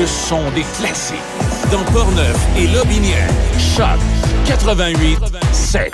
Le son des classiques. Dans Portneuf et Lobinière. Choc 88 7.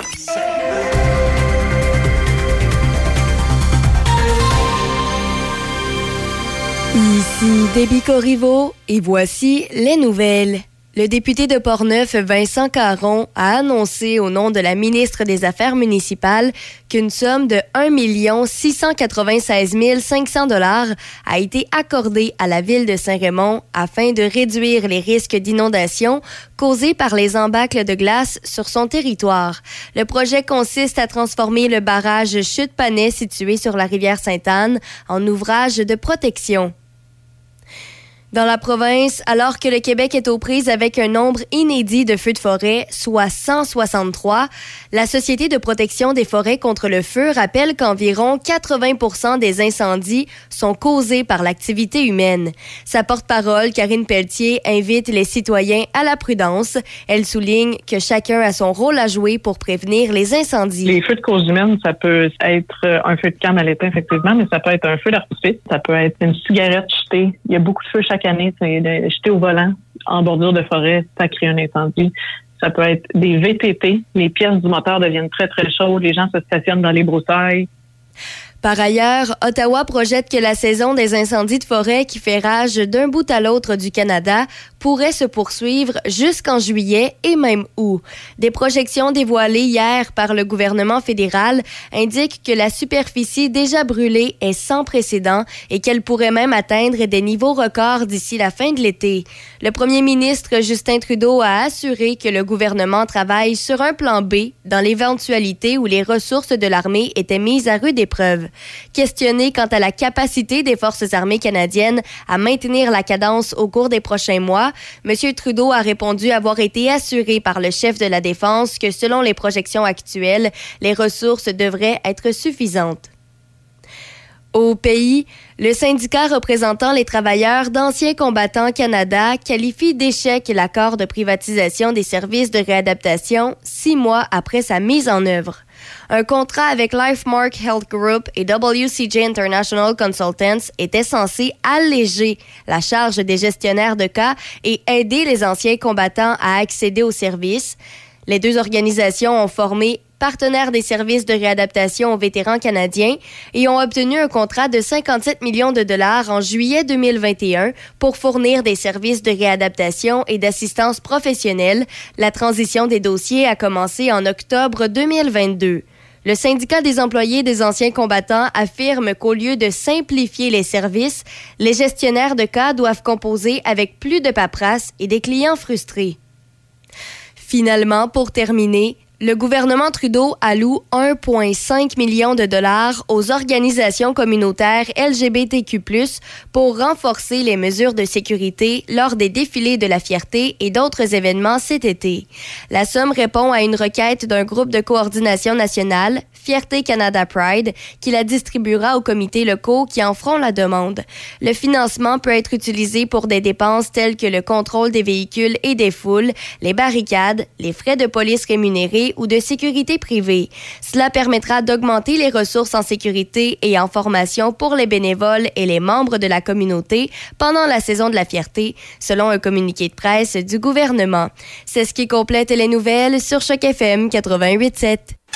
Ici Déby Corriveau et voici les nouvelles. Le député de Portneuf, Vincent Caron, a annoncé au nom de la ministre des Affaires municipales qu'une somme de 1 696 500 dollars a été accordée à la ville de Saint-Raymond afin de réduire les risques d'inondation causés par les embâcles de glace sur son territoire. Le projet consiste à transformer le barrage Chute-Panay situé sur la rivière Sainte-Anne en ouvrage de protection. Dans la province, alors que le Québec est aux prises avec un nombre inédit de feux de forêt, soit 163, la Société de protection des forêts contre le feu rappelle qu'environ 80 des incendies sont causés par l'activité humaine. Sa porte-parole, Karine Pelletier, invite les citoyens à la prudence. Elle souligne que chacun a son rôle à jouer pour prévenir les incendies. Les feux de cause humaine, ça peut être un feu de camp à effectivement, mais ça peut être un feu d'artifice, ça peut être une cigarette jetée. Il y a beaucoup de feux chaque année, c'est de jeter au volant en bordure de forêt, ça crée un incendie. Ça peut être des VTT. Les pièces du moteur deviennent très, très chaudes. Les gens se stationnent dans les broussailles. Par ailleurs, Ottawa projette que la saison des incendies de forêt qui fait rage d'un bout à l'autre du Canada pourrait se poursuivre jusqu'en juillet et même août. Des projections dévoilées hier par le gouvernement fédéral indiquent que la superficie déjà brûlée est sans précédent et qu'elle pourrait même atteindre des niveaux records d'ici la fin de l'été. Le premier ministre Justin Trudeau a assuré que le gouvernement travaille sur un plan B dans l'éventualité où les ressources de l'armée étaient mises à rude épreuve. Questionné quant à la capacité des forces armées canadiennes à maintenir la cadence au cours des prochains mois, M. Trudeau a répondu avoir été assuré par le chef de la Défense que selon les projections actuelles, les ressources devraient être suffisantes. Au pays, le syndicat représentant les travailleurs d'Anciens combattants Canada qualifie d'échec l'accord de privatisation des services de réadaptation six mois après sa mise en œuvre. Un contrat avec LifeMark Health Group et WCJ International Consultants était censé alléger la charge des gestionnaires de cas et aider les anciens combattants à accéder aux services. Les deux organisations ont formé partenaires des services de réadaptation aux vétérans canadiens et ont obtenu un contrat de 57 millions de dollars en juillet 2021 pour fournir des services de réadaptation et d'assistance professionnelle. La transition des dossiers a commencé en octobre 2022. Le syndicat des employés des anciens combattants affirme qu'au lieu de simplifier les services, les gestionnaires de cas doivent composer avec plus de paperasse et des clients frustrés. Finalement, pour terminer, le gouvernement Trudeau alloue 1,5 million de dollars aux organisations communautaires LGBTQ+, pour renforcer les mesures de sécurité lors des défilés de la fierté et d'autres événements cet été. La somme répond à une requête d'un groupe de coordination nationale, Fierté Canada Pride, qui la distribuera aux comités locaux qui en feront la demande. Le financement peut être utilisé pour des dépenses telles que le contrôle des véhicules et des foules, les barricades, les frais de police rémunérés ou de sécurité privée. Cela permettra d'augmenter les ressources en sécurité et en formation pour les bénévoles et les membres de la communauté pendant la saison de la fierté, selon un communiqué de presse du gouvernement. C'est ce qui complète les nouvelles sur Choc FM 88.7.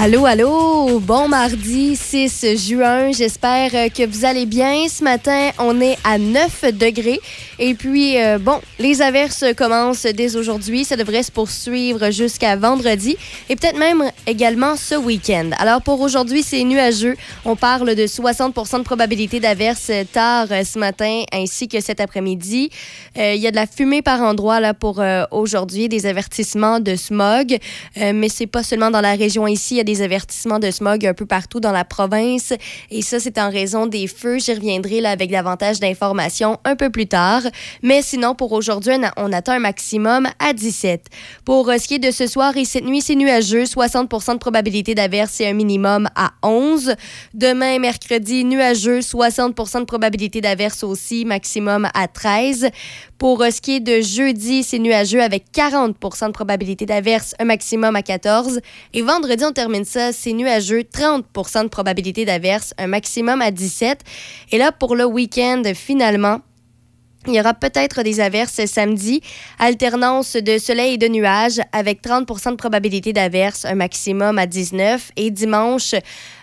Allô, allô, bon mardi 6 juin. J'espère euh, que vous allez bien. Ce matin, on est à 9 degrés. Et puis, euh, bon, les averses commencent dès aujourd'hui. Ça devrait se poursuivre jusqu'à vendredi et peut-être même également ce week-end. Alors, pour aujourd'hui, c'est nuageux. On parle de 60% de probabilité d'averses tard euh, ce matin ainsi que cet après-midi. Il y a de la fumée par endroit là, pour aujourd'hui, des avertissements de smog. mais c'est pas seulement dans la région ici. Des avertissements de smog un peu partout dans la province. Et ça, c'est en raison des feux. J'y reviendrai là, avec davantage d'informations un peu plus tard. Mais sinon, pour aujourd'hui, on attend un maximum à 17. Pour euh, ce qui est de ce soir et cette nuit, c'est nuageux. 60% de probabilité d'averse et un minimum à 11. Demain, mercredi, nuageux. 60% de probabilité d'averse aussi, maximum à 13. Pour ce qui est de jeudi, c'est nuageux avec 40 de probabilité d'averse, un maximum à 14. Et vendredi, on termine ça, c'est nuageux, 30% de probabilité d'averse, un maximum à 17. Et là, pour le week-end, finalement, il y aura peut-être des averses samedi, alternance de soleil et de nuages avec 30% de probabilité d'averse, un maximum à 19. Et dimanche,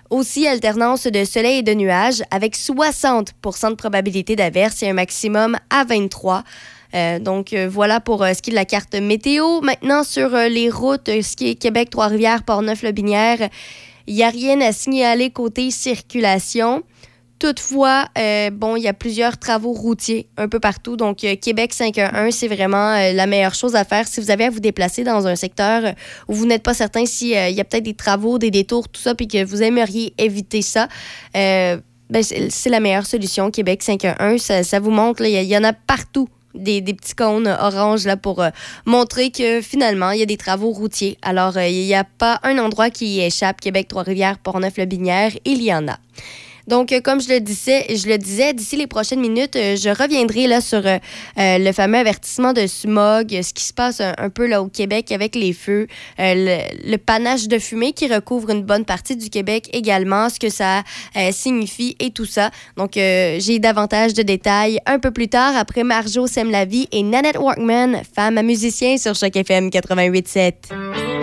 aussi alternance de soleil et de nuages avec 60% de probabilité d'averse et un maximum à 23. Euh, donc euh, voilà pour euh, ce qui est de la carte météo. Maintenant sur les routes, ce qui est Québec, Trois-Rivières, Port-Neuf-Lobinière, il n'y a rien à signaler côté circulation. Toutefois, euh, bon, il y a plusieurs travaux routiers un peu partout. Donc, euh, Québec 511, c'est vraiment euh, la meilleure chose à faire si vous avez à vous déplacer dans un secteur où vous n'êtes pas certain s'il y a peut-être des travaux, des détours, tout ça, puis que vous aimeriez éviter ça. Ben, c'est la meilleure solution, Québec 511. Ça, ça vous montre, il y, en a partout des, petits cônes oranges là, pour montrer que finalement, il y a des travaux routiers. Alors, il n'y a pas un endroit qui échappe. Québec, Trois-Rivières, Port-Neuf-le-Binière, il y en a. Donc, euh, comme je le disais, je le disais, d'ici les prochaines minutes, euh, je reviendrai là sur euh, le fameux avertissement de smog, ce qui se passe un, peu là au Québec avec les feux, le, panache de fumée qui recouvre une bonne partie du Québec également, ce que ça signifie et tout ça. Donc, j'ai davantage de détails un peu plus tard après Marjo sème et Nanette Walkman, femme à musicien sur Choc FM 88.7.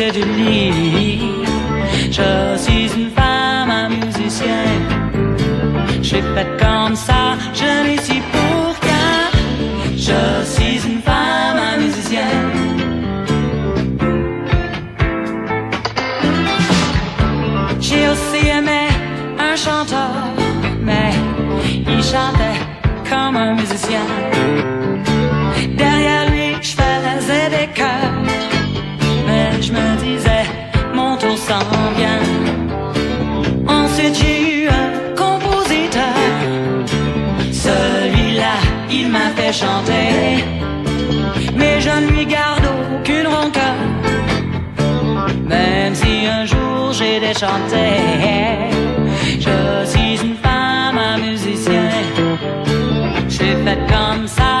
était unie. Je suis une femme, un musicienne. Je fais comme ça, je ne Mais je ne lui garde aucune rancœur. Même si un jour j'ai déchanté, je suis une femme, un musicien. Je suis faite comme ça.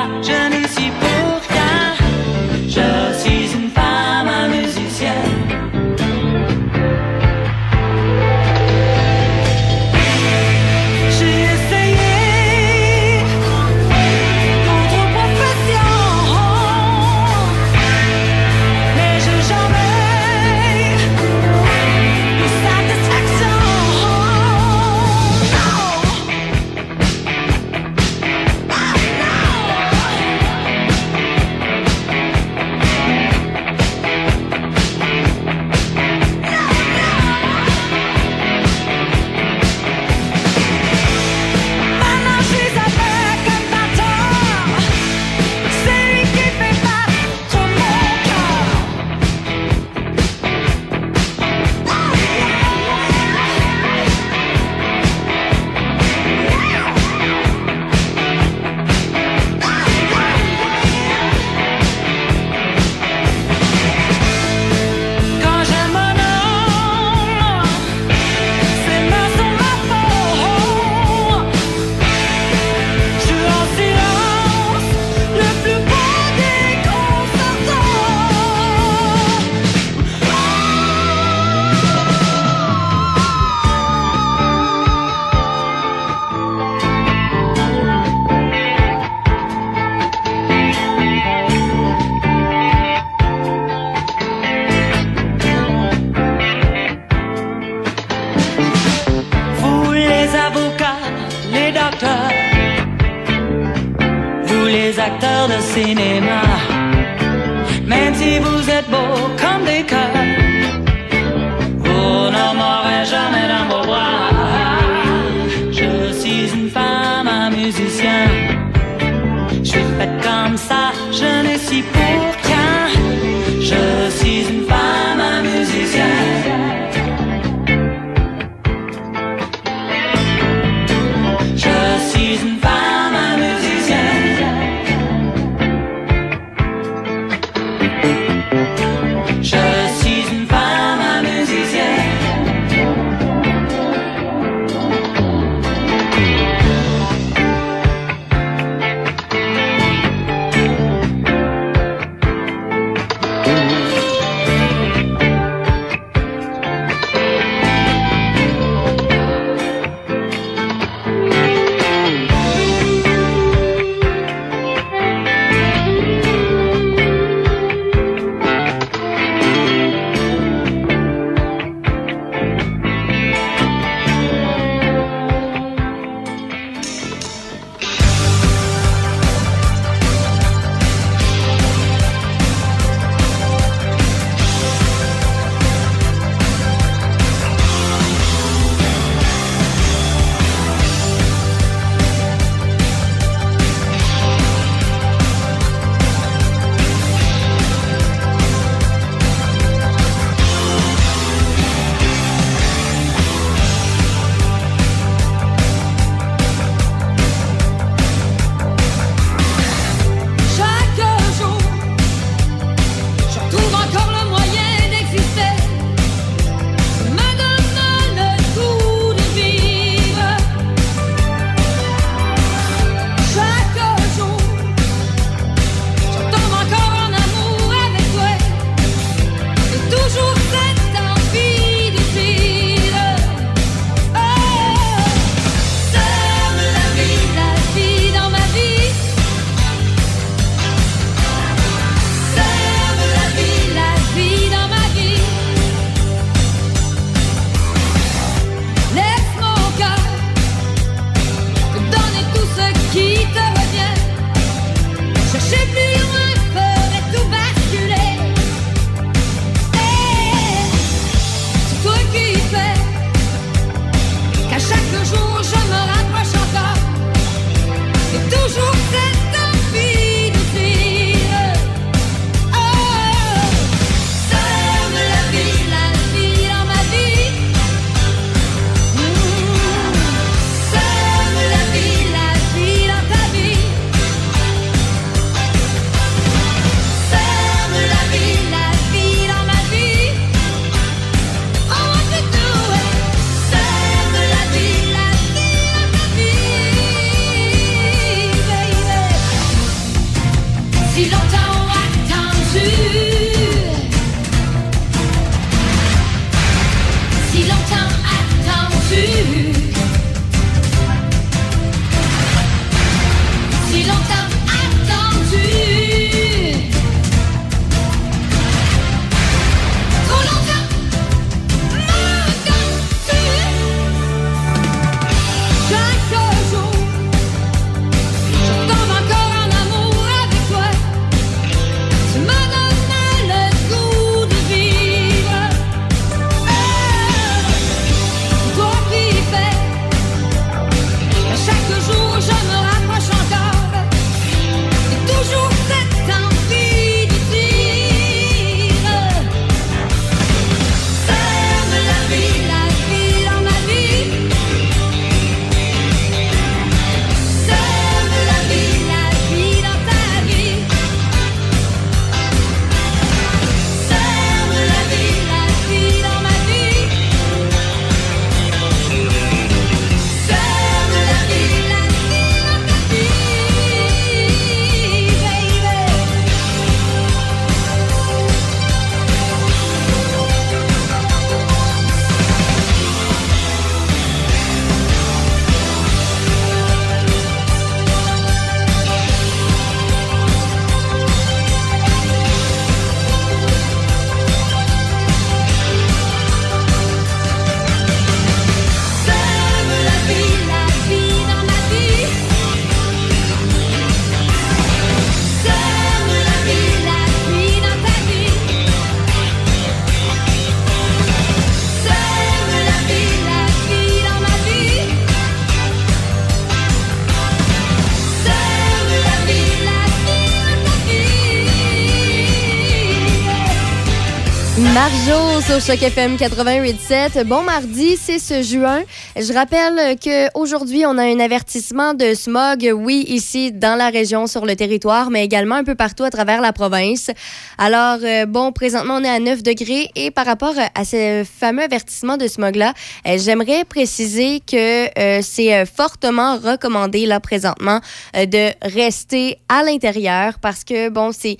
Sur Choc FM 88.7. Bon mardi, c'est ce juin. Je rappelle qu'aujourd'hui, on a un avertissement de smog, oui, ici dans la région, sur le territoire, mais également un peu partout à travers la province. Alors, euh, bon, présentement, on est à 9 degrés et par rapport à ce fameux avertissement de smog-là, euh, j'aimerais préciser que euh, c'est fortement recommandé, là, présentement, de rester à l'intérieur parce que, bon, c'est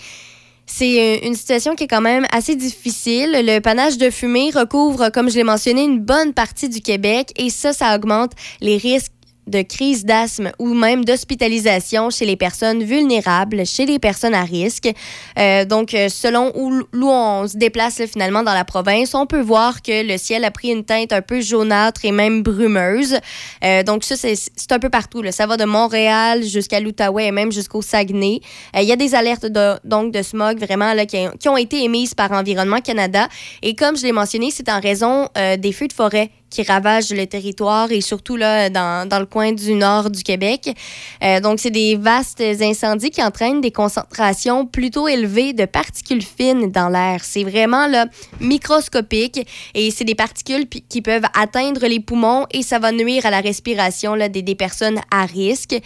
c'est une situation qui est quand même assez difficile. Le panache de fumée recouvre, comme je l'ai mentionné, une bonne partie du Québec et ça, ça augmente les risques de crise d'asthme ou même d'hospitalisation chez les personnes vulnérables, chez les personnes à risque. Euh, donc, euh, selon où, on se déplace finalement dans la province, on peut voir que le ciel a pris une teinte un peu jaunâtre et même brumeuse. Euh, donc, ça, c'est un peu partout. Là. Ça va de Montréal jusqu'à l'Outaouais et même jusqu'au Saguenay. Il y a des alertes de, donc de smog vraiment qui, qui, ont été émises par Environnement Canada. Et comme je l'ai mentionné, c'est en raison des feux de forêt qui ravagent le territoire et surtout là, dans, dans le coin du nord du Québec. Euh, donc, c'est des vastes incendies qui entraînent des concentrations plutôt élevées de particules fines dans l'air. C'est vraiment là, microscopique et c'est des particules qui peuvent atteindre les poumons et ça va nuire à la respiration là, des, des personnes à risque.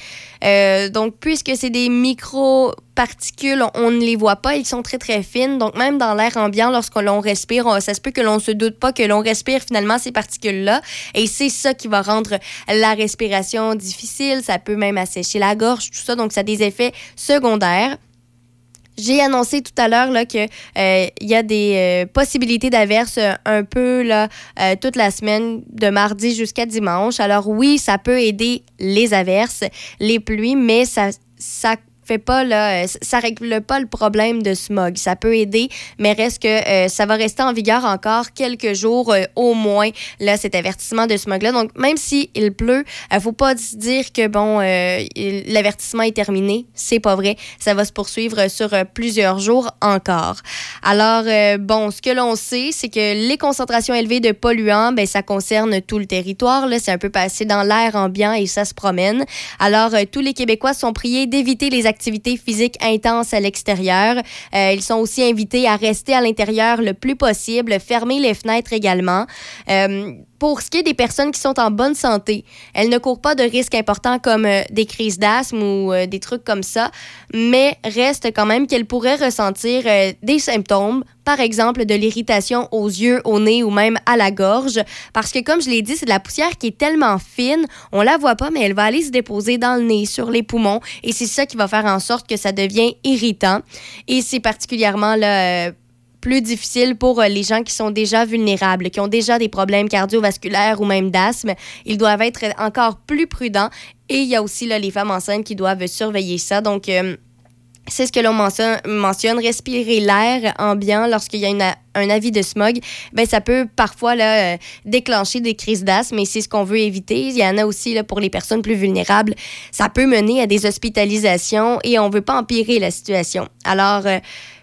Euh, donc, puisque c'est des micro particules, on ne les voit pas, ils sont très très fines. Donc même dans l'air ambiant, lorsque l'on respire, ça se peut que l'on se doute pas que l'on respire finalement ces particules-là. Et c'est ça qui va rendre la respiration difficile. Ça peut même assécher la gorge, tout ça. Donc ça a des effets secondaires. J'ai annoncé tout à l'heure que euh, y a des euh, possibilités d'averses un peu là euh, toute la semaine de mardi jusqu'à dimanche. Alors oui, ça peut aider les averses, les pluies, mais ça ça fait pas là, euh, ça règle pas le problème de smog. Ça peut aider, mais reste que euh, ça va rester en vigueur encore quelques jours euh, au moins là cet avertissement de smog là. Donc même si il pleut, il faut pas dire que bon l'avertissement est terminé, c'est pas vrai. Ça va se poursuivre sur plusieurs jours encore. Alors bon, ce que l'on sait, c'est que les concentrations élevées de polluants, ben ça concerne tout le territoire là, c'est un peu passé dans l'air ambiant et ça se promène. Alors tous les Québécois sont priés d'éviter les activité physique intense à l'extérieur. Euh, ils sont aussi invités à rester à l'intérieur le plus possible, fermer les fenêtres également. Euh, pour ce qui est des personnes qui sont en bonne santé, elles ne courent pas de risques importants comme euh, des crises d'asthme ou des trucs comme ça, mais reste quand même qu'elles pourraient ressentir des symptômes, par exemple de l'irritation aux yeux, au nez ou même à la gorge, parce que comme je l'ai dit, c'est de la poussière qui est tellement fine, on la voit pas, mais elle va aller se déposer dans le nez, sur les poumons, et c'est ça qui va faire en sorte que ça devient irritant. Et c'est particulièrement là, euh, plus difficile pour euh, les gens qui sont déjà vulnérables, qui ont déjà des problèmes cardiovasculaires ou même d'asthme. Ils doivent être encore plus prudents. Et il y a aussi les femmes enceintes qui doivent surveiller ça. Donc, euh, c'est ce que l'on mentionne, respirer l'air ambiant lorsqu'il y a un avis de smog, ben ça peut parfois là, déclencher des crises d'asthme et c'est ce qu'on veut éviter. Il y en a aussi pour les personnes plus vulnérables. Ça peut mener à des hospitalisations et on ne veut pas empirer la situation. Alors, euh,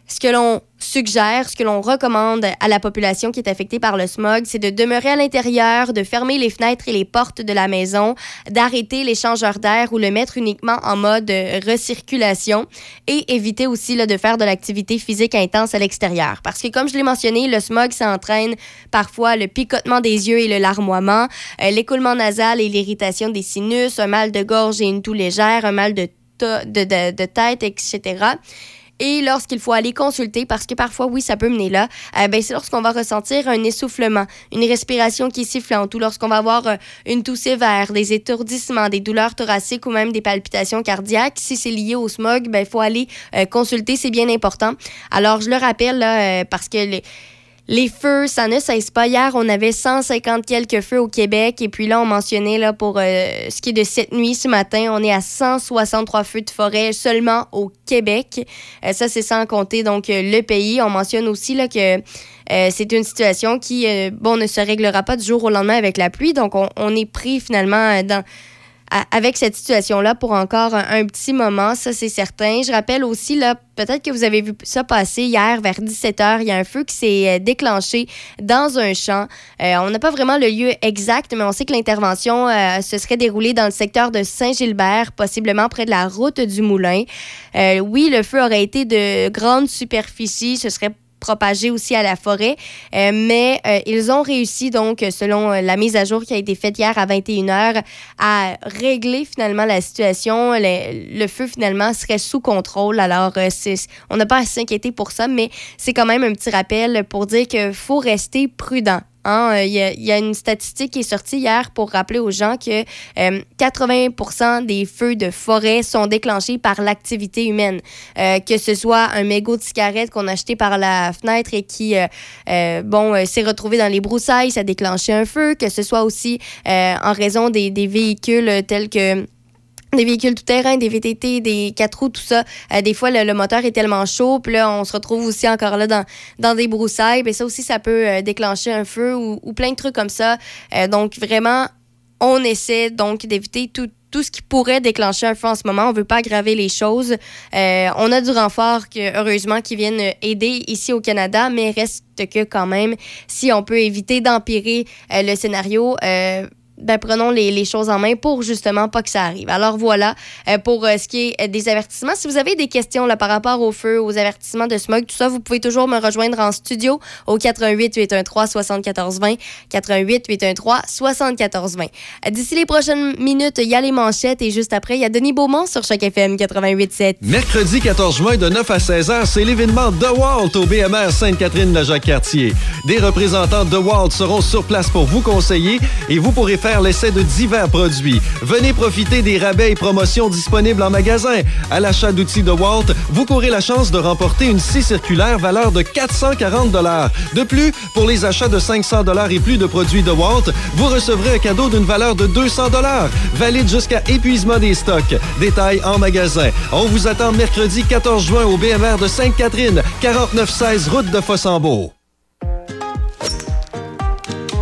ce que l'on suggère, ce que l'on recommande à la population qui est affectée par le smog, c'est de demeurer à l'intérieur, de fermer les fenêtres et les portes de la maison, d'arrêter les changeurs d'air ou le mettre uniquement en mode recirculation et éviter aussi là, de faire de l'activité physique intense à l'extérieur. Parce que comme je l'ai mentionné, le smog, ça entraîne parfois le picotement des yeux et le larmoiement, euh, l'écoulement nasal et l'irritation des sinus, un mal de gorge et une toux légère, un mal de, de, de, de tête, etc. Et lorsqu'il faut aller consulter, parce que parfois, oui, ça peut mener là, euh, ben, c'est lorsqu'on va ressentir un essoufflement, une respiration qui est sifflante, ou lorsqu'on va avoir euh, une toux sévère, des étourdissements, des douleurs thoraciques ou même des palpitations cardiaques. Si c'est lié au smog, ben, il faut aller euh, consulter, c'est bien important. Alors, je le rappelle, là, parce que les les feux, ça ne cesse pas. Hier, on avait 150 quelques feux au Québec. Et puis là, on mentionnait là, pour euh, ce qui est de cette nuit, ce matin, on est à 163 feux de forêt seulement au Québec. Euh, ça, c'est sans compter donc euh, le pays. On mentionne aussi là, que c'est une situation qui, bon, ne se réglera pas du jour au lendemain avec la pluie. Donc, on est pris finalement dans avec cette situation-là pour encore un, petit moment, ça c'est certain. Je rappelle aussi, là, peut-être que vous avez vu ça passer hier vers 17h, il y a un feu qui s'est euh, déclenché dans un champ. Euh, on n'a pas vraiment le lieu exact, mais on sait que l'intervention euh, se serait déroulée dans le secteur de Saint-Gilbert, possiblement près de la route du Moulin. oui, le feu aurait été de grande superficie, ce serait propager aussi à la forêt. Euh, mais euh, ils ont réussi, donc, selon la mise à jour qui a été faite hier à 21h, à régler finalement la situation. Le, feu, finalement, serait sous contrôle. Alors, on n'a pas à s'inquiéter pour ça, mais c'est quand même un petit rappel pour dire qu'il faut rester prudent. Hein, euh, il y, a une statistique qui est sortie hier pour rappeler aux gens que 80% euh, des feux de forêt sont déclenchés par l'activité humaine. Euh, que ce soit un mégot de cigarette qu'on a acheté par la fenêtre et qui, bon, s'est retrouvé dans les broussailles, ça a déclenché un feu. Que ce soit aussi en raison des véhicules tels que des véhicules tout-terrain, des VTT, des quatre roues, tout ça. Euh, des fois, le, moteur est tellement chaud, puis là, on se retrouve aussi encore là dans, dans des broussailles. Puis ça aussi, ça peut euh, déclencher un feu ou, plein de trucs comme ça. Euh, donc, vraiment, on essaie donc d'éviter tout, tout ce qui pourrait déclencher un feu en ce moment. On veut pas aggraver les choses. on a du renfort, heureusement, qui viennent aider ici au Canada, mais reste que quand même, si on peut éviter d'empirer le scénario, ben, prenons les, les, choses en main pour justement pas que ça arrive. Alors voilà, euh, pour euh, ce qui est des avertissements, si vous avez des questions là, par rapport au feu, aux avertissements de smog, tout ça, vous pouvez toujours me rejoindre en studio au 88 813 74 20 88 813 74 20. D'ici les prochaines minutes, il y a les manchettes et juste après, il y a Denis Beaumont sur chaque FM 88 7. Mercredi 14 juin de 9 à 16 heures, c'est l'événement The Walt au BMR Sainte-Catherine-la-Jacques-Cartier. Des représentants de Walt seront sur place pour vous conseiller et vous pourrez faire l'essai de divers produits. Venez profiter des rabais et promotions disponibles en magasin. À l'achat d'outils de Walt, vous courez la chance de remporter une scie circulaire valeur de 440 De plus, pour les achats de 500 et plus de produits de Walt, vous recevrez un cadeau d'une valeur de 200 valide jusqu'à épuisement des stocks. Détails en magasin. On vous attend mercredi 14 juin au BMR de Sainte-Catherine, 4916 route de Fossambeau.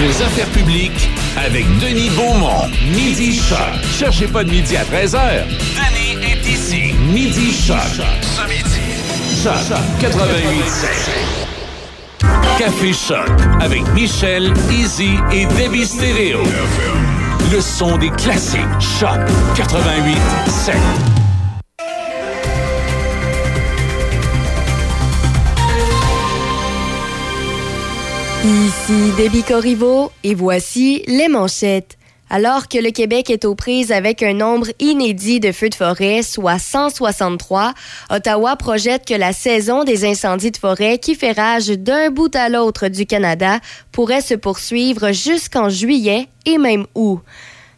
Vos affaires publiques avec Denis Beaumont. Midi Choc. Cherchez pas de midi à 13h. Denis est ici. Midi Choc. Ce midi. Choc 88 Café Choc avec Michel, Easy et Debbie Stereo. Le son des classiques. Choc 88 Ici Debbie Corriveau et voici les manchettes. Alors que le Québec est aux prises avec un nombre inédit de feux de forêt, soit 163, Ottawa projette que la saison des incendies de forêt qui fait rage d'un bout à l'autre du Canada pourrait se poursuivre jusqu'en juillet et même août.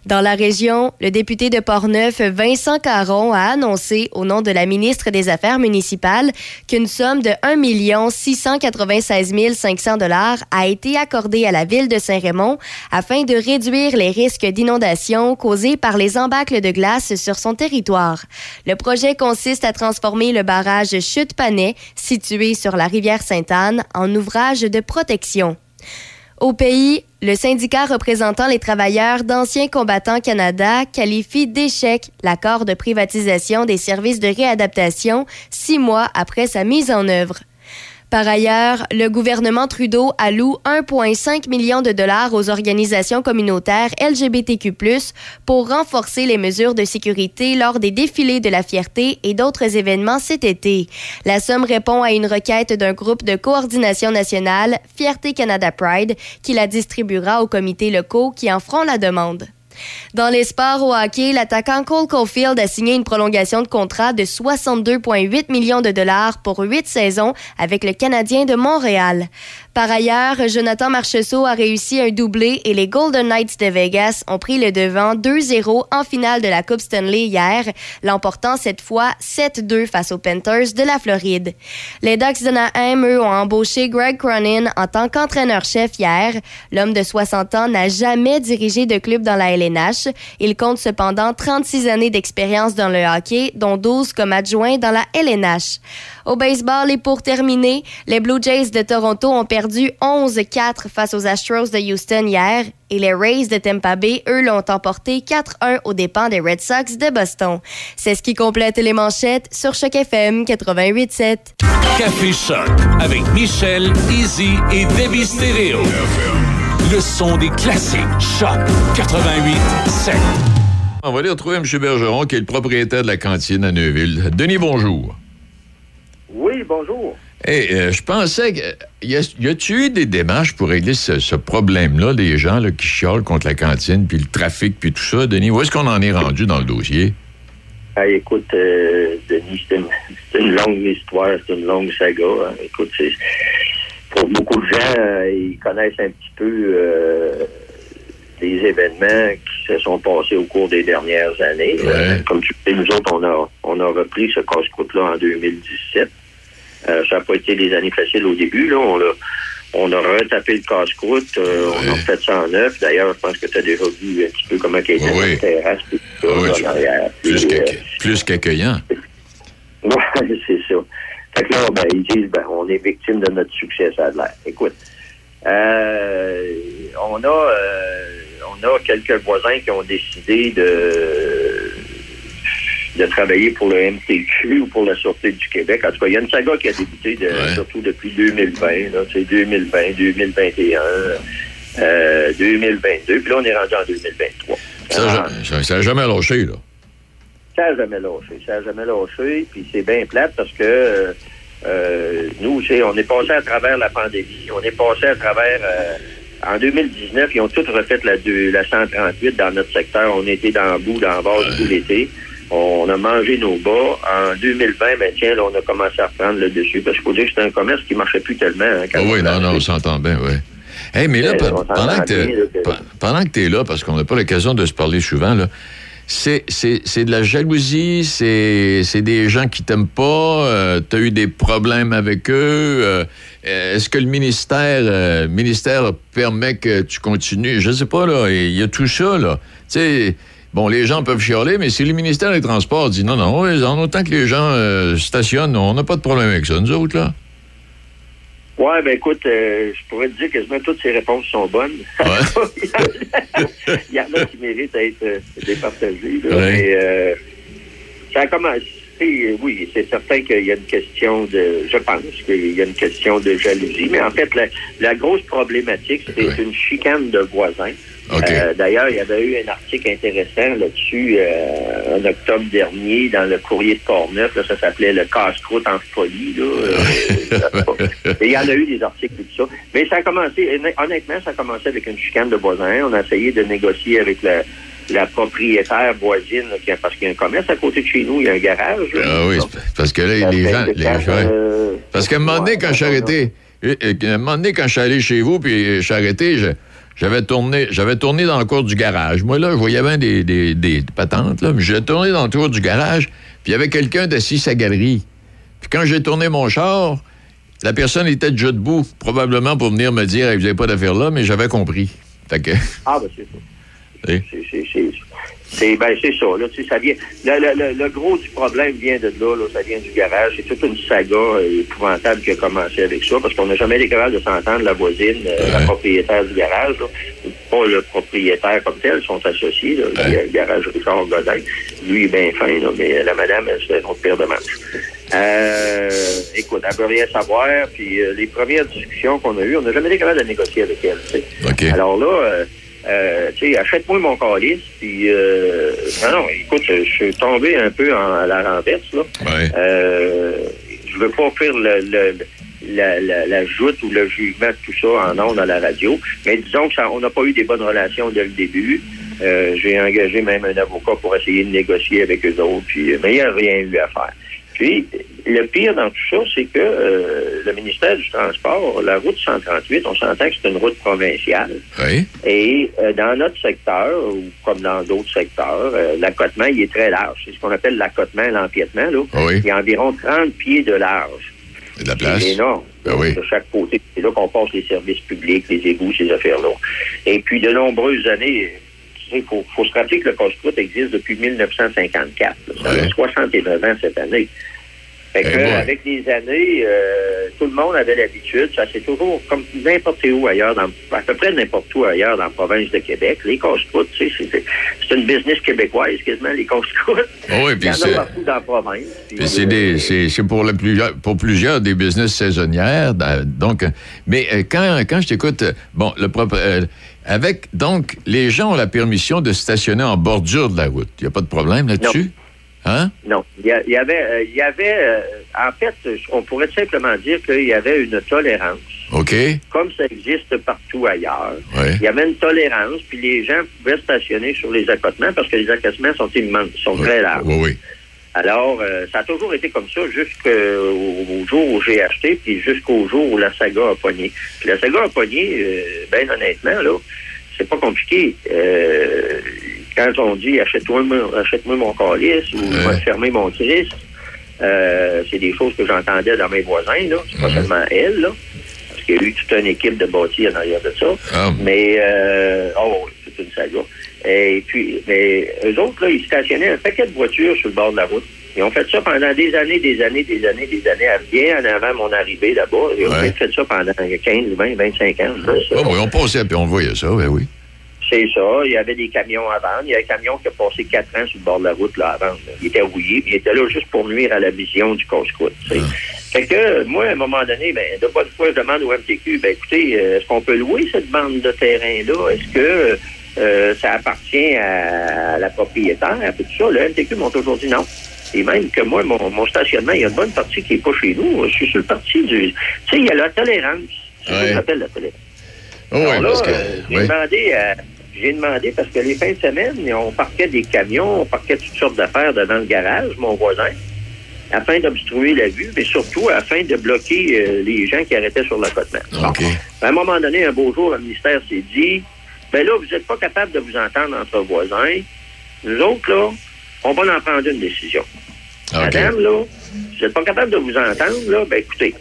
Dans la région, le député de Portneuf, Vincent Caron, a annoncé, au nom de la ministre des Affaires municipales, qu'une somme de 1 696 500 dollars a été accordée à la ville de Saint-Raymond afin de réduire les risques d'inondation causés par les embâcles de glace sur son territoire. Le projet consiste à transformer le barrage Chute-Panay, situé sur la rivière Sainte-Anne, en ouvrage de protection. Au pays, le syndicat représentant les travailleurs d'Anciens combattants Canada qualifie d'échec l'accord de privatisation des services de réadaptation six mois après sa mise en œuvre. Par ailleurs, le gouvernement Trudeau alloue 1,5 million de dollars aux organisations communautaires LGBTQ+, pour renforcer les mesures de sécurité lors des défilés de la fierté et d'autres événements cet été. La somme répond à une requête d'un groupe de coordination nationale, Fierté Canada Pride, qui la distribuera aux comités locaux qui en feront la demande. Dans les sports au hockey, l'attaquant Cole Caulfield a signé une prolongation de contrat de 62,8 millions de dollars pour huit saisons avec le Canadien de Montréal. Par ailleurs, Jonathan Marcheseau a réussi un doublé et les Golden Knights de Vegas ont pris le devant 2-0 en finale de la Coupe Stanley hier, l'emportant cette fois 7-2 face aux Panthers de la Floride. Les Ducks de Naheim, eux, ont embauché Greg Cronin en tant qu'entraîneur-chef hier. L'homme de 60 ans n'a jamais dirigé de club dans la LNH. Il compte cependant 36 années d'expérience dans le hockey, dont 12 comme adjoint dans la LNH. Au baseball et pour terminer, les Blue Jays de Toronto ont perdu 11-4 face aux Astros de Houston hier et les Rays de Tampa Bay, eux, l'ont emporté 4-1 aux dépens des Red Sox de Boston. C'est ce qui complète les manchettes sur Choc FM 88.7. Café Choc avec Michel, Easy et Debbie Stereo. Le son des classiques. Choc 88.7. On va aller retrouver M. Bergeron, qui est le propriétaire de la cantine à Neuville. Denis, bonjour. Oui, bonjour. Euh, je pensais que. Y, a-tu eu des démarches pour régler ce, ce problème-là, des gens là, qui chiolent contre la cantine, puis le trafic, puis tout ça, Denis? Où est-ce qu'on en est rendu dans le dossier? Ah, écoute, euh, Denis, c'est une, longue histoire, c'est une longue saga. hein. Écoute, pour beaucoup de gens, euh, ils connaissent un petit peu euh, des événements qui se sont passés au cours des dernières années. Ouais. Euh, comme tu sais, nous autres, on a, on a repris ce casse-croûte-là en 2017. Euh, ça n'a pas été des années faciles au début. Là. On, a, on a retapé le casse-croûte. euh, On a Ouais. fait ça en neuf. D'ailleurs, je pense que tu as déjà vu un petit peu comment il était Oui. la terrasse. tout ça, Oui, là. Plus, euh, plus qu'accueillant. Ouais, c'est ça. Fait que là, ben, ils disent, ben, on est victime de notre succès, ça a l'air. Écoute, euh, on a, euh, on a quelques voisins qui ont décidé de, de travailler pour le MTQ ou pour la Sûreté du Québec. En tout cas, il y a une saga qui a débuté de- Ouais. surtout depuis 2020, là, tu sais, 2020, 2021, euh, 2022, puis là, on est rendu en 2023. Ça, Ah. ça, ça a jamais lâché, là. Ça n'a jamais lâché. Ça n'a jamais lâché. Puis c'est bien plate parce que euh, euh, nous, c'est- on est passé à travers la pandémie. On est passé à travers. euh, en 2019, ils ont tous refait la, deux- la 138 dans notre secteur. On était dans le bout, dans le base tout l'été. On a mangé nos bas. En 2020, ben tiens, là, on a commencé à reprendre le dessus parce qu'il faut dire que c'est un commerce qui marchait plus tellement. hein, quand Ah oui, non, non, on s'entend bien, oui. Hey, mais là, Euh, pendant que tu es là, parce qu'on n'a pas l'occasion de se parler souvent, là, c'est, c'est, c'est de la jalousie, c'est, c'est des gens qui t'aiment pas, tu as eu des problèmes avec eux. euh, est-ce que le ministère, euh, ministère permet que tu continues? Je sais pas, là, il y a tout ça, là. Tu sais, bon, les gens peuvent chialer, mais si le ministère des Transports dit non, non, ouais, en autant que les gens euh, stationnent, on n'a pas de problème avec ça, nous autres, là. Ouais, ben écoute, euh, je pourrais te dire que quasiment toutes ces réponses sont bonnes. Il y en a qui méritent d'être euh, départagées. là. Ouais. Mais euh, ça a commencé. Euh, Oui, c'est certain qu'il y a une question de. Je pense qu'il y a une question de jalousie. Mais en fait, la, la grosse problématique, c'est une chicane de voisins. Euh, D'ailleurs, il y avait eu un article intéressant là-dessus euh, en octobre dernier dans le courrier de Portneuf. Là, ça s'appelait le casse-croûte en folie. Là. Euh, Et il y en a eu des articles et tout ça. Mais ça a commencé, honnêtement, ça a commencé avec une chicane de voisins. On a essayé de négocier avec la, la propriétaire voisine, là, parce qu'il y a un commerce à côté de chez nous, il y a un garage. là. Ah oui, parce que là, Ça les fait gens. les- euh, Parce qu'à un moment donné, quand je arrêté, euh, euh, un moment donné, quand je suis allé chez vous, puis je suis arrêté, j'avais tourné, j'avais tourné dans le cours du garage. Moi, là, je voyais bien des, des, des patentes, là, mais j'ai tourné dans le tour du garage, puis il y avait quelqu'un assis sa galerie. Puis quand j'ai tourné mon char, la personne était déjà debout, probablement pour venir me dire, vous n'avez pas d'affaire là, mais j'avais compris. Fait que, Ah, ben c'est ça. Oui. C'est- ben, c'est ça, là, tu sais, ça vient. Le, le- le- gros du problème vient de là, là, ça vient du garage. C'est toute une saga euh, épouvantable qui a commencé avec ça, parce qu'on n'a jamais été capable de s'entendre, la voisine, euh, la propriétaire du garage, là. pas le propriétaire comme tel, ils sont associés, là, Ouais. le garage Richard Godin. Lui, est bien fin, là, mais la madame, c'est une autre paire de manches. Euh, écoute, elle veut rien savoir, puis les premières discussions qu'on a eues, on n'a jamais été capable de négocier avec elle. Alors là, euh, euh, tu sais, achète-moi mon calice, puis euh, non, non, écoute, je suis tombé un peu en, à la renverse, là. Ouais. Euh, je veux pas faire le, le- la, la, la joute ou le jugement de tout ça en ondes à la radio, mais disons que ça, on n'a pas eu des bonnes relations dès le début. Euh, j'ai engagé même un avocat pour essayer de négocier avec eux autres, puis, mais il n'y a rien eu à faire. Puis, le pire dans tout ça, c'est que euh, le ministère du Transport, la route 138, on s'entend que c'est une route provinciale. Oui. Et euh, dans notre secteur, ou comme dans d'autres secteurs, euh, l'accotement, il est très large. C'est ce qu'on appelle l'accotement, l'empiètement. Là. Oui. Il y a environ 30 pieds de large. De la place. C'est énorme. Ben oui. De chaque côté. C'est là qu'on passe les services publics, les égouts, ces affaires-là. Et puis, de nombreuses années, il faut, faut se rappeler que le casse-croûte existe depuis 1954. là. Ça Ouais. a 69 ans cette année. Fait Eh que, avec les années, euh, tout le monde avait l'habitude, ça c'est toujours comme n'importe où ailleurs, dans, à peu près n'importe où ailleurs dans la province de Québec. Les casse-croûtes, tu sais, c'est une business québécoise quasiment, les casse-croûtes. Ah oui, puis c'est- partout dans la province. C'est euh, c'est, pour, le plusieurs, pour plusieurs des business saisonnières. Donc, mais euh, quand, quand je t'écoute, bon, le propre, euh, avec donc les gens ont la permission de stationner en bordure de la route. Il n'y a pas de problème là-dessus, hein? Non, il y, a- il y avait, euh, il y avait, euh, en fait, on pourrait simplement dire qu'il y avait une tolérance, Ok, comme ça existe partout ailleurs. ouais, Il y avait une tolérance, puis les gens pouvaient stationner sur les accotements parce que les accotements sont immenses, sont très larges. oui, oui. Alors, euh, ça a toujours été comme ça jusqu'au au jour où j'ai acheté, puis jusqu'au jour où la saga a pogné. Puis la saga a pogné, euh, ben honnêtement, là, c'est pas compliqué. Euh, quand on dit achète-moi mon- achète-moi mon calice ou Ouais. va fermer mon Christ, euh, c'est des choses que j'entendais dans mes voisins, là. C'est pas seulement elle, là. Parce qu'il y a eu toute une équipe de bâtis en arrière de ça. Ah, Mais, euh, oh, c'est une saga. Et puis, mais eux autres, là, ils stationnaient un paquet de voitures sur le bord de la route. Ils ont fait ça pendant des années, des années, des années, des années, bien en avant mon arrivée là-bas. Ils ont Ouais. fait ça pendant 15, 20, 25 ans. je pense. oh, oui, on passait puis on voyait ça, ben oui. C'est ça. Il y avait des camions à vendre. Il y a un camion qui a passé quatre ans sur le bord de la route là, à vendre. Il était rouillé, puis il était là juste pour nuire à la vision du casse-croûte. sais. Fait que, moi, à un moment donné, ben, de bonne foi, je demande au MTQ, ben, écoutez, euh, est-ce qu'on peut louer cette bande de terrain-là? Est-ce que euh, ça appartient à la propriétaire? Puis tout ça, le MTQ m'ont toujours dit non. Et même que moi, mon, mon stationnement, il y a une bonne partie qui n'est pas chez nous. Je suis sur le parti du... Tu sais, il y a la tolérance. C'est ça Ouais. qu'on appelle la tolérance. Oh, oui, Alors là, parce que. euh, j'ai oui. demandé à- J'ai demandé parce que les fins de semaine, on parquait des camions, on parquait toutes sortes d'affaires devant le garage, mon voisin, afin d'obstruer la vue, mais surtout afin de bloquer euh, les gens qui arrêtaient sur l'accotement. Bon. OK. À un moment donné, un beau jour, le ministère s'est dit ben là, vous n'êtes pas capable de vous entendre entre voisins. Nous autres, là, on va en prendre une décision. Madame, là, vous n'êtes pas capable de vous entendre, là, ben écoutez,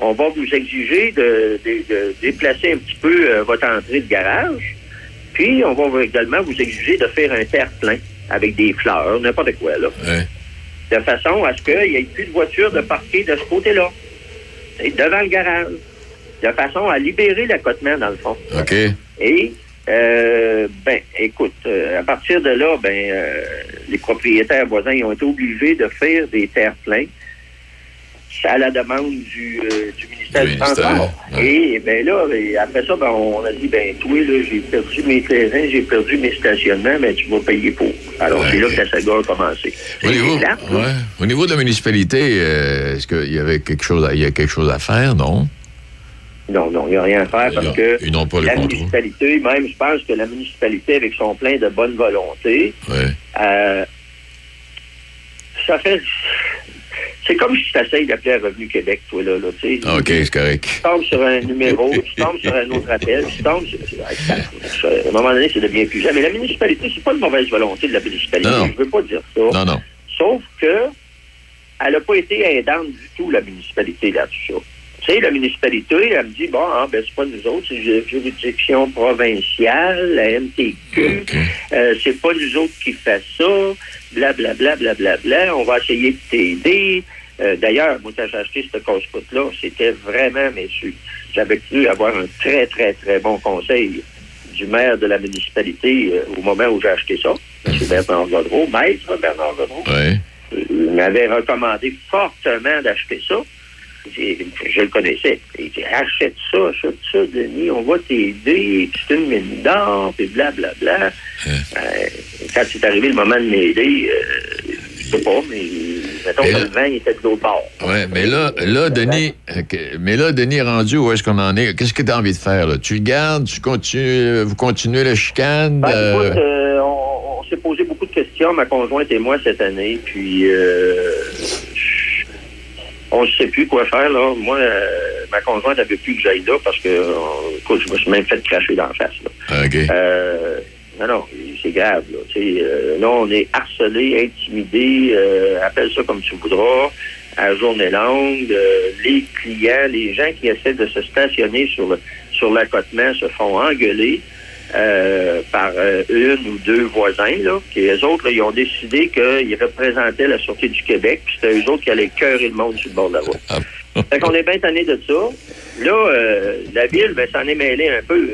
on va vous exiger de, de- de déplacer un petit peu euh, votre entrée de garage, puis on va également vous exiger de faire un terre-plein avec des fleurs, n'importe quoi, là, Ouais. de façon à ce qu'il n'y ait plus de voitures de parquer de ce côté-là, devant le garage, de façon à libérer l'accotement, dans le fond. OK. Et, euh, ben, écoute, euh, à partir de là, ben, euh, les propriétaires voisins ils ont été obligés de faire des terres pleins à la demande du, euh, du ministère Du Transport. ouais. Et ben là, ben, après ça, ben, on a dit, ben, toi, là, j'ai perdu mes terrains, j'ai perdu mes stationnements, mais tu vas payer pour. Alors, Ouais, c'est là que la saga a commencé. Au niveau, là. ouais. Au niveau de la municipalité, euh, est-ce qu'il y avait quelque chose à, il y a quelque chose à faire, non? Non, non, il n'y a rien à faire parce que ils pas la contrôle. municipalité, même, je pense que la municipalité, avec son plein de bonne volonté, Ouais. Euh, ça fait. C'est comme si tu essayes d'appeler à Revenu Québec, toi, là. là tu sais. Ah, OK, c'est correct. Tu tombes sur un numéro, tu tombes sur un autre appel, tu tombes sur. ça- ça- À un moment donné, c'est devient plus Mais la municipalité, c'est pas une mauvaise volonté de la municipalité. Non, non. Je veux pas dire ça. Non, non. Sauf que elle n'a pas été aidante du tout, la municipalité, là-dessus. Tu sais, la municipalité, elle me dit, bon, ah, ben, c'est pas nous autres, c'est une juridiction provinciale, la MTQ, euh, c'est pas nous autres qui fait ça, blablabla, blablabla, bla, bla, on va essayer de t'aider. Euh, D'ailleurs, moi, quand j'ai acheté ce casse-croûte-là, c'était vraiment, messieurs, j'avais cru avoir un très, très, très bon conseil du maire de la municipalité euh, au moment où j'ai acheté ça, M. Bernard Godreau, maître Bernard Godreau, il m'avait recommandé fortement d'acheter ça. Je le connaissais. Il dit achète ça, achète ça, Denis, on va t'aider, c'est une mine d'or, puis blablabla. Euh, quand c'est arrivé le moment de m'aider, euh, je sais pas, mais mettons Et que là- le vent il était de l'autre bord. Ouais, mais là, là, Denis, euh, mais là, Denis rendu, où est-ce qu'on en est? Qu'est-ce que tu as envie de faire, là? Tu le gardes, tu continues, vous continuez la chicane? Ben, euh, écoute, euh, on, on s'est posé beaucoup de questions, ma conjointe et moi, cette année, puis on ne sait plus quoi faire. Là. Moi, euh, ma conjointe n'avait plus que j'aille là parce que euh, écoute, je me suis même fait cracher dans la face. Là. Euh, non, non, c'est grave. Là, euh, là, on est harcelé, intimidé, euh, appelle ça comme tu voudras, à journée longue. Euh, les clients, les gens qui essaient de se stationner sur le sur l'accotement se font engueuler euh, par euh, une ou deux voisins. Là, qui, les autres, là, ils ont décidé qu'ils représentaient la Sûreté du Québec, puis c'était eux autres qui allaient cœurer le monde sur le bord de la route. Ah. Fait qu'on est bien tanné de ça. Là, euh, la Ville ben, s'en est mêlée un peu.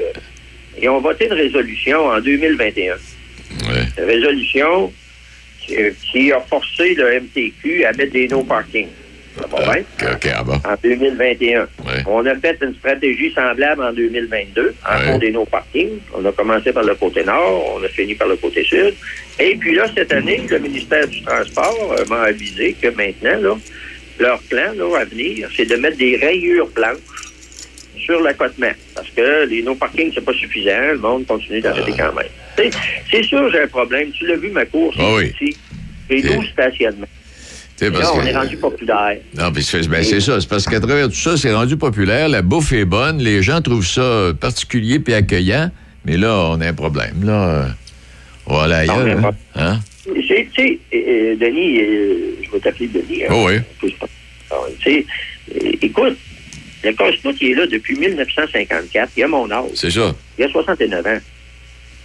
Ils ont voté une résolution en 2021. Ouais. Une résolution qui, qui a forcé le MTQ à mettre des no bien? OK, OK, ah bon. En 2021. Ouais. On a fait une stratégie semblable en 2022 en Ouais. fond des no parking. On a commencé par le côté nord, on a fini par le côté sud. Et puis là, cette année, le ministère du Transport euh, m'a avisé que maintenant, là, leur plan là, à venir, c'est de mettre des rayures blanches sur l'accotement. Parce que les no parking, c'est pas suffisant. Le monde continue d'arrêter quand même. C'est sûr, j'ai un problème. Tu l'as vu, ma course Ah oui. ici. J'ai 12 stationnements. Là, on que- est rendu populaire. Non, puis c'est ben, c'est ça. C'est parce qu'à travers tout ça, c'est rendu populaire. La bouffe est bonne. Les gens trouvent ça particulier puis accueillant. Mais là, on a un problème. Là, euh, voilà Non, ailleurs. pas- Hein? Tu sais, sais, euh, Denis, euh, je vais t'appeler Denis. hein. Oh oui. Ah, Tu sais, euh, écoute, le casse-tout, il est là depuis 1954. Il a mon âge. C'est ça. Il a 69 ans.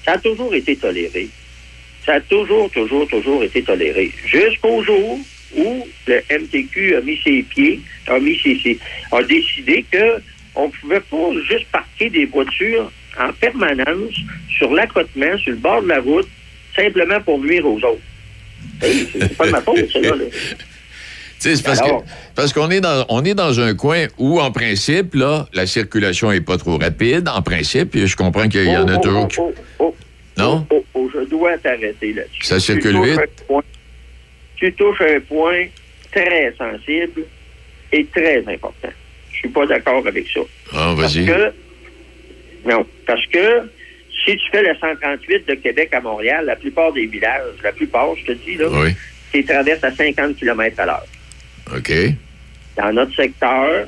Ça a toujours été toléré. Ça a toujours, toujours, toujours été toléré. Jusqu'au jour où le MTQ a mis ses pieds, a mis ses, ses- a décidé que on pouvait pas juste parquer des voitures en permanence sur l'accotement, sur le bord de la route, simplement pour nuire aux autres. Hey, c'est pas de ma faute, là. là. Sais, c'est parce que- parce qu'on est dans on est dans un coin où, en principe, là, la circulation est pas trop rapide, en principe, je comprends qu'il y en a Oh, toujours oh, qui- oh, oh, Non? Oh, oh, je dois t'arrêter là-dessus. Ça circule vite? Tu touches un point très sensible et très important. Je suis pas d'accord avec ça. Ah, Parce vas-y. que, non, parce que si tu fais le 138 de Québec à Montréal, la plupart des villages, la plupart, je te dis, là, Oui. tu traverses à 50 km à l'heure. OK. Dans notre secteur,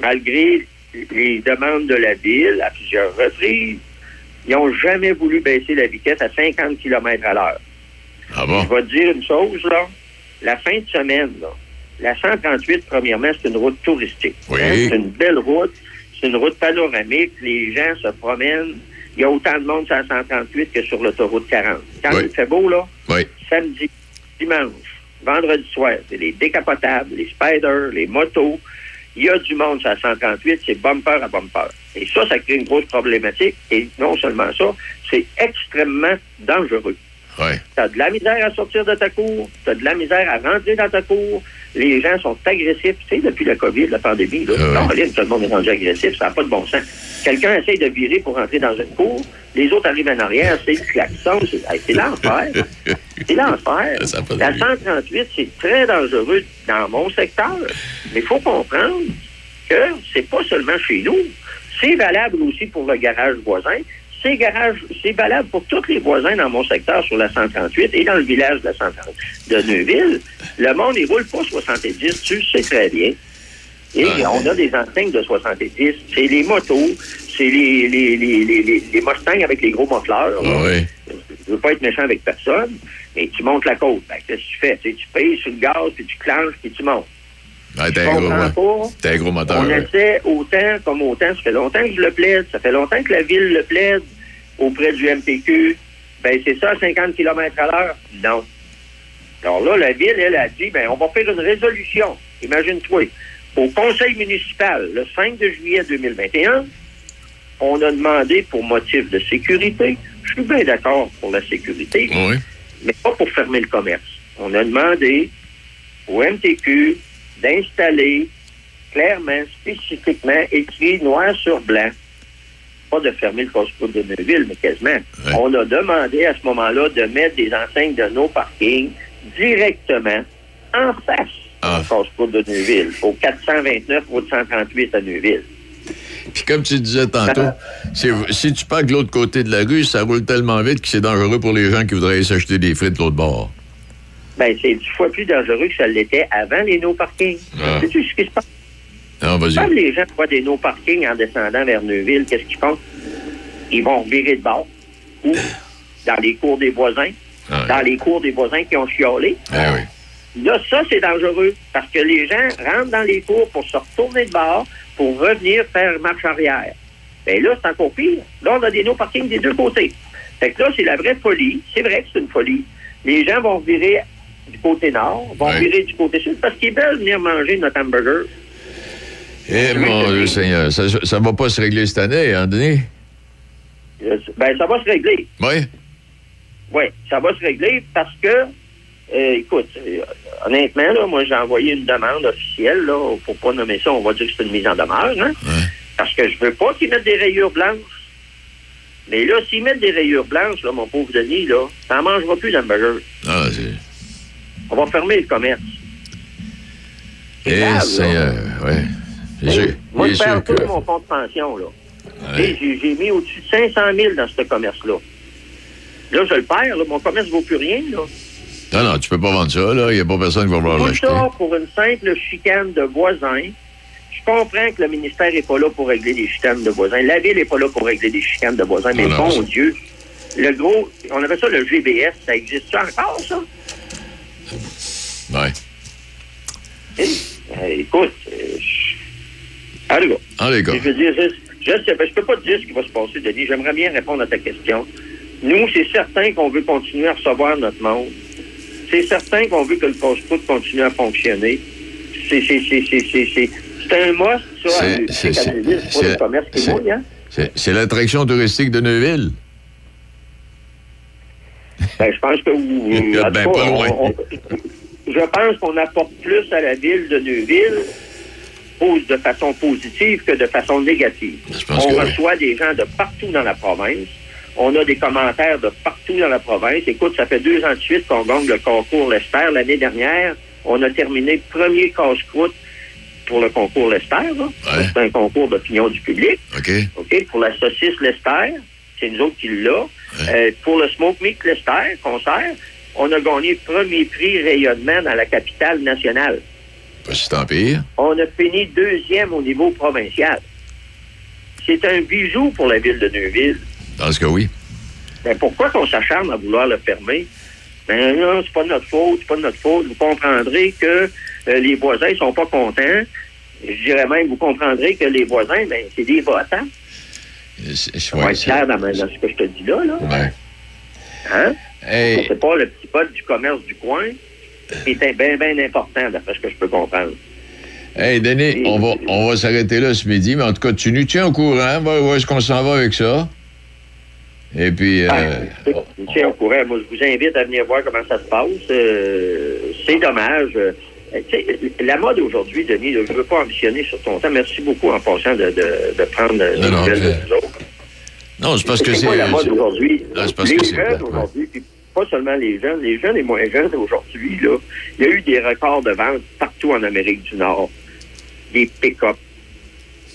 malgré les demandes de la ville à plusieurs reprises, ils n'ont jamais voulu baisser la vitesse à 50 km à l'heure. Ah bon? Je vais te dire une chose, là. La fin de semaine, là, la 138, premièrement, c'est une route touristique. Oui. Hein, C'est une belle route. C'est une route panoramique. Les gens se promènent. Il y a autant de monde sur la 138 que sur l'autoroute 40. Quand Oui. il fait beau, là, Oui. samedi, dimanche, vendredi soir, c'est les décapotables, les spiders, les motos. Il y a du monde sur la 138, c'est bumper à bumper. Et ça, ça crée une grosse problématique. Et non seulement ça, c'est extrêmement dangereux. Oui. Tu as de la misère à sortir de ta cour, tu as de la misère à rentrer dans ta cour. Les gens sont agressifs. Tu sais, depuis la COVID, la pandémie, là, oui. Caroline, tout le monde est rendu agressif, ça n'a pas de bon sens. Quelqu'un essaye de virer pour rentrer dans une cour, les autres arrivent en arrière, c'est le klaxon, c'est l'enfer. c'est l'enfer. La d'allure. 138, c'est très dangereux dans mon secteur. Mais il faut comprendre que c'est pas seulement chez nous. C'est valable aussi pour le garage voisin. C'est garage, c'est valable pour tous les voisins dans mon secteur sur la 138 et dans le village de la 130 de Neuville. Le monde, il roule pas 70, tu le sais très bien. Et Ah. on a des enseignes de 70. C'est les motos, c'est les, les, les, les, les, Mustangs avec les gros motleurs. là. Ah oui. Je veux pas être méchant avec personne, mais tu montes la côte. Ben, Qu'est-ce que tu fais? Tu payes sur le gaz, puis tu clenches, puis tu montes. T'es un ouais. T'es un gros moteur. On ouais. essaie autant comme autant. Ça fait longtemps que je le plaide. Ça fait longtemps que la ville le plaide auprès du MPQ. Ben, c'est ça, 50 km à l'heure? Non. Alors là, la ville, elle a dit, ben, on va faire une résolution. Imagine-toi. Au conseil municipal, le 5 de juillet 2021, on a demandé pour motif de sécurité. Je suis bien d'accord pour la sécurité Oui. mais pas pour fermer le commerce. On a demandé au MTQ d'installer clairement, spécifiquement, écrit noir sur blanc, pas de fermer le casse-croûte de Neuville, mais quasiment. On a demandé à ce moment-là de mettre des enseignes de nos parkings directement en face Ah. du casse-croûte de Neuville, au 429 route 138 à Neuville. Puis comme tu disais tantôt, c'est- si tu pars de l'autre côté de la rue, ça roule tellement vite que c'est dangereux pour les gens qui voudraient s'acheter des frites de l'autre bord. Ben, c'est dix fois plus dangereux que ça l'était avant les no-parking. Ah. Sais-tu ce qui se passe? Non, Quand les gens voient des no-parking en descendant vers Neuville, qu'est-ce qu'ils font? Ils vont virer de bord. Ou dans les cours des voisins. Ah, Dans les cours des voisins qui ont chiolé. oui. Là, ça, c'est dangereux. Parce que les gens rentrent dans les cours pour se retourner de bord, pour revenir faire marche arrière. Bien là, c'est encore pire. Là, on a des no-parking des deux côtés. Fait que là, c'est la vraie folie. C'est vrai que c'est une folie. Les gens vont virer du côté nord, vont Ouais. virer du côté sud, parce qu'ils veulent venir manger notre hamburger. Eh, mon Dieu Seigneur, ça ne va pas se régler cette année, hein, Denis? Euh, Ben, ça va se régler. Oui. Oui, ça va se régler parce que, euh, écoute, euh, honnêtement, là, moi, j'ai envoyé une demande officielle, là, pour pas nommer ça, on va dire que c'est une mise en demeure, hein, parce que je veux pas qu'ils mettent des rayures blanches. Mais là, s'ils mettent des rayures blanches, là, mon pauvre Denis, là, ça n'en mangera plus d'hamburger. Ah, c'est... On va fermer le commerce. C'est grave, là. Seigneur, oui. J'ai- Moi, je perds que... tout mon fonds de pension, là. Ouais. Et J'ai j'ai mis au-dessus de 500 000 dans ce commerce-là. Là, je le perds, là. Mon commerce ne vaut plus rien, là. Non, non, tu peux pas vendre ça, là. Il n'y a pas personne qui va vouloir Tout l'acheter. ça pour une simple chicane de voisins. Je comprends que le ministère n'est pas là pour régler des chicanes de voisins. La ville n'est pas là pour régler des chicanes de voisins. Mais Non, bon Dieu, le gros, on avait ça le GBS, ça existe ça encore, ça? Ouais. Eh, écoute, euh, je- gars. Je veux dire, je, je peux pas te dire ce qui va se passer, Denis. J'aimerais bien répondre à ta question. Nous, c'est certain qu'on veut continuer à recevoir notre monde. C'est certain qu'on veut que le post-foot continue à fonctionner. C'est, c'est, c'est, c'est, c'est, c'est, c'est un must, ça, C'est- c'est- hein? L'attraction touristique de Neuville. Ben, je pense que en Ben, pas loin. Je pense qu'on apporte plus à la ville de Neuville de façon positive que de façon négative. On oui. reçoit des gens de partout dans la province. On a des commentaires de partout dans la province. Écoute, ça fait deux ans de suite qu'on gagne le concours Lester. L'année dernière, on a terminé premier casse-croûte pour le concours Lester. Ouais. C'est un concours d'opinion du public. OK? OK? Pour la saucisse Lester, c'est nous autres qui l'a. Euh, pour le Smoke Meat Lester, concert, on a gagné le premier prix rayonnement dans la capitale nationale. Pas si tant pire. On a fini deuxième au niveau provincial. C'est un bijou pour la ville de Neuville. Dans ce cas, oui. Ben, pourquoi qu'on s'acharne à vouloir le fermer? Ben non, c'est pas de notre faute, c'est pas de notre faute. Vous comprendrez que euh, les voisins sont pas contents. Je dirais même, vous comprendrez que les voisins, ben, c'est des votants. C'est- ouais, clair dans, ma- dans ce que je te dis là, là. Ouais. Hein? Hey, C'est pas le petit pote du commerce du coin qui est bien, bien important, d'après ce que je peux comprendre. hey, Denis, on va, on va s'arrêter là ce midi, mais en tout cas, tu nous tiens au courant. Voir où est-ce qu'on s'en va avec ça? Et puis, euh, je vous tiens au courant. Moi, je vous invite à venir voir comment ça se passe. Euh, c'est dommage. Euh, la mode aujourd'hui, Denis, je ne veux pas ambitionner sur ton temps. Merci beaucoup en passant de, de, de prendre les nouvelles de nous autres. Non, c'est parce que c'est. la mode aujourd'hui? Ah, les jeunes aujourd'hui, puis pas seulement les jeunes, les jeunes et moins jeunes aujourd'hui, là, il y a eu des records de vente partout en Amérique du Nord. Des pick-up.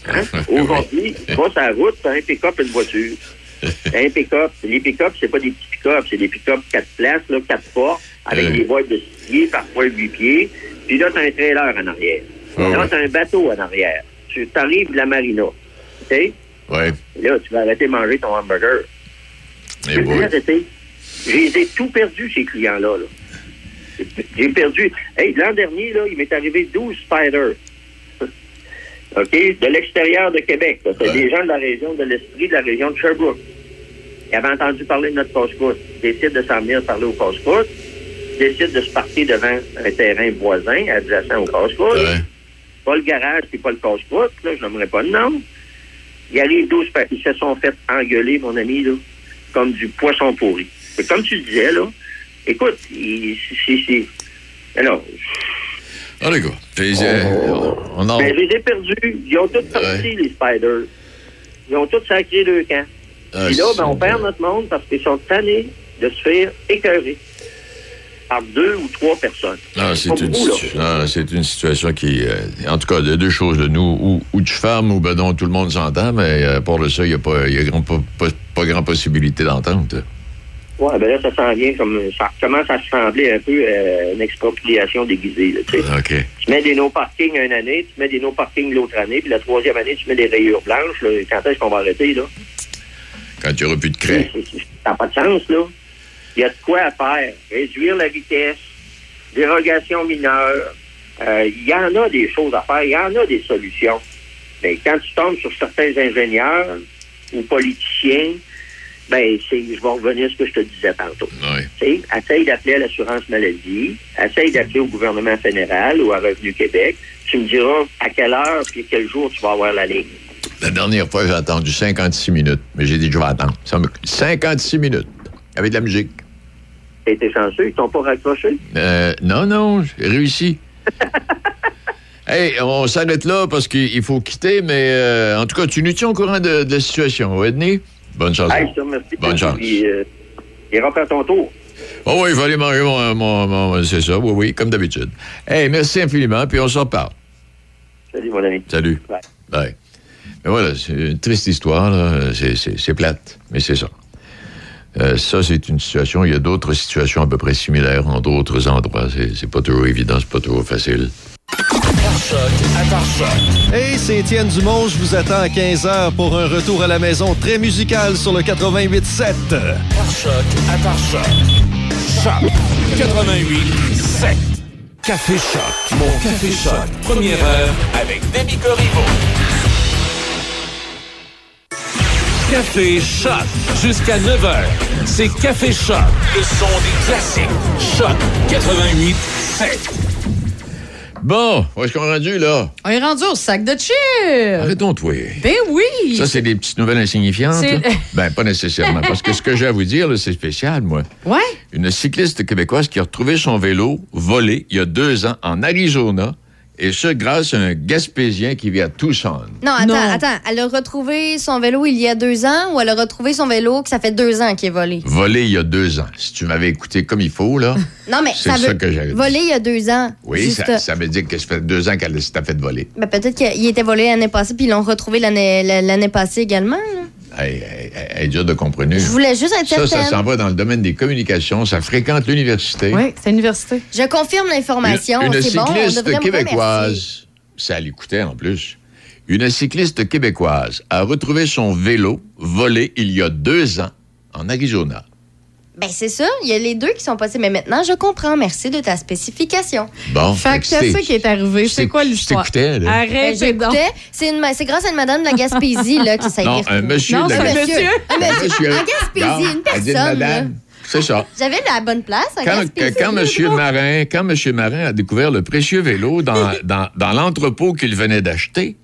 Hein? Aujourd'hui, tu vas sur la route, tu as un pick-up et une voiture. un pick-up. Les pick-up, c'est pas des petits pick-up, c'est des pick-up quatre places, là, quatre portes, avec des boîtes de six pieds, parfois huit pieds. Puis là, tu as un trailer en arrière. Ah là, tu as un bateau en arrière. Tu arrives de la marina. OK? Ouais. Là, tu vas arrêter de manger ton hamburger. Eh. J'ai ai tout perdu, ces clients-là. là. J'ai perdu. Hey, l'an dernier, là, il m'est arrivé 12 spiders. OK? De l'extérieur de Québec. C'est Ouais. des gens de la région de l'Estrie, de la région de Sherbrooke. Ils avaient entendu parler de notre. Ils décident de s'en venir parler au. Ils décident de se partir devant un terrain voisin, adjacent au. Ouais. Pas le garage, puis pas le. Là, je n'aimerais pas le nom. Il arrive 12 pa- Ils se sont fait engueuler, mon ami, là, comme du poisson pourri. Et comme tu le disais, là, écoute, c'est... Alors, Ah, les gars. Puis, euh, on en. ben, je les ai perdus. Ils ont tous parti, les spiders. Ils ont tous sacré deux camps. Ah, Puis là, ben, on perd notre monde parce qu'ils sont tannés de se faire écœurer par deux ou trois personnes. C'est une, situ- non, c'est une situation qui, euh, en tout cas, de deux choses. De nous, ou, ou tu fermes, ou ben non, tout le monde s'entend, mais euh, pour le ça, il n'y a, pas, il y a grand- pas, pas, pas grand possibilité d'entente. Ouais, ben là, ça s'en vient comme. Ça commence à ressembler un peu à une expropriation déguisée. Là, sais. OK. Tu mets des no-parking une année, tu mets des no-parking l'autre année, puis la troisième année, tu mets des rayures blanches. Là. Quand est-ce qu'on va arrêter, là? Quand il n'y aura plus de craie. Ça n'a pas de sens, là. Il y a de quoi à faire. Réduire la vitesse, dérogation mineure. Euh, Il y en a des choses à faire, il y en a des solutions. Mais quand tu tombes sur certains ingénieurs ou politiciens, ben, c'est, je vais revenir à ce que je te disais tantôt. Oui. Tu sais, essaye d'appeler à l'assurance maladie, essaye d'appeler au gouvernement fédéral ou à Revenu Québec. Tu me diras à quelle heure puis quel jour tu vas avoir la ligne. La dernière fois, j'ai attendu 56 minutes, mais j'ai dit que je vais attendre. Ça me- 56 minutes, avec de la musique. T'as été chanceux, ils t'ont pas raccroché? Euh, non, non, j'ai réussi. hey, on s'arrête là parce qu'il faut quitter, mais euh, en tout cas, tu nous tiens au courant de, de la situation, Edney? Bonne chance. Hey, je te remercie. Bonne chance. Puis, euh, et rentre à ton tour. Oh oui, il fallait manger mon... mon- mon- c'est ça, oui, oui, comme d'habitude. Hey, merci infiniment, puis on s'en reparle. Salut, mon ami. Salut. Bye. Bye. Mais voilà, c'est une triste histoire, là. C'est- C'est c'est plate, mais c'est ça. Euh, ça, c'est une situation. Il y a d'autres situations à peu près similaires en d'autres endroits. C'est pas toujours évident, c'est pas toujours facile. Hey, c'est Étienne Dumont. Je vous attends à 15h pour un retour à la maison très musical sur le 88.7. Pare-Choc à Pare-Choc. Choc 88 7. Café Choc. Mon Café Choc. Première heure avec Demi Corriveau. Café Choc. Jusqu'à 9h. C'est Café Choc. Le son des classiques. Choc 88 7. Bon, où est-ce qu'on est rendu, là? On est rendu au sac de chips. Arrêtons, toi. Ben oui. Ça, c'est des petites nouvelles insignifiantes? Là? Ben, pas nécessairement. Parce que ce que j'ai à vous dire, là, c'est spécial, moi. Ouais. Une cycliste québécoise qui a retrouvé son vélo volé il y a deux ans en Arizona, et ce, grâce à un Gaspésien qui vit à Tucson. Non, attends, Non. attends. Elle a retrouvé son vélo il y a deux ans ou elle a retrouvé son vélo que ça fait deux ans qu'il est volé? Volé il y a deux ans. Si tu m'avais écouté comme il faut, là. Non, mais C'est ça ça veut. que dire. Volé il y a deux ans. Oui, Juste- ça, ça veut dire que ça fait deux ans qu'elle s'est fait voler. Ben, peut-être qu'il était volé l'année passée, puis ils l'ont retrouvé l'année l'année passée également. là. Elle, elle- elle est dure de comprendre. Je voulais juste être Ça, ça s'en va dans le domaine des communications. Ça fréquente l'université. Oui, c'est l'université. Je confirme l'information. Une, une C'est bon, on cycliste québécoise, ça l'écoutait en plus. Une cycliste québécoise a retrouvé son vélo volé il y a deux ans en Arizona. Ben, c'est ça. Il y a les deux qui sont passés. Mais maintenant, je comprends. Merci de ta spécification. Bon, Fait que c'est ça qui est arrivé. C'est quoi l'histoire? t'écoutais, là. Ben, j'écoutais. C'est une ma- c'est grâce à une madame de la Gaspésie là, que ça a Non, été un monsieur Non, de c'est la un monsieur. Un monsieur. En Gaspésie, une personne. là. madame. C'est ça. J'avais la bonne place en Quand, Gaspésie. quand, monsieur Marin, quand M. Marin a découvert le précieux vélo dans, dans, dans l'entrepôt qu'il venait d'acheter,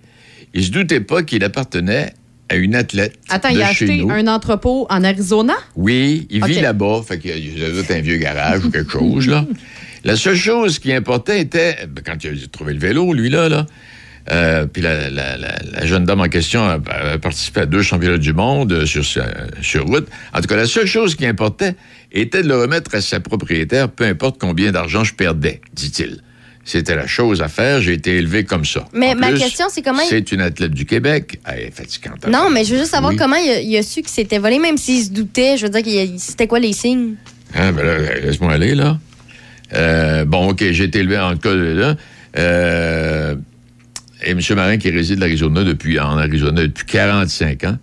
il se doutait pas qu'il appartenait à une athlète Attends, de il a chez acheté nous. un entrepôt en Arizona? Oui, il vit là-bas, fait qu'il a un vieux garage ou quelque chose, là. La seule chose qui importait était, ben, quand il a trouvé le vélo, lui, là, là, euh, puis la, la- la- la jeune dame en question a, a participé à deux championnats du monde euh, sur, sa- sur route. En tout cas, la seule chose qui importait était de le remettre à sa propriétaire, peu importe combien d'argent je perdais, dit-il. C'était la chose à faire, j'ai été élevé comme ça. Mais En ma plus, question, c'est comment il- C'est une athlète du Québec. Elle est fatigante. Non, mais je veux juste savoir Oui. comment il a, il a su que c'était volé, même s'il se doutait. Je veux dire, qu'il c'était quoi les signes? Hein, ben là, laisse-moi aller, là. Euh, bon, OK, j'ai été élevé en cas là. Euh, et M. Marin qui réside l'Arizona depuis, en Arizona depuis 45 ans.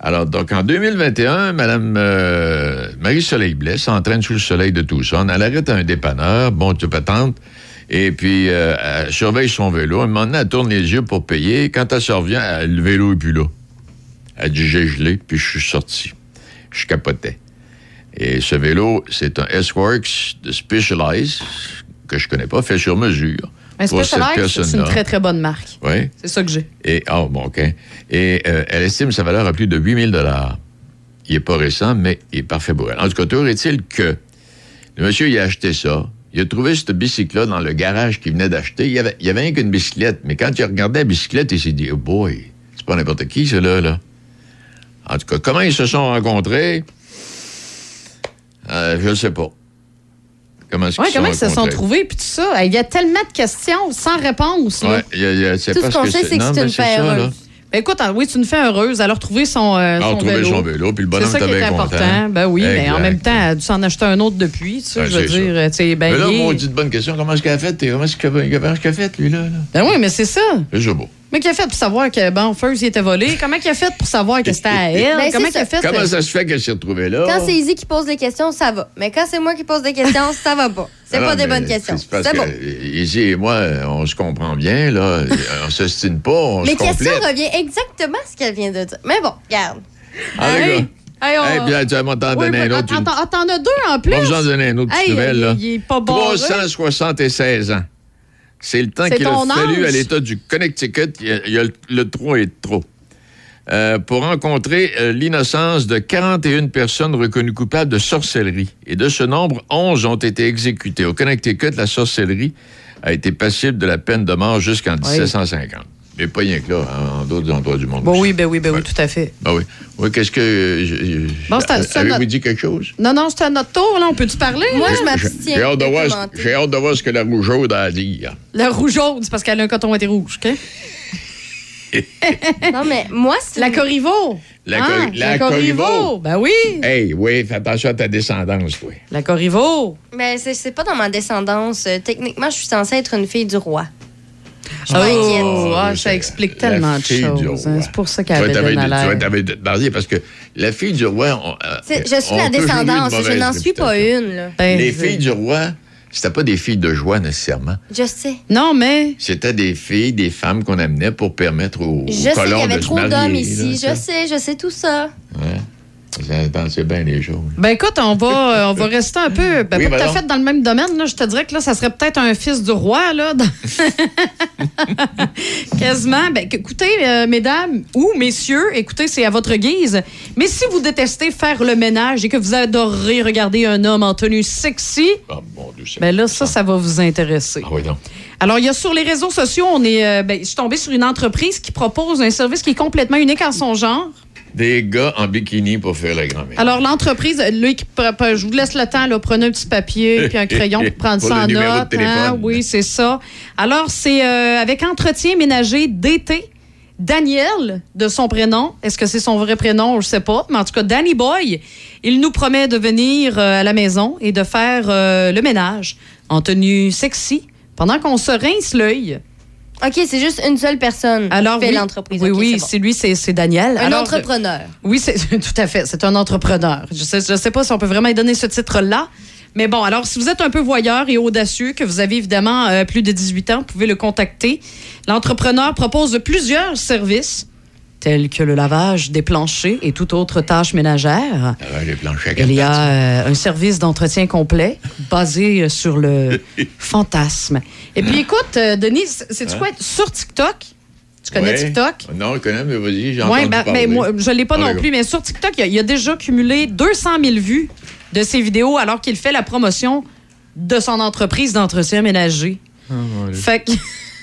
Alors, donc, en 2021, Mme euh, Marie-Soleil Blais s'entraîne sous le soleil de Tucson. Elle arrête à un dépanneur, bon, tu patente, et puis euh, elle surveille son vélo. Un moment donné, elle tourne les yeux pour payer. Quand elle se revient, elle- le vélo est plus là. Elle dit, j'ai gelé, puis je suis sorti. Je capotais. Et ce vélo, c'est un S-Works de Specialized, que je connais pas, fait sur mesure. Un Specialized, c'est une très, très bonne marque. Oui. C'est ça que j'ai. Et, oh, bon, OK. Et euh, elle estime sa valeur à plus de 8 000 Il n'est pas récent, mais il est parfait pour elle. En tout cas, toujours est-il que le monsieur, il a acheté ça. Il a trouvé cette bicycle-là dans le garage qu'il venait d'acheter. Il y avait, il y avait rien qu'une bicyclette, mais quand il a regardé la bicyclette, il s'est dit, oh boy, c'est pas n'importe qui, celui-là, là. En tout cas, comment ils se sont rencontrés? Euh, je ne sais pas. Comment Ouais, qu'ils comment ils se sont trouvés, puis tout ça. Il y a tellement de questions sans réponse. là. Ouais, il y a- il y a- c'est Tout pas ce qu'on sait, c'est que c'est une paire. Ben, écoute, ah, oui, tu nous fais heureuse. Elle a retrouvé son, euh, son vélo. son vélo, puis le C'est bonhomme ça était qui est important. content. Ben oui, mais en même temps, elle a dû s'en acheter un autre depuis. Tu sais, je veux c'est dire, ça. tu sais, ben, Mais là, il moi, dit de bonne question. Comment est-ce qu'elle a fait? Comment est-ce qu'il a, fait, lui, là? Ben oui, mais c'est ça. C'est beau. Mais qu'il a fait pour savoir que, bon, First, il était volé? Comment il a fait pour savoir que c'était à elle? Ben, Comment ça. il a fait? Comment euh, ça se fait qu'elle s'est retrouvée là? Quand c'est Izzy qui pose des questions, ça va. Mais quand c'est moi qui pose des questions, ça va pas. C'est Ah pas des bonnes questions. C'est parce que bon. Izzy et moi, on se comprend bien, là. on se stine pas, on se questions revient exactement à ce qu'elle vient de dire. Mais bon, regarde. Ah, les Hey! Hey, on- Hey, puis là, tu vas m'en donner un autre. attends, t'en as deux en plus. Pas besoin de donner une autre Hey, nouvelle, là. il- il est pas barré. 376 ans. C'est le temps qu'il a fallu à l'État du Connecticut. Il y a, il y a le, le trop est de trop. Euh, pour rencontrer euh, l'innocence de 41 personnes reconnues coupables de sorcellerie. Et de ce nombre, 11 ont été exécutées. Au Connecticut, la sorcellerie a été passible de la peine de mort jusqu'en 1750. Mais pas rien que là, en, en d'autres endroits du monde. Bon, aussi. oui, ben oui, ben oui, tout à fait. Ah oui. Oui, qu'est-ce que. euh, Bon, Avez-vous notre- dit quelque chose? Non, non, c'est à notre tour, là. On peut-tu parler? Moi, je m'abstiens. j'ai hâte de voir ce que la rougeaude a à dire. La rougeaude, c'est parce qu'elle a un coton été rouge, OK? Non, mais moi, c'est. La Corriveau. La Ah, Cor- la Corriveau. Corriveau. Ben oui. Hey, oui, fais attention à ta descendance, toi. La Corriveau. Mais c'est c'est pas dans ma descendance. Euh, Techniquement, je suis censée être une fille du roi. Je suis Oh, ah, ça explique la tellement de choses. hein. C'est pour ça Tu qu'elle vas avait donné tu à vas l'air. t'avoir basé parce que la fille du roi. on- euh, Je suis on la descendance. Je n'en suis pas une. là. Ben, Les filles du roi, c'était pas des filles de joie nécessairement. Je sais. Non, mais. C'était des filles, des femmes qu'on amenait pour permettre aux, aux Je sais qu'il y avait trop d'hommes là, ici. ça. Je sais, je sais tout ça. Ouais. Ça- C'est bien les choses. Ben écoute, on va, euh, on va rester un peu, ben, Oui, pas tout à fait dans le même domaine. Là. Je te dirais que là, ça serait peut-être un fils du roi, là. dans- Quasiment. Ben, écoutez, euh, mesdames ou messieurs, écoutez, c'est à votre guise. Mais si vous détestez faire le ménage et que vous adorez regarder un homme en tenue sexy, Ah, mon Dieu, c'est- ben là, ça, ça va vous intéresser. Ah oui, non. Alors, il y a sur les réseaux sociaux, on est, euh, ben, je suis tombée sur une entreprise qui propose un service qui est complètement unique en son genre. Des gars en bikini pour faire la grand-mère. Alors, l'entreprise, lui, qui pre- pre- je vous laisse le temps, là, prenez un petit papier puis un crayon pour prendre Pour ça en note. hein? Oui, c'est ça. Alors, c'est euh, avec entretien ménager d'été. Daniel, de son prénom. Est-ce que c'est son vrai prénom? Je sais pas. Mais en tout cas, Danny Boy, il nous promet de venir euh, à la maison et de faire euh, le ménage en tenue sexy pendant qu'on se rince l'œil. OK, c'est juste une seule personne Alors, qui fait oui, l'entreprise. Oui, oui, c'est bon. lui, c'est Daniel. Un Alors, entrepreneur. oui, c'est tout à fait. C'est un entrepreneur. Je sais, je sais pas si on peut vraiment lui donner ce titre-là. Mais bon, alors, si vous êtes un peu voyeur et audacieux, que vous avez évidemment euh, plus de 18 ans, vous pouvez le contacter. L'entrepreneur propose plusieurs services, tels que le lavage des planchers et toute autre tâche ménagère. Ah, Il y a euh, un service d'entretien complet basé euh, sur le fantasme. Et puis, écoute, euh, Denise, c'est Hein? quoi? Sur TikTok, tu connais Ouais. TikTok? Non, je connais, mais vas-y, j'ai entendu ben, parler. ben, moi, je ne l'ai pas Ah, non plus, mais sur TikTok, il y a- il y, a déjà cumulé 200 000 vues de ses vidéos alors qu'il fait la promotion de son entreprise d'entretien ménager. Ah, Fait que,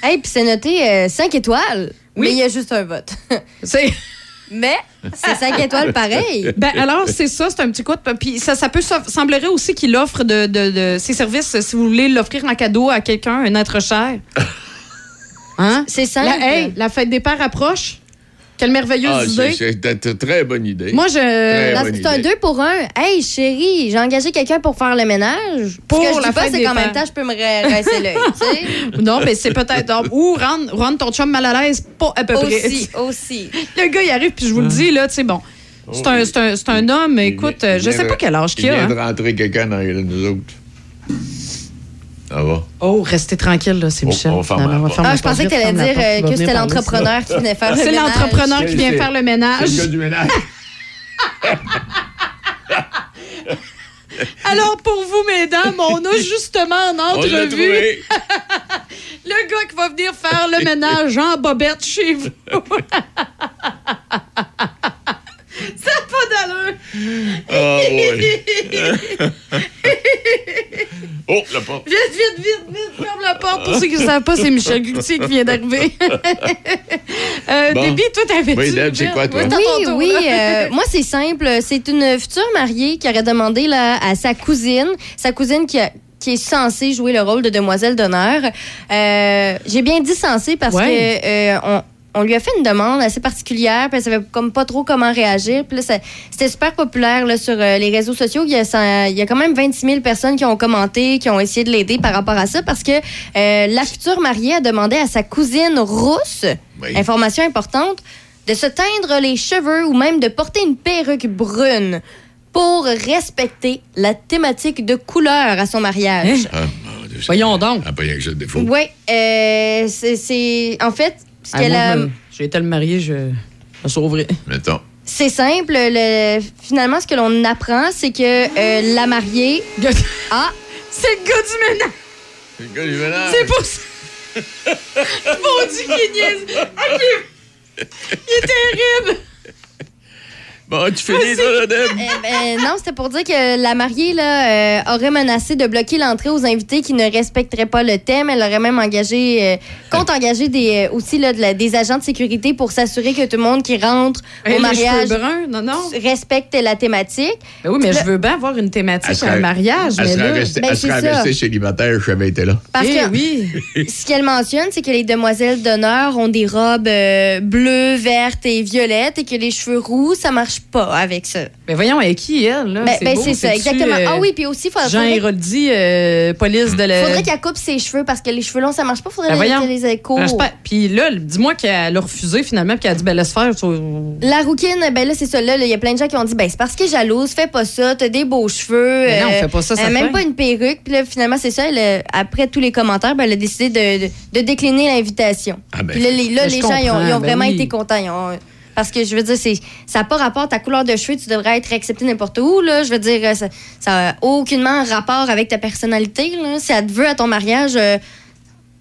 Hey, puis c'est noté 5 étoiles. Oui. Mais il y a juste un vote. c'est. mais c'est 5 étoiles pareil. Ben, alors, c'est ça, c'est un petit coup de. Puis ça, ça peut so- semblerait aussi qu'il offre de, de, de ses services, si vous voulez l'offrir en cadeau à quelqu'un, un être cher. Hein? C'est. La, hey, la fête des pères approche. Quelle merveilleuse Ah, c'est idée. c'est une très bonne idée. Moi, je. C'est un. 2 pour 1. Hey, chérie, j'ai engagé quelqu'un pour faire le ménage. Pour Ce que je la dis pas, c'est qu'en même temps, je peux me rincer l'œil. tu sais. Non, mais c'est peut-être. Ou rendre, rendre ton chum mal à l'aise, pas à peu près. Aussi, aussi. Le gars, il arrive, puis je vous le dis, là, tu sais, bon. C'est un, c'est un, c'est un homme, écoute, Il je il sais pas quel âge qu'il Il a. vient hein. de rentrer quelqu'un dans les- nous autres. Ça va. Oh, restez tranquille, là, c'est Michel. on ferme Non, on Ah, je pensais que tu allais dire euh, que c'était l'entrepreneur qui venait faire le C'est ménage. l'entrepreneur qui C'est- vient c'est- faire le C'est ménage. le gars du ménage. Alors, pour vous, mesdames, on a justement en entrevue le gars qui va venir faire le ménage en bobette chez vous. Ah oui. oh, la porte. Vite, vite, vite, vite, ferme la porte. Pour ceux qui ne savent pas, c'est Michel Gutier qui vient d'arriver. euh, Bon. Déby, toi, t'avais Oui, Deb, c'est quoi, toi? Oui, Oui, oui. euh, moi, c'est simple. C'est une future mariée qui aurait demandé là, à sa cousine, sa cousine qui a- qui est censée jouer le rôle de demoiselle d'honneur. Euh, J'ai bien dit censée parce Ouais. que euh, on- on lui a fait une demande assez particulière, puis elle savait comme pas trop comment réagir. Puis c'était super populaire là, sur euh, les réseaux sociaux. Il y, a, ça- il y a quand même 26 000 personnes qui ont commenté, qui ont essayé de l'aider par rapport à ça, parce que euh, la future mariée a demandé à sa cousine rousse, Oui. information importante, de se teindre les cheveux ou même de porter une perruque brune pour respecter la thématique de couleur à son mariage. Hein? Ah, Voyons donc. Ah, pas rien que ça de défaut. Oui, euh, c'est- c'est. En fait, ce Ah, J'ai été le marié, je me sauverai. Mettons. c'est simple. le- finalement, ce que l'on apprend, c'est que euh, la mariée. Ah! C'est le gars du ménage. C'est le gars du ménage. C'est pour ça. Mon Dieu, qu'il niaise. Ok. Il est terrible. Bon, tu finis, Deb? Eh ben, non, c'était pour dire que la mariée là, euh, aurait menacé de bloquer l'entrée aux invités qui ne respecteraient pas le thème. Elle aurait même engagé, euh, compte engager des, euh, aussi là, de la- des agents de sécurité pour s'assurer que tout le monde qui rentre au les mariage cheveux bruns, non, non. respecte la thématique. Ben oui, mais Le- je veux bien avoir une thématique à un mariage, Elle mais serait là... restée, ben, elle c'est serait ça. restée célibataire, je été là. Parce Eh que oui. ce qu'elle mentionne, c'est que les demoiselles d'honneur ont des robes euh, bleues, vertes et violettes et que les cheveux roux, ça marche pas avec ça. Mais voyons, avec qui, elle? Là? Ben, ben, beau, c'est ça, exactement. euh, ah oui, puis aussi, il faudrait, Jean Héroldi, euh, police de la... faudrait qu'elle coupe ses cheveux parce que les cheveux longs, ça marche pas. Faudrait Ben, les courts. J'espère- Puis là, dis-moi qu'elle a refusé finalement, puis qu'elle a dit, ben laisse faire. tu- La rouquine, ben là, c'est ça. Là, il y a plein de gens qui ont dit, ben c'est parce qu'elle est jalouse, fais pas ça, t'as des beaux cheveux. Mais non, euh, fais pas ça, elle a certain. même pas une perruque. Puis là, finalement, c'est ça. elle, euh, après tous les commentaires, ben, elle a décidé de, de- de décliner l'invitation. Ah, ben, Puis là, les, là, ben, les gens, ils ont, ils ont comprends, ben vraiment oui. été contents. Ils ont- parce que je veux dire, c'est, ça n'a pas rapport à ta couleur de cheveux, tu devrais être accepté n'importe où. Là. Je veux dire, euh, ça n'a aucunement rapport avec ta personnalité. Là. Si elle te veut à ton mariage, euh,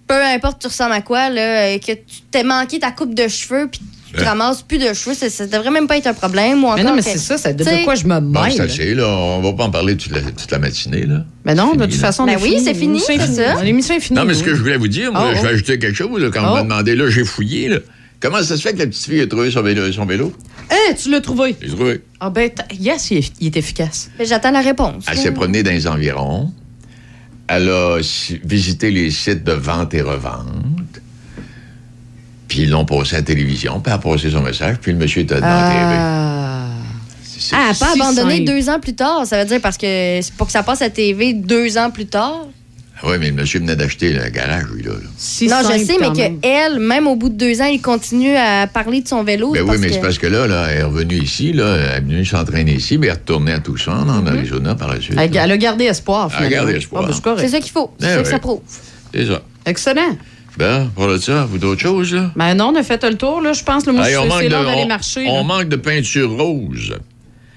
peu importe tu ressembles à quoi, là, euh, que tu t'aies manqué ta coupe de cheveux puis tu te ramasses plus de cheveux, ça, ça devrait même pas être un problème. Ou Mais non, mais c'est ça, ça de, quoi je me Bon, mêle. c'est assez, là. On va pas en parler toute la, toute la matinée, là. Mais non, de toute façon, Ben oui, c'est fini, L'émission est c'est finie. ça. L'émission est finie. Non, mais ce que je voulais vous dire, moi, Oh, je vais oh. ajouter quelque chose, là, quand Oh. on m'a demandé, là, j'ai fouillé, là. Comment ça se fait que la petite fille a trouvé son vélo? Son vélo? Hein, tu l'as trouvé? J'ai trouvé. Ah ben, yes, il est, il est efficace. Mais J'attends la réponse. Elle s'est promenée dans les environs. Elle a si- visité les sites de vente et revente. Puis ils l'ont passé à la télévision, puis elle a passé son message, puis le monsieur est dans la TV. Ah. C'est- Ah, elle n'a pas Si abandonné simple. deux ans plus tard. Ça veut dire parce que c'est pour que ça passe à TV deux ans plus tard? Oui, mais le monsieur venait d'acheter le garage, lui, là. non, je sais, mais qu'elle, même au bout de deux ans, il continue à parler de son vélo. Ben oui, mais que- c'est parce que là, là, elle est revenue ici, là, elle est venue s'entraîner ici, mais elle est retournée à Tucson, en Arizona, par la suite. Elle, a gardé espoir, Elle a finalement. gardé espoir. Ah, ben, c'est ça qu'il faut. C'est Eh ça que ça prouve. C'est ça. Excellent. Ben, pour le ça, vous d'autres choses, là? Ben non, on a fait le tour, là, je pense. Le manque c'est l'heure d'aller marcher. on là. manque de peinture rose.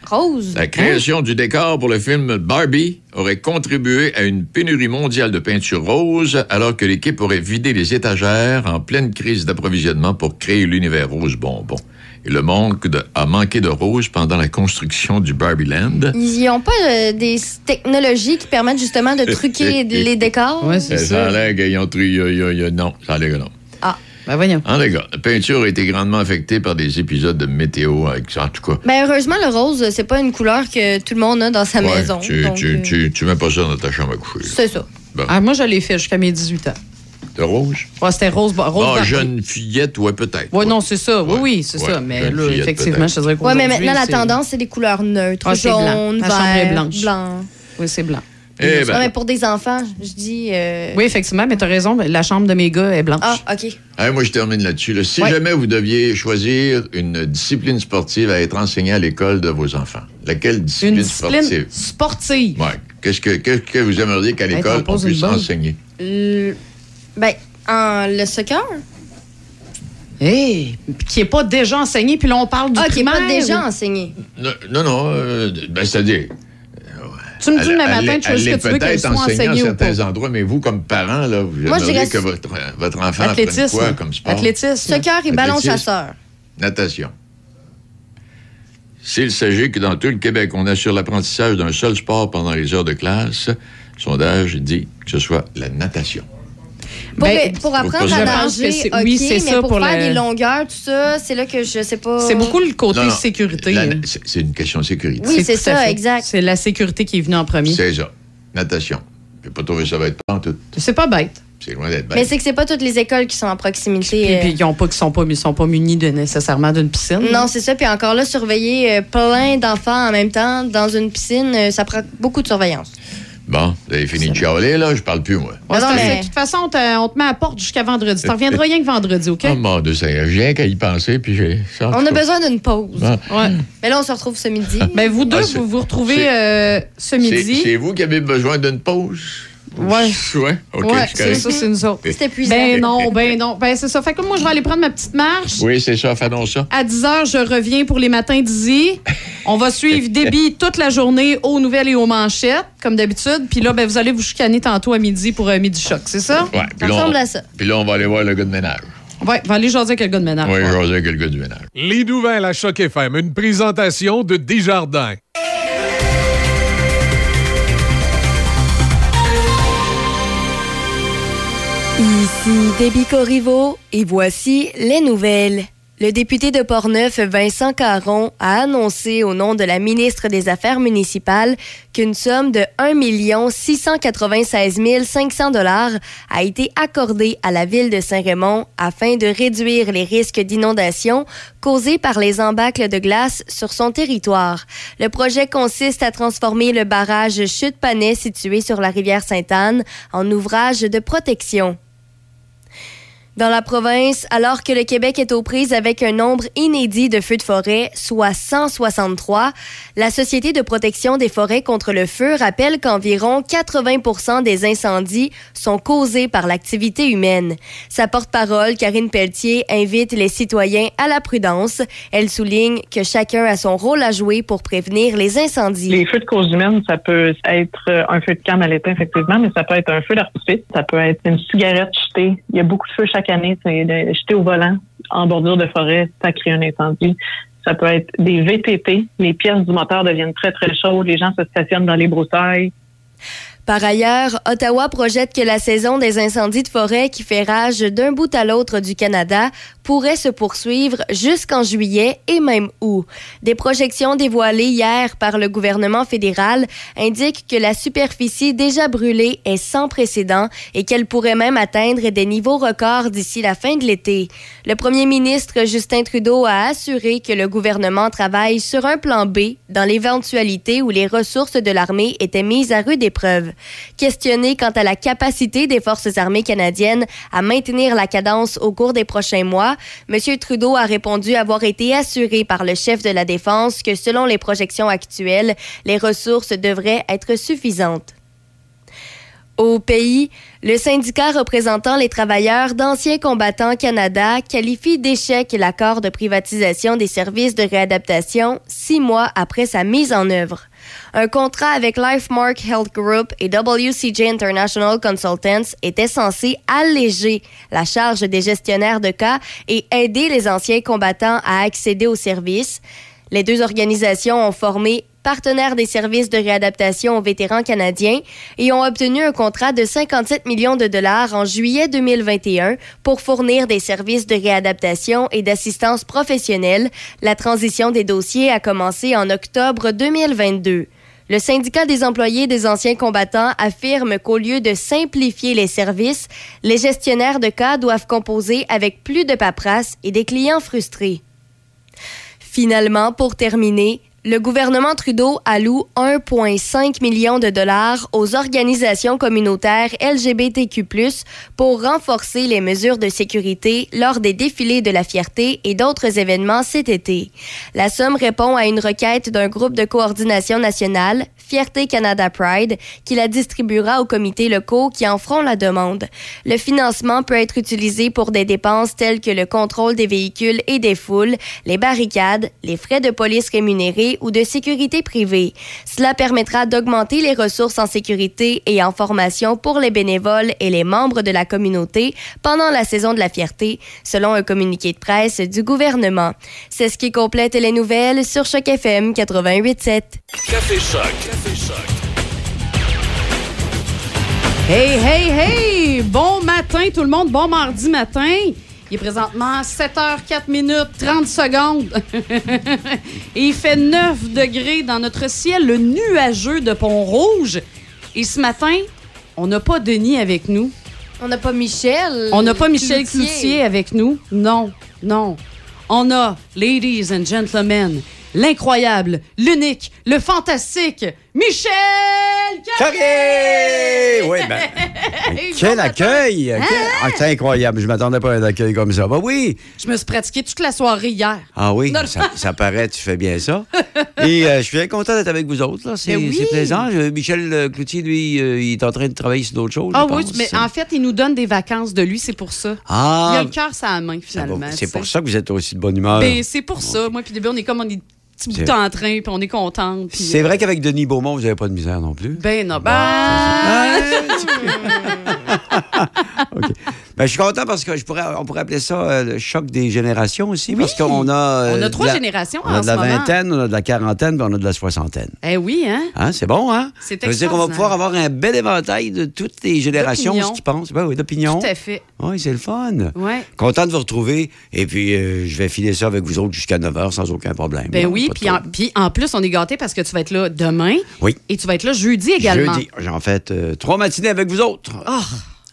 Rose. La création du décor pour le film Barbie aurait contribué à une pénurie mondiale de peinture rose, alors que l'équipe aurait vidé les étagères en pleine crise d'approvisionnement pour créer l'univers rose bonbon. Et le monde de- a manqué de rose pendant la construction du Barbie Land. Ils n'ont pas euh, des technologies qui permettent justement de truquer les décors? Ouais, c'est Euh, Ça a ça. l'air qu'ils ont y a- Non, ça a l'air que non. Ben voyons. En les gars, la peinture a été grandement affectée par des épisodes de météo, avec, en tout cas. Ben heureusement, le rose, c'est pas une couleur que tout le monde a dans sa Ouais, maison. tu, donc, tu, euh, tu, tu mets pas ça dans ta chambre à coucher. C'est ça. Ah, moi, je l'ai fait jusqu'à mes 18 ans. De rose? Ouais, c'était rose, rose Bon, Barbie. jeune fillette, ouais, peut-être. Ouais, non, c'est ça. Oui, Ouais. oui, c'est Ouais, ça. Mais là, effectivement, je te dirais Ouais, mais maintenant, la c'est- tendance, c'est des couleurs neutres. Ah, c'est blanc. jaune, La vert, chambre est blanche. blanc. Oui, c'est blanc. Eh ben, Non, mais pour des enfants, je dis. euh, Oui, effectivement, mais t'as raison. La chambre de mes gars est blanche. Ah, OK. Hey, moi, je termine là-dessus. là. Si Ouais. jamais vous deviez choisir une discipline sportive à être enseignée à l'école de vos enfants, laquelle discipline, Une discipline sportive? sportive. Ouais. Qu'est-ce que, qu'est-ce que vous aimeriez qu'à Hey, l'école, t'en on poses une puisse bonne. enseigner? Le- Ben, en, le soccer? Hé, qui n'est pas déjà enseigné, puis là, on parle du Ah, qui n'est primaire. pas déjà enseigné. Non, non, non euh, ben, c'est-à-dire... Tu me dis le matin, tu choisis que tu veux qu'elle soit enseignée à certains endroits, mais vous, comme parent, là, vous Moi, aimeriez que votre, votre enfant apprenne quoi comme sport? Athlétisme. Soccer et ballon chasseur. Natation. S'il s'agit que dans tout le Québec, on assure l'apprentissage d'un seul sport pendant les heures de classe, le sondage dit que ce soit la natation. Pour, Ben, pour apprendre à nager, c'est- OK, oui, c'est mais ça pour, pour faire le- des longueurs, tout ça, c'est là que je sais pas. C'est beaucoup le côté Non, non, sécurité. la- hein. c'est c'est une question de sécurité. Oui, c'est ça, exact. C'est la sécurité qui est venue en premier. C'est ça. Natation. Je n'ai pas trouvé ça va être pas en tout. C'est pas bête. C'est loin d'être Mais bête. c'est que c'est pas toutes les écoles qui sont à proximité. Puis, euh, puis ils ont pas, qui sont pas, ils sont pas munis de, nécessairement d'une piscine. Non, c'est ça. Puis encore là, surveiller euh, plein d'enfants en même temps dans une piscine, euh, ça prend beaucoup de surveillance. Bon, vous avez fini de chialer, là? Je parle plus, moi. Ouais, Non, mais- De toute façon, on te, on te met à la porte jusqu'à vendredi. Tu reviendras rien que vendredi, OK? Oh mon Dieu, ça y est, j'ai rien qu'à y penser, puis j'ai... On a besoin d'une pause. Ah. Ouais. Mais là, on se retrouve ce midi. Ben, vous deux, Ah, vous vous retrouvez euh, ce midi. c'est vous qui avez besoin d'une pause? Ouais. Ouais, OK, ouais, c'est ça, c'est nous autres. C'est épuisant. Ben non, ben non. Ben c'est ça. Fait que moi, je vais aller prendre ma petite marche. Oui, c'est ça, faisons ça. À 10 h, je reviens pour les matins d'Izzy. On va suivre Déby toute la journée aux nouvelles et aux manchettes, comme d'habitude. Puis là, ben, vous allez vous chicaner tantôt à midi pour euh, Midi Choc, c'est ça? Ouais, Ça puis là, on, ressemble à ça. puis là, on va aller voir le gars de ménage. Ouais, on va aller jaser avec le gars de ménage. Oui, jaser avec le gars du ménage. Les nouvelles à Choc FM, une présentation de Desjardins. Ici Déby Corriveau et voici les nouvelles. Le député de Portneuf, Vincent Caron, a annoncé au nom de la ministre des Affaires municipales qu'une somme de 1 696 500 dollars a été accordée à la ville de Saint-Raymond afin de réduire les risques d'inondation causés par les embâcles de glace sur son territoire. Le projet consiste à transformer le barrage Chute-Panay situé sur la rivière Sainte-Anne en ouvrage de protection. Dans la province, alors que le Québec est aux prises avec un nombre inédit de feux de forêt, soit 163, la Société de protection des forêts contre le feu rappelle qu'environ 80% des incendies sont causés par l'activité humaine. Sa porte-parole, Karine Pelletier, invite les citoyens à la prudence. Elle souligne que chacun a son rôle à jouer pour prévenir les incendies. Les feux de cause humaine, ça peut être euh, un feu de camp à l'étain, effectivement, mais ça peut être un feu d'artifice, ça peut être une cigarette jetée. Il y a beaucoup de feux chaque année, c'est de jeter au volant en bordure de forêt, ça crée un incendie. Ça peut être des VTT, les pièces du moteur deviennent très très chaudes, les gens se stationnent dans les broussailles. Par ailleurs, Ottawa projette que la saison des incendies de forêt qui fait rage d'un bout à l'autre du Canada pourrait se poursuivre jusqu'en juillet et même août. Des projections dévoilées hier par le gouvernement fédéral indiquent que la superficie déjà brûlée est sans précédent et qu'elle pourrait même atteindre des niveaux records d'ici la fin de l'été. Le premier ministre Justin Trudeau a assuré que le gouvernement travaille sur un plan B dans l'éventualité où les ressources de l'armée étaient mises à rude épreuve. Questionné quant à la capacité des forces armées canadiennes à maintenir la cadence au cours des prochains mois, M. Trudeau a répondu avoir été assuré par le chef de la Défense que selon les projections actuelles, les ressources devraient être suffisantes. Au pays, le syndicat représentant les travailleurs d'Anciens combattants Canada qualifie d'échec l'accord de privatisation des services de réadaptation six mois après sa mise en œuvre. Un contrat avec LifeMark Health Group et WCJ International Consultants était censé alléger la charge des gestionnaires de cas et aider les anciens combattants à accéder aux services. Les deux organisations ont formé partenaires des services de réadaptation aux vétérans canadiens et ont obtenu un contrat de 57 millions de dollars en juillet 2021 pour fournir des services de réadaptation et d'assistance professionnelle. La transition des dossiers a commencé en octobre 2022. Le syndicat des employés des anciens combattants affirme qu'au lieu de simplifier les services, les gestionnaires de cas doivent composer avec plus de paperasse et des clients frustrés. Finalement, pour terminer, le gouvernement Trudeau alloue 1,5 million de dollars aux organisations communautaires LGBTQ+, pour renforcer les mesures de sécurité lors des défilés de la fierté et d'autres événements cet été. La somme répond à une requête d'un groupe de coordination nationale, Fierté Canada Pride, qui la distribuera aux comités locaux qui en feront la demande. Le financement peut être utilisé pour des dépenses telles que le contrôle des véhicules et des foules, les barricades, les frais de police rémunérés ou de sécurité privée. Cela permettra d'augmenter les ressources en sécurité et en formation pour les bénévoles et les membres de la communauté pendant la saison de la fierté, selon un communiqué de presse du gouvernement. C'est ce qui complète les nouvelles sur Choc FM 88.7. Café Choc. Café Choc. Hey, hey, hey! Bon matin, tout le monde. Bon mardi matin. Il est présentement 7h04 minutes 30 secondes. Et il fait 9 degrés dans notre ciel, le nuageux de Pont-Rouge. Et ce matin, on n'a pas Denis avec nous. On n'a pas Michel. On n'a pas Michel Cloutier avec nous. Non, non. On a, ladies and gentlemen, l'incroyable, l'unique, le fantastique, Michel Carré! Oui, ben. Quel accueil! Hein? Quel- Ah, c'est incroyable. Je m'attendais pas à un accueil comme ça. Bah oui. Je me suis pratiqué toute la soirée hier. Ah oui, Non, ça, ça paraît, tu fais bien ça. Et euh, je suis bien content d'être avec vous autres. là. C'est Ben oui. c'est plaisant. Michel euh, Cloutier, lui, euh, il est en train de travailler sur d'autres choses. Ah je oui, pense. mais en fait, il nous donne des vacances de lui, c'est pour ça. Ah, il a le cœur sur la main, finalement. c'est pour ça que vous êtes aussi de bonne humeur. Ben, c'est pour ça. Moi, puis début, on est comme on est petit bout C'est- en train, puis on est contente. puis- C'est vrai qu'avec Denis Beaumont, vous n'avez pas de misère non plus? Ben non, ben... Ah, OK. Ben, je suis content parce que je pourrais, on pourrait appeler ça euh, le choc des générations aussi. Parce qu'on a. euh, On a trois la- générations On a en de la moment. vingtaine, on a de la quarantaine, puis on a de la soixantaine. Eh oui, hein? Hein, c'est bon, hein? C'est Ça veut dire qu'on va pouvoir avoir un bel éventail de toutes les générations, ce qu'ils pensent. Ben oui, d'opinions. Tout à fait. Oui, c'est le fun. Ouais. Content de vous retrouver. Et puis, euh, je vais filer ça avec vous autres jusqu'à 9 h sans aucun problème. Ben là. oui, puis en, puis en plus, on est gâtés parce que tu vas être là demain. Oui. Et tu vas être là jeudi également. Jeudi, j'en fais euh, trois matinées avec vous autres. Ah,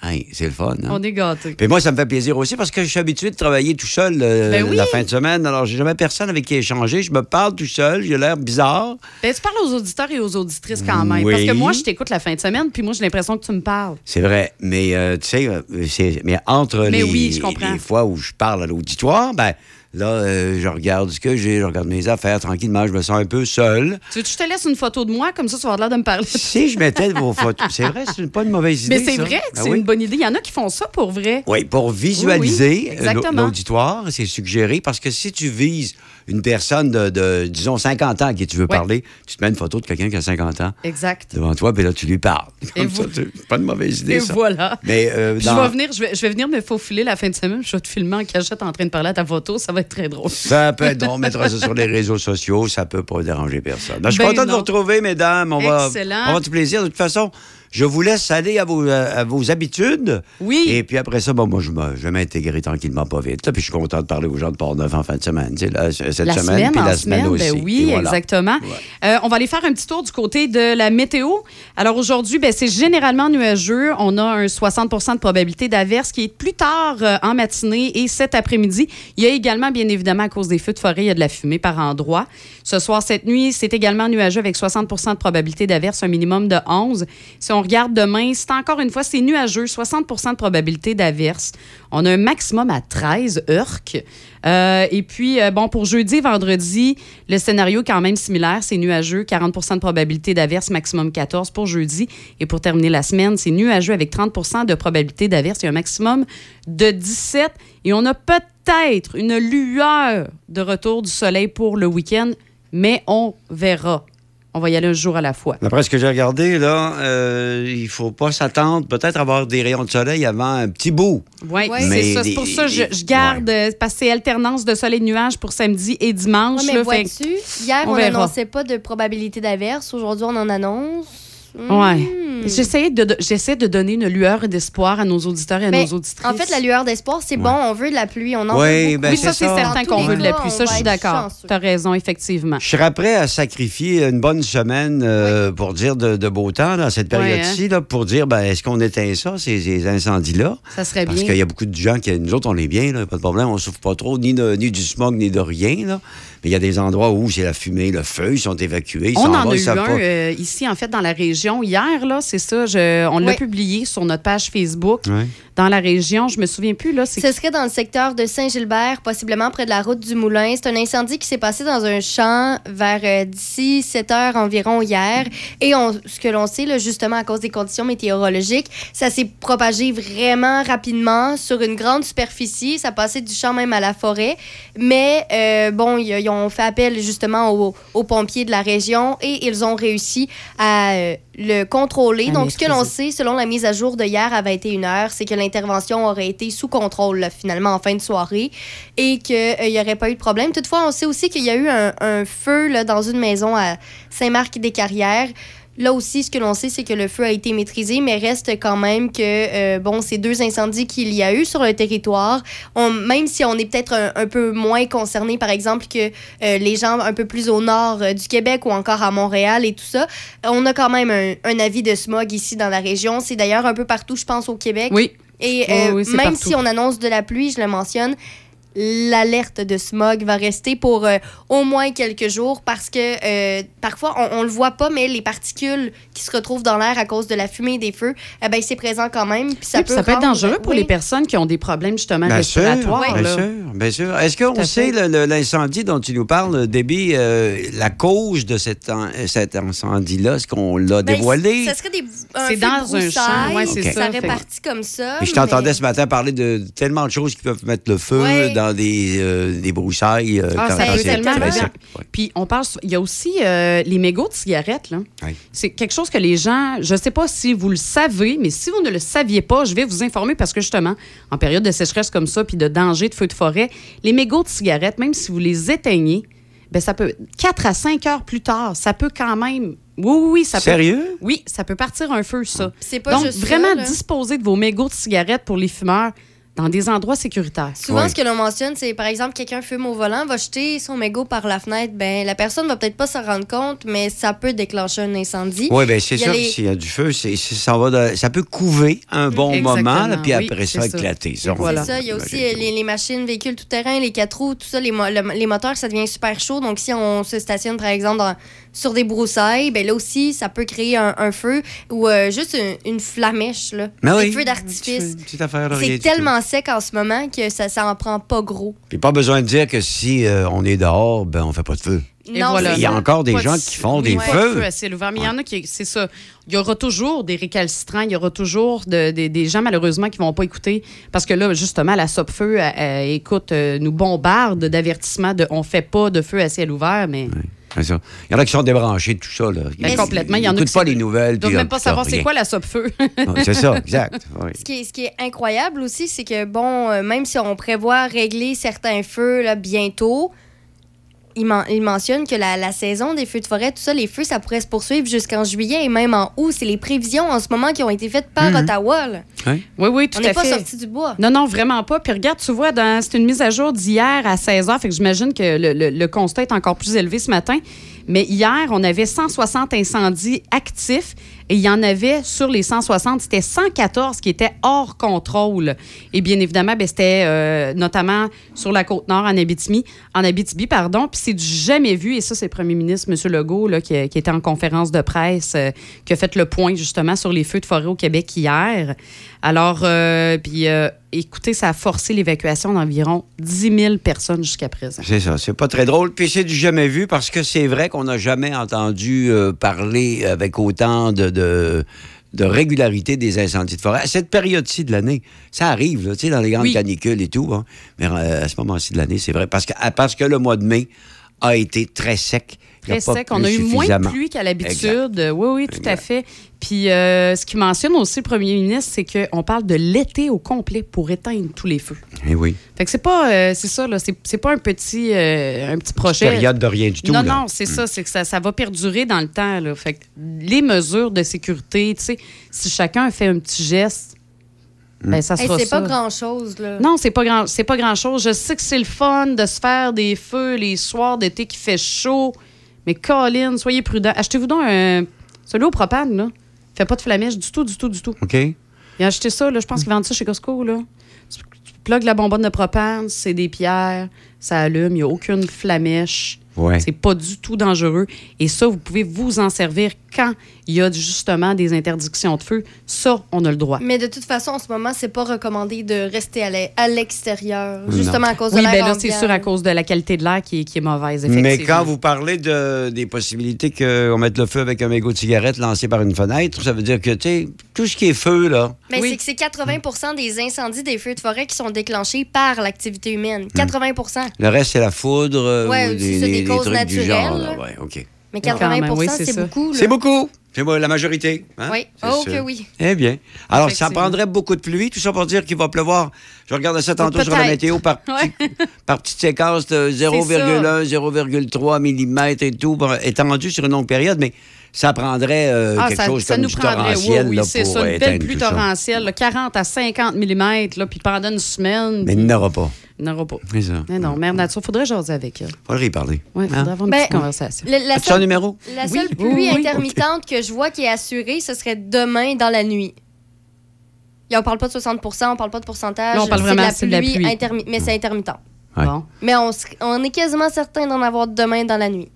Hey, c'est le fun. hein? on est gâtés. Puis moi, ça me fait plaisir aussi parce que je suis habitué de travailler tout seul euh, Ben oui. la fin de semaine. Alors, j'ai jamais personne avec qui échanger. Je me parle tout seul. J'ai l'air bizarre. Ben, tu parles aux auditeurs et aux auditrices quand même. Oui. Parce que moi, je t'écoute la fin de semaine, puis moi, j'ai l'impression que tu me parles. C'est vrai. Mais, euh, tu sais, euh, mais entre Mais les, oui, les fois où je parle à l'auditoire, ben là, euh, je regarde ce que j'ai, je regarde mes affaires tranquillement. Je me sens un peu seul. Tu veux que je te laisse une photo de moi, comme ça, tu vas avoir l'air de me parler. Si je mettais vos photos, c'est vrai, c'est pas une mauvaise idée. Mais c'est vrai que Ben c'est oui. une bonne idée. Il y en a qui font ça pour vrai. Oui, pour visualiser Oui, oui, euh, l'auditoire, c'est suggéré parce que si tu vises une personne de, de, disons, 50 ans à qui tu veux Ouais. parler, tu te mets une photo de quelqu'un qui a 50 ans Exact. devant toi, puis là, tu lui parles. Comme vous- ça, pas une mauvaise idée, Et ça. voilà. Mais euh, dans- Je, vais venir, je, vais, je vais venir me faufiler la fin de semaine. Je vais te filmer en cachette en train de parler à ta photo. Ça va être très drôle. ça peut être drôle, on mettra ça sur les réseaux sociaux, ça peut pas déranger personne. Je suis Ben content de vous retrouver, mesdames. On va, Excellent. on va du plaisir. De toute façon, je vous laisse aller à vos, à vos habitudes. Oui. Et puis après ça, bon, moi, je, je vais m'intégrer tranquillement, pas vite. là. Puis je suis content de parler aux gens de Port-Neuf en fin de semaine. tu sais, là, cette la semaine, semaine, puis la semaine, semaine, aussi. ben oui, voilà. exactement. Euh, on va aller faire un petit tour du côté de la météo. Alors aujourd'hui, ben, c'est généralement nuageux. On a un 60% de probabilité d'averse qui est plus tard euh, en matinée et cet après-midi. Il y a également, bien évidemment, à cause des feux de forêt, il y a de la fumée par endroits. Ce soir, cette nuit, c'est également nuageux avec 60% de probabilité d'averse, un minimum de 11. Si on regarde demain, c'est encore une fois, c'est nuageux, 60% de probabilité d'averse. On a un maximum à 13 heurques. Euh, et puis, euh, bon, pour jeudi vendredi, le scénario est quand même similaire. C'est nuageux, 40% de probabilité d'averse, maximum 14 pour jeudi. Et pour terminer la semaine, c'est nuageux avec 30% de probabilité d'averse et un maximum de 17. Et on a peut-être une lueur de retour du soleil pour le week-end, mais on verra. On va y aller un jour à la fois. D'après ce que j'ai regardé, là, euh, il faut pas s'attendre peut-être à avoir des rayons de soleil avant un petit bout. Oui, Ouais. c'est Mais ça. C'est pour ça que je, je garde, euh, parce que c'est alternance de soleil et de nuages pour samedi et dimanche. Ouais, mais là, fait hier, on n'annonçait pas de probabilité d'averse. Aujourd'hui, on en annonce. Ouais. Hmm. J'essaie de, de- j'essaie de donner une lueur d'espoir à nos auditeurs et à Mais, nos auditrices. En fait, la lueur d'espoir, c'est bon. On veut de la pluie. On en Ouais, veut beaucoup. ben, oui, ça, c'est certain tous qu'on les veut de la cas, pluie. on Ça, je suis être d'accord. chanceux. Tu as raison, effectivement. Je serais prêt à sacrifier une bonne semaine euh, pour dire de, de beau temps dans cette Ouais, période-ci, là, pour dire ben, est-ce qu'on éteint ça, ces, ces incendies-là? Ça serait Parce bien. qu'il y a beaucoup de gens qui, nous autres, on est bien, là, pas de problème, on souffre pas trop, ni, de- ni du smog, ni de rien. Là. Mais il y a des endroits où c'est la fumée, le feu, ils sont évacués. Ils On s'en en vont, a ils eu savent un pas. euh, ici, en fait, dans la région. Hier, là, c'est ça. je- on l'a publié sur notre page Facebook. Dans la région, je me souviens plus, là. Ce serait dans le secteur de Saint-Gilbert, possiblement près de la route du Moulin. C'est un incendie qui s'est passé dans un champ vers euh, d'ici 7 heures environ hier. Et on, ce que l'on sait, là, justement, à cause des conditions météorologiques, ça s'est propagé vraiment rapidement sur une grande superficie. Ça passait du champ même à la forêt. Mais euh, bon, ils, ils ont fait appel justement aux, aux pompiers de la région et ils ont réussi à euh, le contrôler. À Donc, ce que l'on sait, selon la mise à jour de hier à 21h, c'est que l'intervention aurait été sous contrôle là, finalement en fin de soirée et qu'il n'y aurait pas eu de problème. Toutefois, on sait aussi qu'il y a eu un, un feu là, dans une maison à Saint-Marc-des-Carrières. Là aussi, ce que l'on sait, c'est que le feu a été maîtrisé, mais reste quand même que, euh, bon, ces deux incendies qu'il y a eu sur le territoire, on- même si on est peut-être un, un peu moins concerné, par exemple, que euh, les gens un peu plus au nord euh, du Québec ou encore à Montréal et tout ça, on a quand même un, un avis de smog ici dans la région. C'est d'ailleurs un peu partout, je pense, au Québec. Oui. Et Oui, oui, c'est même partout. si on annonce de la pluie, je le mentionne, l'alerte de smog va rester pour euh, au moins quelques jours parce que euh, parfois on, on le voit pas, mais les particules qui se retrouvent dans l'air à cause de la fumée et des feux, eh ben c'est présent quand même. Puis ça, Oui, peut, ça peut être dangereux pour oui. les personnes qui ont des problèmes justement Bien sûr, respiratoires. bien là. sûr, bien sûr. Est-ce qu'on sait l'incendie dont tu nous parles, Déby, euh, la cause de cet, en- cet incendie-là? Est-ce qu'on l'a Ben, dévoilé? Ça serait des, un C'est dans un champ, ouais, ça. Ça répartit comme ça. Puis je t'entendais mais- ce matin parler de tellement de choses qui peuvent mettre le feu Ouais. Dans des, euh, des broussailles. euh, Ah, quand- ça quand peut c'est tellement. Ouais. Puis on parle, il y a aussi euh, les mégots de cigarettes. Là. C'est quelque chose que les gens, je ne sais pas si vous le savez, mais si vous ne le saviez pas, je vais vous informer parce que justement, en période de sécheresse comme ça, puis de danger de feu de forêt, les mégots de cigarettes, même si vous les éteignez, ben ça peut, 4 à 5 heures plus tard, ça peut quand même. Oui, oui, oui, ça peut. Sérieux? Oui, ça peut partir un feu, ça. C'est pas Donc, juste vraiment disposer de vos mégots de cigarettes pour les fumeurs dans des endroits sécuritaires. Souvent, ce que l'on mentionne, c'est par exemple, quelqu'un fume au volant, va jeter son mégot par la fenêtre. Ben, la personne va peut-être pas s'en rendre compte, mais ça peut déclencher un incendie. Oui, bien, c'est les- S'il y a du feu, c'est, ça, va de- ça peut couver un bon Exactement, moment, là, puis oui, après ça, éclater. Ça, Voilà. Ça, il y a aussi euh, les, les machines, véhicules tout-terrain, les quatre roues, tout ça, les, mo- le- les moteurs, ça devient super chaud. Donc, si on se stationne, par exemple, dans- sur des broussailles, ben là aussi, ça peut créer un, un feu ou euh, juste une, une flamèche, là. Mais des oui, feux d'artifice. C'est tout. tellement sec en ce moment que ça, ça en prend pas gros. Puis pas besoin de dire que si euh, on est dehors, ben on fait pas de feu. Et Non, voilà. Il y a encore des Pas de- gens qui font oui, des pas de feux. feu à ciel ouvert. Mais il y en a qui, c'est ça. Il y aura toujours des récalcitrants, il y aura toujours de- des- des gens, malheureusement, qui vont pas écouter. Parce que là, justement, la elle- elle, écoute, euh, nous bombarde d'avertissements de on fait pas de feu à ciel ouvert, mais. Il y en a qui sont débranchés de tout ça. Là. Ben, Ils- complètement. Il y en a qui pas les nouvelles. ils doivent même pas savoir c'est quoi la SOPFEU. Ouais, c'est ça, exact. Oui. Ce qui, est, ce qui est incroyable aussi, c'est que, bon, euh, même si on prévoit régler certains feux là, bientôt, il, men- il mentionne que la, la saison des feux de forêt, tout ça, les feux, ça pourrait se poursuivre jusqu'en juillet et même en août. C'est les prévisions en ce moment qui ont été faites par Mhm. Ottawa. là. oui, oui, tout On n'est à pas fait. sorti du bois. Non, non, vraiment pas. Puis regarde, tu vois, dans- c'est une mise à jour d'hier à 16 h. Fait que j'imagine que le, le- le constat est encore plus élevé ce matin. Mais hier, on avait 160 incendies actifs et il y en avait sur les 160, c'était 114 qui étaient hors contrôle. Et bien évidemment, ben, c'était euh, notamment sur la côte nord en Abitibi, en pardon. Puis c'est du jamais vu. Et ça, c'est le premier ministre, M. Legault, là, qui, était en conférence de presse, euh, qui a fait le point justement sur les feux de forêt au Québec hier. Alors, euh, puis écoutez, ça a forcé l'évacuation d'environ 10 000 personnes jusqu'à présent. C'est ça, c'est pas très drôle. Puis c'est du jamais vu parce que c'est vrai qu'on n'a jamais entendu parler avec autant de, de, de régularité des incendies de forêt. À cette période-ci de l'année, ça arrive, là, tu sais, dans les grandes Oui. canicules et tout. hein. Mais euh, à ce moment-ci de l'année, c'est vrai. Parce que, ah, parce que le mois de mai a été très sec. Très sec. On a eu moins de pluie qu'à l'habitude. Euh, Oui, oui, tout à fait. Puis, euh, ce qu'il mentionne aussi, le premier ministre, c'est qu'on parle de l'été au complet pour éteindre tous les feux. Eh oui. Fait que c'est pas, euh, c'est ça, là, c'est, c'est pas un petit, euh, un petit projet. Période de rien du tout. non, là. non, c'est ça, c'est que ça, ça va perdurer dans le temps. Là. Fait que les mesures de sécurité, tu sais, si chacun fait un petit geste, ben, ça Hey, sera c'est ça. pas grand-chose. là. Non, c'est pas grand, c'est pas grand chose. Je sais que c'est le fun de se faire des feux les soirs d'été qui fait chaud, mais Colin, soyez prudents. Achetez-vous donc un celui au propane là. Fait pas de flamèche du tout, du tout, du tout. OK? Il a acheté ça là, je pense qu'ils vendent ça chez Costco là. Tu, tu plugues la bonbonne de propane, c'est des pierres, ça allume, il y a aucune flamèche. Ouais. C'est pas du tout dangereux. Et ça, vous pouvez vous en servir quand il y a justement des interdictions de feu. Ça, on a le droit. Mais de toute façon, en ce moment, c'est pas recommandé de rester à l'e- à l'extérieur, justement à cause de Oui, l'air ben là, c'est sûr à cause de la qualité de l'air qui, est- qui est mauvaise, effectivement. Mais quand vous parlez de, des possibilités qu'on mette le feu avec un mégot de cigarette lancé par une fenêtre, ça veut dire que, tu sais, tout ce qui est feu, là, Mais Oui. c'est que c'est 80 des incendies des feux de forêt qui sont déclenchés par l'activité humaine. 80 le reste, c'est la foudre euh, Ouais, ou des des- des causes trucs du genre. naturelles. là. Ouais, OK. Mais Quand 80 même, oui, c'est beaucoup. là. C'est beaucoup. C'est la majorité. hein? Oui. Oh, que oui. Eh bien. Alors, ça prendrait beaucoup de pluie, tout ça pour dire qu'il va pleuvoir. Je regardais ça tantôt sur la météo par, petit- par petite séquence de 0,1, 0,3 mm et tout, étendu sur une longue période, mais ça prendrait euh, Ah, quelque ça, chose ça comme nous du prendrait, oui, torrentiel oui, là, c'est ça, une belle pluie torrentielle, là, 40 à 50 mm, là, puis pendant une semaine. Mais il n'y en aura pas. Il n'y en aura pas. C'est ça. Mais non, Mère Nature, faudrait jaser avec elle. Faudrait y parler. Oui, Hein? faudrait avoir une Ben, petite conversation. Le- la seule, numéro? la seule oui, pluie oui. intermittente que je vois qui est assurée, ce serait demain dans la nuit. Et on parle pas de 60% on parle pas de pourcentage. Là, on parle vraiment, de c'est de la pluie. intermi- mais c'est intermittent. Ouais. Bon. Mais on, est quasiment certain d'en avoir demain dans la nuit.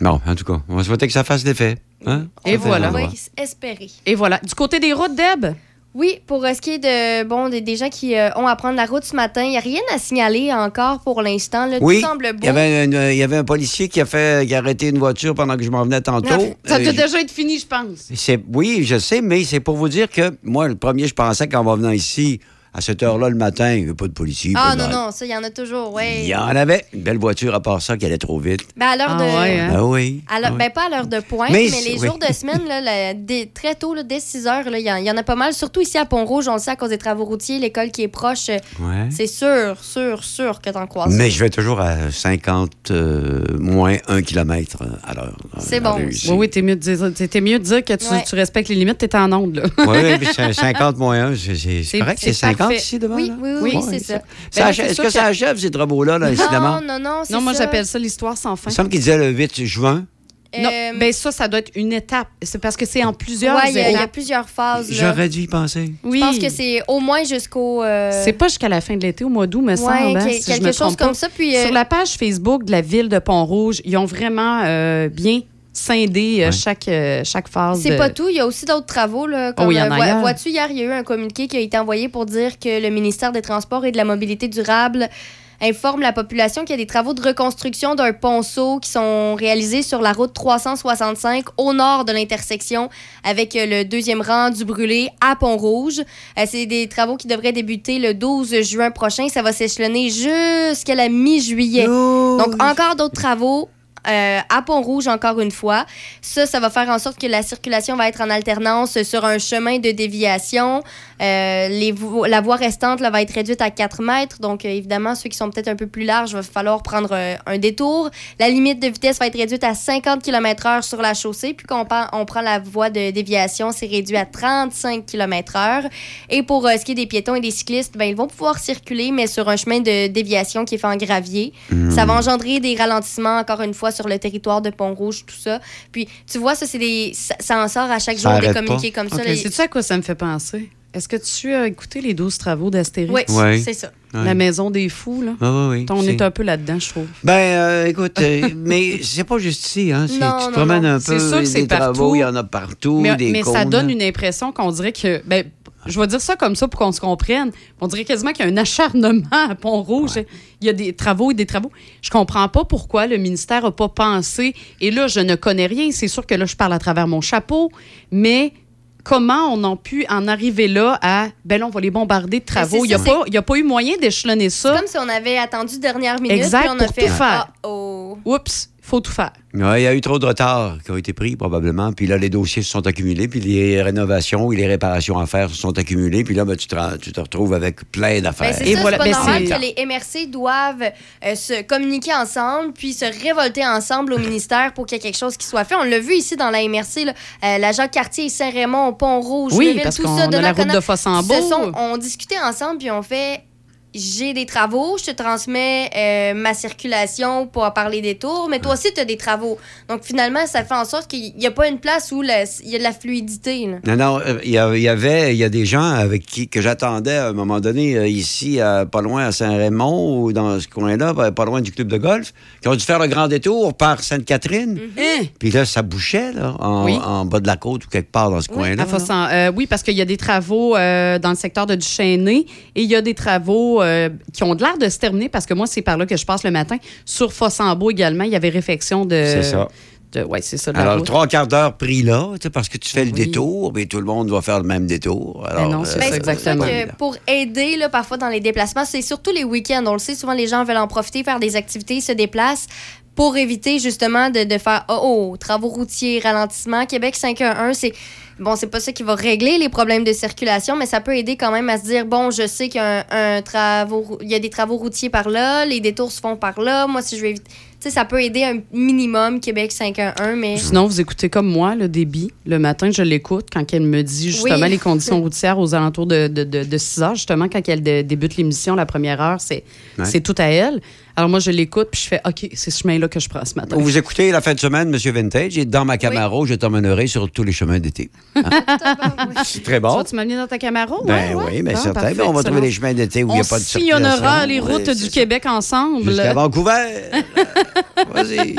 Bon, en tout cas, on va souhaiter que ça fasse l'effet. Hein? Et voilà. On va espérer. Et voilà. Du côté des routes, Deb? Oui, pour euh, ce qui est de, bon, des, des gens qui euh, ont à prendre la route ce matin, il n'y a rien à signaler encore pour l'instant. Oui, Tout semble beau. il y, avait une- il y avait un policier qui a, fait, qui a arrêté une voiture pendant que je m'en venais tantôt. Ça Euh, doit déjà être fini, je pense. C'est, oui, je sais, mais c'est pour vous dire que moi, le premier, je pensais qu'en venant ici, à cette heure-là le matin, il n'y avait pas de policier. Ah pas non, de- non, ça, il y en a toujours, oui. Il y en avait. Une belle voiture à part ça qui allait trop vite. Ben, à l'heure Ah de... ouais, hein? Ah oui. à Ah oui. ben, pas à l'heure de pointe, Mais mais, les oui. jours de semaine, là, dès- très tôt, là, dès 6 heures, il y, en- il y en a pas mal. Surtout ici à Pont-Rouge, on le sait à cause des travaux routiers, l'école qui est proche. euh, Ouais. C'est sûr, sûr, sûr que t'en croises. Mais je vais toujours à 50 euh, moins 1 km à l'heure. C'est bon. Oui, oui, t'es mieux, mieux de dire que tu, Ouais. tu respectes les limites, t'es en onde, là. Oui, oui, puis c'est 50 moins 1, c'est, correct, c'est c'est 50 parfait. ici devant? Oui, là? oui, oui, Ouais, c'est ça. Ça Ben, Est-ce que que- ça achève, ces travaux-là, là, incidemment? Non, non, non, Non, moi, j'appelle ça l'histoire sans fin. Il me semble qu'il disait le 8 juin. Non, Euh, ben ça, ça doit être une étape. C'est parce que c'est en plusieurs ouais, il y, a- il y a étapes. plusieurs phases. J'aurais dû y penser. Oui. Je pense que c'est au moins jusqu'au. euh, C'est pas jusqu'à la fin de l'été, au mois d'août, me ouais, semble. hein, si je quelque me chose pas. comme ça. Puis, euh, Sur la page Facebook de la ville de Pont-Rouge, ils ont vraiment euh, bien scindé euh, Ouais. chaque, euh, chaque phase. C'est de- pas tout. Il y a aussi d'autres travaux. Là, comme, Oh, il y en a vois- ailleurs. Vois-tu, hier, il y a eu un communiqué qui a été envoyé pour dire que le ministère des Transports et de la Mobilité durable informe la population qu'il y a des travaux de reconstruction d'un ponceau qui sont réalisés sur la route 365 au nord de l'intersection avec euh, le deuxième rang du brûlé à Pont-Rouge. Euh, C'est des travaux qui devraient débuter le 12 juin prochain. Ça va s'échelonner jusqu'à la mi-juillet. Donc, encore d'autres travaux. Euh, à Pont-Rouge, encore une fois. Ça, ça va faire en sorte que la circulation va être en alternance sur un chemin de déviation. Euh, les vo- la voie restante là, va être réduite à 4 mètres. Donc, euh, évidemment, ceux qui sont peut-être un peu plus larges, il va falloir prendre un détour. La limite de vitesse va être réduite à 50 km/h sur la chaussée. Puis, quand on, prend la voie de déviation, c'est réduit à 35 km/h. Et pour ce qui est des piétons et des cyclistes, ben, ils vont pouvoir circuler, mais sur un chemin de déviation qui est fait en gravier. Ça va engendrer des ralentissements, encore une fois, sur le territoire de Pont-Rouge, tout ça. Puis, tu vois, ça, c'est des. Ça, ça en sort à chaque Ça jour des communiqués pas. comme ça. Là. Sais-tu à quoi ça me fait penser? Est-ce que tu as écouté les 12 travaux d'Astérix? Oui, Ouais. c'est ça. Ouais. La maison des fous, là? Ah oui, oui. On c'est- est un peu là-dedans, je trouve. Ben, euh, écoute, euh, mais c'est pas juste ici, hein. c'est- Non, tu te non, promènes non. un C'est peu. sûr que c'est des travaux, partout. il y en a partout. mais des mais ça donne une impression qu'on dirait que. Ben, je vais dire ça comme ça pour qu'on se comprenne. On dirait quasiment qu'il y a un acharnement à Pont-Rouge. Il y a des travaux et des travaux. Je comprends pas pourquoi le ministère n'a pas pensé. Et là, je ne connais rien. C'est sûr que là, je parle à travers mon chapeau. Mais comment on a pu en arriver là à. Ben là, on va les bombarder de travaux? c'est Il n'y a, a pas eu moyen d'échelonner C'est ça. comme si on avait attendu dernière minute. Exact, puis on a pour fait. tout faire. Ah, oh. Oups, faut tout faire. Ouais, il y a eu trop de retard qui ont été pris, probablement. Puis là, les dossiers se sont accumulés, puis les rénovations et les réparations à faire se sont accumulées. Puis là, ben, tu, te, rends- tu te retrouves avec plein Ben, d'affaires. c'est Et ça, voilà, c'est pas ben, normal c'est- que les MRC doivent euh, se communiquer ensemble puis se révolter ensemble au ministère pour qu'il y ait quelque chose qui soit fait. On l'a vu ici dans la MRC, là, euh, la Jacques-Cartier, Saint-Raymond, Pont-Rouge, Oui, Léville, parce tout qu'on ça, a la route de Fossambeau. On discutait ensemble puis on fait j'ai des travaux, je te transmets euh, ma circulation pour parler des tours, mais toi aussi, tu as des travaux. Donc, finalement, ça fait en sorte qu'il n'y a pas une place où la- il y a de la fluidité. là. Non, non, euh, il y, avait, il y a des gens avec qui que j'attendais à un moment donné euh, ici, à- pas loin à Saint-Raymond ou dans ce coin-là, pas pas loin du club de golf, qui ont dû faire le grand détour par Sainte-Catherine. Hein? Puis là, ça bouchait, là, en, Oui. en bas de la côte ou quelque part dans ce coin-là. Euh, oui, parce qu'il y a des travaux euh, dans le secteur de Duchesnay et il y a des travaux euh, qui ont de l'air de se terminer parce que moi, c'est par là que je passe le matin. Sur Fossambeau également, il y avait réflexion de. C'est ça. de- ouais, c'est ça. Alors, route. trois quarts d'heure pris là, tu sais, parce que tu fais le détour, mais tout le monde va faire le même détour. Alors, non, c'est euh, ça, exactement. Que pour aider, là, parfois, dans les déplacements, c'est surtout les week-ends. On le sait, souvent, les gens veulent en profiter, faire des activités, se déplacent pour éviter, justement, de, de faire oh, oh, travaux routiers, ralentissement. Québec 511, c'est. Bon, c'est pas ça qui va régler les problèmes de circulation, mais ça peut aider quand même à se dire bon, je sais qu'il y a, un, un travaux, il y a des travaux routiers par là, les détours se font par là. Moi, si je vais éviter. Tu sais, ça peut aider un minimum Québec 511, mais. Sinon, vous écoutez comme moi le débit. Le matin, je l'écoute quand elle me dit justement Oui. les conditions routières aux alentours de, de, de, de 6 heures. Justement, quand elle dé- débute l'émission, la première heure, c'est Ouais. c'est tout à elle. Alors moi, je l'écoute, puis je fais OK, c'est ce chemin-là que je prends ce matin. Vous écoutez la fin de semaine, Monsieur Vintage, et dans ma Camaro, je t'emmènerai sur tous les chemins d'été. Hein? C'est très Tu bon. vas-tu m'amener dans ta Camaro? Ben Ouais, oui, bien Bon, certain. parfait, Ben, on va trouver les chemins d'été où il n'y a On pas de sillonnera circulation. les routes Ouais, du Québec ensemble. Jusqu'à Vancouver. Vas-y.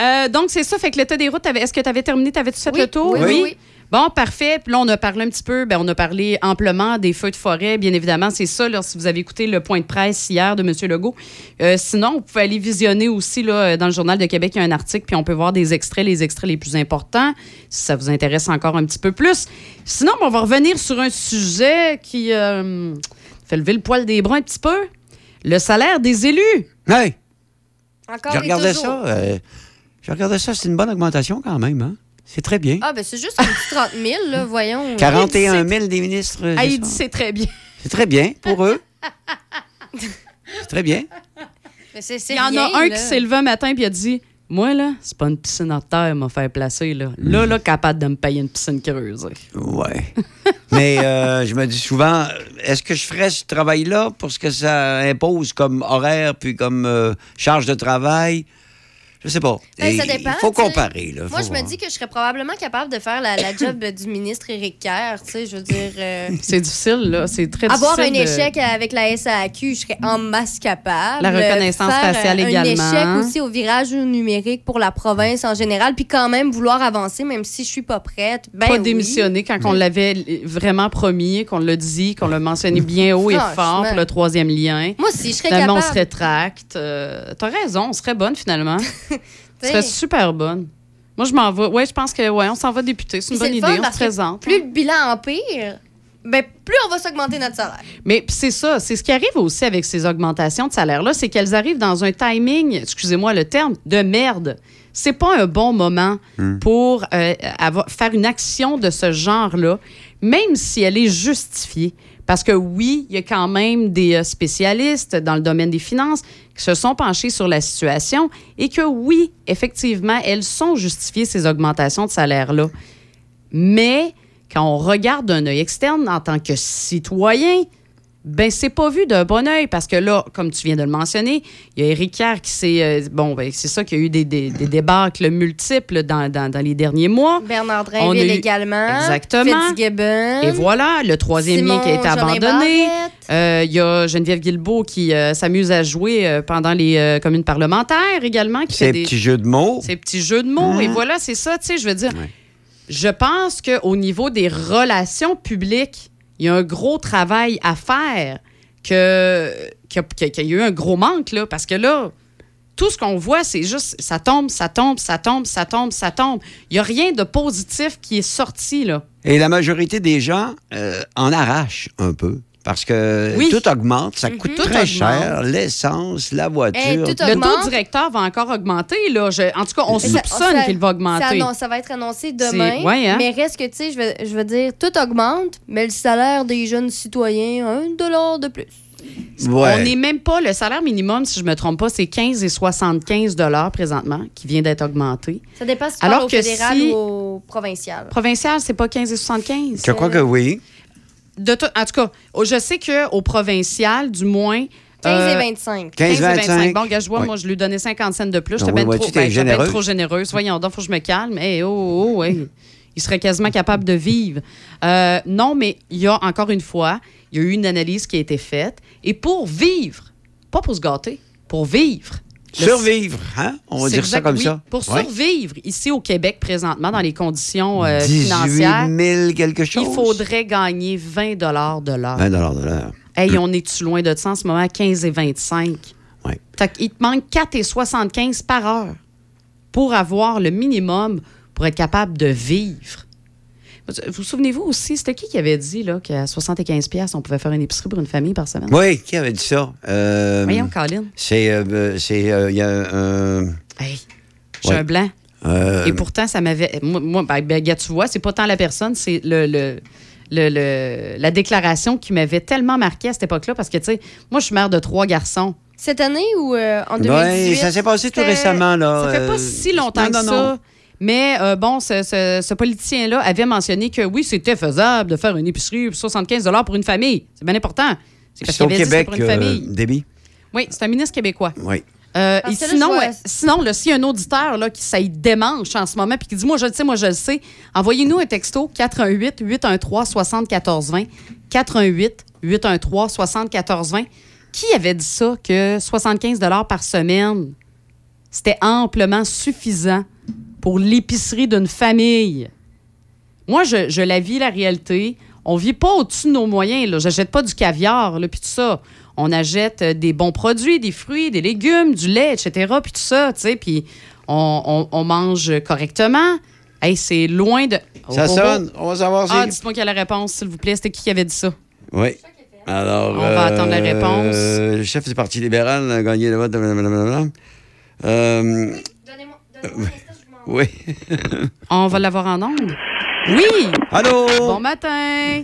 Euh, donc, c'est ça. Fait que l'état des routes, est-ce que tu avais terminé? T'avais-tu fait Oui, le tour? oui, oui, oui. Bon, parfait. Puis là, on a parlé un petit peu, ben, on a parlé amplement des feux de forêt, bien évidemment. C'est ça, là, si vous avez écouté le point de presse hier de M. Legault. Euh, sinon, vous pouvez aller visionner aussi, là, dans le Journal de Québec, il y a un article, puis on peut voir des extraits, les extraits les plus importants, si ça vous intéresse encore un petit peu plus. Sinon, ben, on va revenir sur un sujet qui euh, fait lever le poil des bras un petit peu. Le salaire des élus. Hey, Encore je regardais toujours. ça. euh, je regardais ça. C'est une bonne augmentation quand même. Hein? C'est très bien. Ah, ben c'est juste un petit 30 000, là, voyons. 41 000 des ministres. Ah, c'est il dit c'est très bien. C'est très bien pour eux. C'est très bien. Mais c'est- c'est Il y en rien, a un là. qui s'est levé un matin et a dit Moi, là, c'est pas une piscine à terre m'a fait placer. Là, là, là capable de me payer une piscine creuse. Ouais. Mais euh, je me dis souvent, est-ce que je ferais ce travail-là pour ce que ça impose comme horaire puis comme euh, charge de travail? Je sais pas. Ben, ça dépend, Il faut comparer. Là. Moi, je me dis que je serais probablement capable de faire la, la job du ministre Éric Kerr. Tu sais, je veux dire. euh, C'est difficile, là. C'est très avoir un difficile. de- échec avec la SAQ, je serais en masse capable. La reconnaissance Faire, faciale euh, également. Un échec aussi au virage numérique pour la province en général, puis quand même vouloir avancer, même si je suis pas prête. Ben pas oui. démissionner quand on l'avait vraiment promis, qu'on l'a dit, qu'on l'a mentionné bien haut et fort pour le troisième lien. Moi aussi, je serais Finalement, on capable. se rétracte. Euh, T'as raison, on serait bonne finalement. T'sais, serait super bonne. Moi, je m'en vais. Ouais, je pense que ouais, on s'en va députer. C'est une bonne idée. fun On se présente. Plus le bilan empire, ben, plus on va s'augmenter notre salaire. Mais c'est ça, c'est ce qui arrive aussi avec ces augmentations de salaire-là, c'est qu'elles arrivent dans un timing, excusez-moi le terme, de merde. C'est pas un bon moment pour euh, avoir- faire une action de ce genre-là, même si elle est justifiée. Parce que oui, il y a quand même des euh, spécialistes dans le domaine des finances se sont penchés sur la situation et que oui, effectivement, elles sont justifiées, ces augmentations de salaire-là. Mais quand on regarde d'un œil externe en tant que citoyen, ben c'est pas vu d'un bon œil parce que là, comme tu viens de le mentionner, il y a Éric Kerr qui s'est euh, bon ben c'est ça qu'il y a eu des, des, des débâcles multiples dans, dans, dans les derniers mois. Bernard Drainville eu- également. Exactement. Fitzgibbon. Et voilà, le troisième lien qui a été abandonné. Euh, Il y a Geneviève Guilbeault qui euh, s'amuse à jouer euh, pendant les euh, communes parlementaires également. Qui Ces fait des, petits jeux de mots. ces petits jeux de mots. Hein? Et voilà, c'est ça, tu sais, je veux dire. Je pense qu'au niveau des relations publiques, il y a un gros travail à faire, que, qu'il y a eu un gros manque, parce que là, tout ce qu'on voit, c'est juste, ça tombe, ça tombe, ça tombe, ça tombe, ça tombe. Il n'y a rien de positif qui est sorti, là. Et la majorité des gens euh, en arrachent un peu. Parce que Oui. tout augmente, ça coûte Tout très cher, l'essence, la voiture. Hey, tout Le taux directeur va encore augmenter, là. Je- en tout cas, on Ça- soupçonne qu'il va Ça, augmenter. non, ça va être annoncé demain. Ouais, hein? Mais reste que, tu sais, je veux, je veux dire, tout augmente, mais le salaire des jeunes citoyens, un dollar de plus. Ouais. On n'est même pas, le salaire minimum, si je ne me trompe pas, c'est 15 et 75 dollars présentement, qui vient d'être augmenté. Ça dépend si tu Alors parles au que fédéral si- ou au provincial. Provincial, c'est pas 15 et 75. Je crois que oui. De tout- en tout cas, au- je sais qu'au provincial, du moins. 15 euh, et 25. 15, 15 et 25. 25. Bon, gars, je vois, Ouais. moi, je lui donnais 50 cents de plus. Ah J'étais oui, bien trop, ben, généreuse. trop généreuse. Voyons donc, faut que je me calme. Eh, oh, oh, oh, ouais. Il serait quasiment capable de vivre. Euh, non, mais il y a, encore une fois, il y a eu une analyse qui a été faite. Et pour vivre, pas pour se gâter, pour vivre. Survivre, hein? On va dire ça comme oui, ça. Pour survivre ici au Québec présentement, dans les conditions euh, 18 financières, 000 quelque chose. il faudrait gagner 20 de l'heure. 20 de l'heure. Hey, on est-tu loin de ça en ce moment? 15 et 25. Ouais. Fait qu'il te manque 4,75 par heure pour avoir le minimum pour être capable de vivre. Vous vous souvenez-vous aussi, c'était qui qui avait dit là, qu'à 75 pièces on pouvait faire une épicerie pour une famille par semaine? Oui, qui avait dit ça? Euh, Voyons, Colin. C'est. euh, c'est. euh, Il y a un. Hey, j'ai Ouais. un blanc. euh, Et pourtant, ça m'avait. Moi, moi, ben, ben, gars, tu vois, c'est pas tant la personne, c'est le, le- le- le- la déclaration qui m'avait tellement marqué à cette époque-là. Parce que, tu sais, moi, je suis mère de trois garçons. Cette année ou euh, en ouais, 2018? ça s'est passé tout C'était- récemment, là. Ça fait pas euh, si longtemps non, que non, ça. non. Mais euh, bon, ce, ce- ce politicien-là avait mentionné que oui, c'était faisable de faire une épicerie pour 75 pour une famille. C'est bien important. C'est parce qu'il au avait dit que c'était Québec, pour une euh, famille. Déby. Oui, c'est un ministre québécois. Oui. Euh, et là, sinon, vois- sinon là, s'il y a un auditeur là, qui ça y démanche en ce moment puis qui dit Moi, je le sais, moi, je le sais, envoyez-nous un texto 418 813 7420 418 813 7420 Qui avait dit ça que 75 par semaine, c'était amplement suffisant pour l'épicerie d'une famille? Moi, je, je la vis, la réalité. On vit pas au-dessus de nos moyens. Là. J'achète pas du caviar, là, puis tout ça. On achète euh, des bons produits, des fruits, des légumes, du lait, etc., puis tout ça, tu sais, puis on, on- on mange correctement. Hey, c'est loin de... Ça Oh, oh, sonne. On va savoir si. Ah, dites-moi quelle est la réponse, s'il vous plaît. C'était qui qui avait dit ça? Oui. Alors. On va attendre la réponse. Le chef du Parti libéral a gagné le vote. blablabla. Euh, oui. On va l'avoir en ondes? Oui! Allô? Bon matin!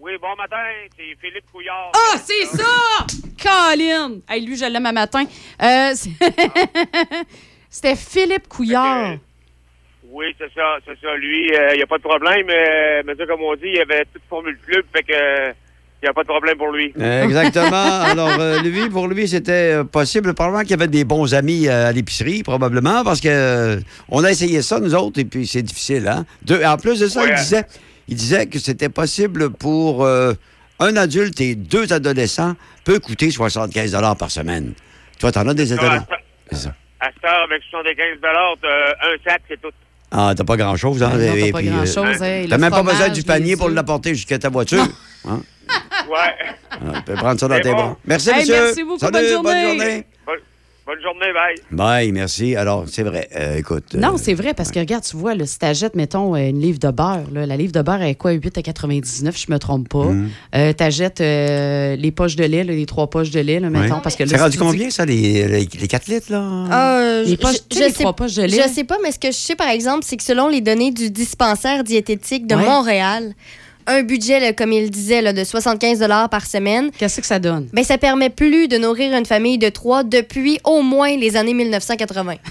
Oui, bon matin, c'est Philippe Couillard. Ah, c'est ça! Colin! Hey, lui, je l'aime à matin. Euh, C'était Philippe Couillard. Oui, c'est ça, c'est ça. Lui, il n'y a pas de problème. euh, mais ça, comme on dit, il avait toute formule club, fait que il n'y a pas de problème pour lui. Euh, Exactement. Alors, euh, lui, pour lui, c'était euh, possible. Probablement qu'il y avait des bons amis euh, à l'épicerie, probablement, parce que euh, on a essayé ça, nous autres, et puis c'est difficile, hein? Deux- en plus de ça, il disait, il disait que c'était possible pour euh, un adulte et deux adolescents peut coûter 75 par semaine. Toi, t'en as des adolescents? ce- C'est ça. à heure, avec 75 t'as un sac, c'est tout. Ah, t'as pas grand-chose, hein? Non, t'as pas euh, grand-chose, le même pas besoin du panier pour l'apporter jusqu'à ta voiture. Hein? Ouais. Ah, tu peux prendre ça dans C'est tes bon. bras. Merci, Hey, monsieur. merci beaucoup, Salut, bonne journée. bonne journée. Bonne, bonne journée, bye. Bye, merci. Alors, c'est vrai. euh, écoute. Non, euh, c'est vrai, parce que regarde, tu vois, là, si t'achètes, mettons, euh, une livre de beurre, là, la livre de beurre est quoi, 8 à 99, je me trompe pas. Mm. Euh, t'achètes euh, les poches de lait, là, les trois poches de lait, là, mettons, ouais. parce que là, C'est si rendu dis- combien, ça, les, les, les 4 litres, là? Euh, Les je- poches, je- les sais- trois poches de lait. Je sais pas, mais ce que je sais, par exemple, c'est que selon les données du dispensaire diététique de Ouais. Montréal, un budget, là, comme il disait, là, de 75 par semaine, Qu'est-ce que ça donne? ben, ça permet plus de nourrir une famille de trois depuis au moins les années 1980.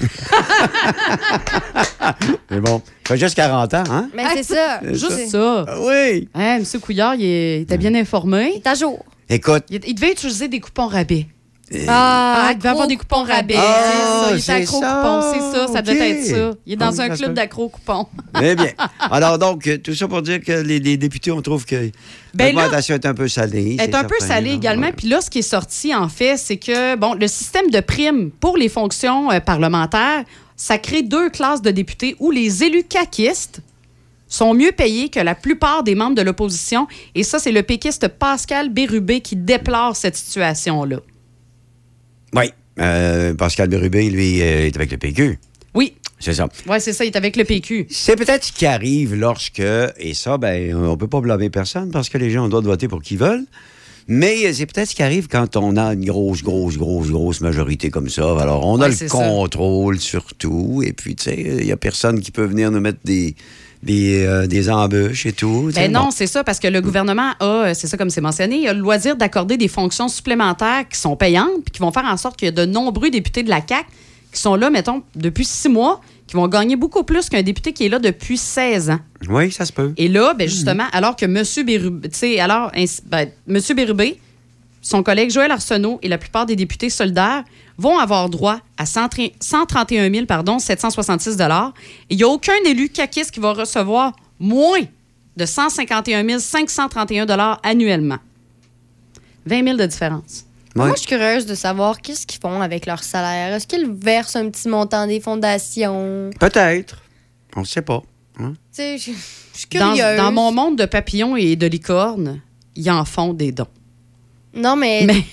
Mais bon, ça fait juste 40 ans, hein? Mais c'est ça. Juste C'est- ça. Ah oui! Hein, M. Couillard, il, est- il était bien informé. C'est à jour. Écoute. Il, il devait utiliser des coupons rabais. Ah, il devait avoir des coupons rabais. Ah, c'est ça. Il c'est était accro coupons, c'est ça. Ça être ça. Il est dans Ah oui, un club d'accro coupons. Eh bien. Alors, donc, tout ça pour dire que les, les députés, on trouve que Ben l'augmentation est un peu salée. est c'est un peu certain, salé là. également. Puis là, ce qui est sorti, en fait, c'est que bon, le système de primes pour les fonctions euh, parlementaires, ça crée deux classes de députés où les élus caquistes sont mieux payés que la plupart des membres de l'opposition. Et ça, c'est le péquiste Pascal Bérubé qui déplore cette situation-là. Oui. Euh, Pascal Bérubé, lui, euh, est avec le PQ. Oui. C'est ça. Oui, c'est ça, il est avec le PQ. C'est peut-être ce qui arrive lorsque, et ça, ben, on peut pas blâmer personne parce que les gens ont le droit de voter pour qui veulent. Mais c'est peut-être ce qui arrive quand on a une grosse, grosse, grosse, grosse majorité comme ça. Alors, on a le ça. contrôle sur tout. Et puis, tu sais, il n'y a personne qui peut venir nous mettre des, des, euh, des embûches et tout. Ben non, Bon. c'est ça, parce que le gouvernement a, euh, c'est ça comme c'est mentionné, il a le loisir d'accorder des fonctions supplémentaires qui sont payantes, puis qui vont faire en sorte qu'il y a de nombreux députés de la CAQ qui sont là, mettons, depuis six mois, qui vont gagner beaucoup plus qu'un député qui est là depuis 16 ans. Oui, ça se peut. Et là, ben justement, alors que M. Bérubé, alors, ben, M. Bérubé, son collègue Joël Arsenault et la plupart des députés solidaires vont avoir droit à 130 131 000, pardon, 766 Et Il n'y a aucun élu caquiste qui va recevoir moins de 151 531 annuellement. 20 000 de différence. Moi, je suis curieuse de savoir qu'est-ce qu'ils font avec leur salaire. Est-ce qu'ils versent un petit montant des fondations? Peut-être. On ne sait pas. hein. Tu sais, je suis Dans, curieuse. dans mon monde de papillons et de licornes, ils en font des dons. Non, mais, Mais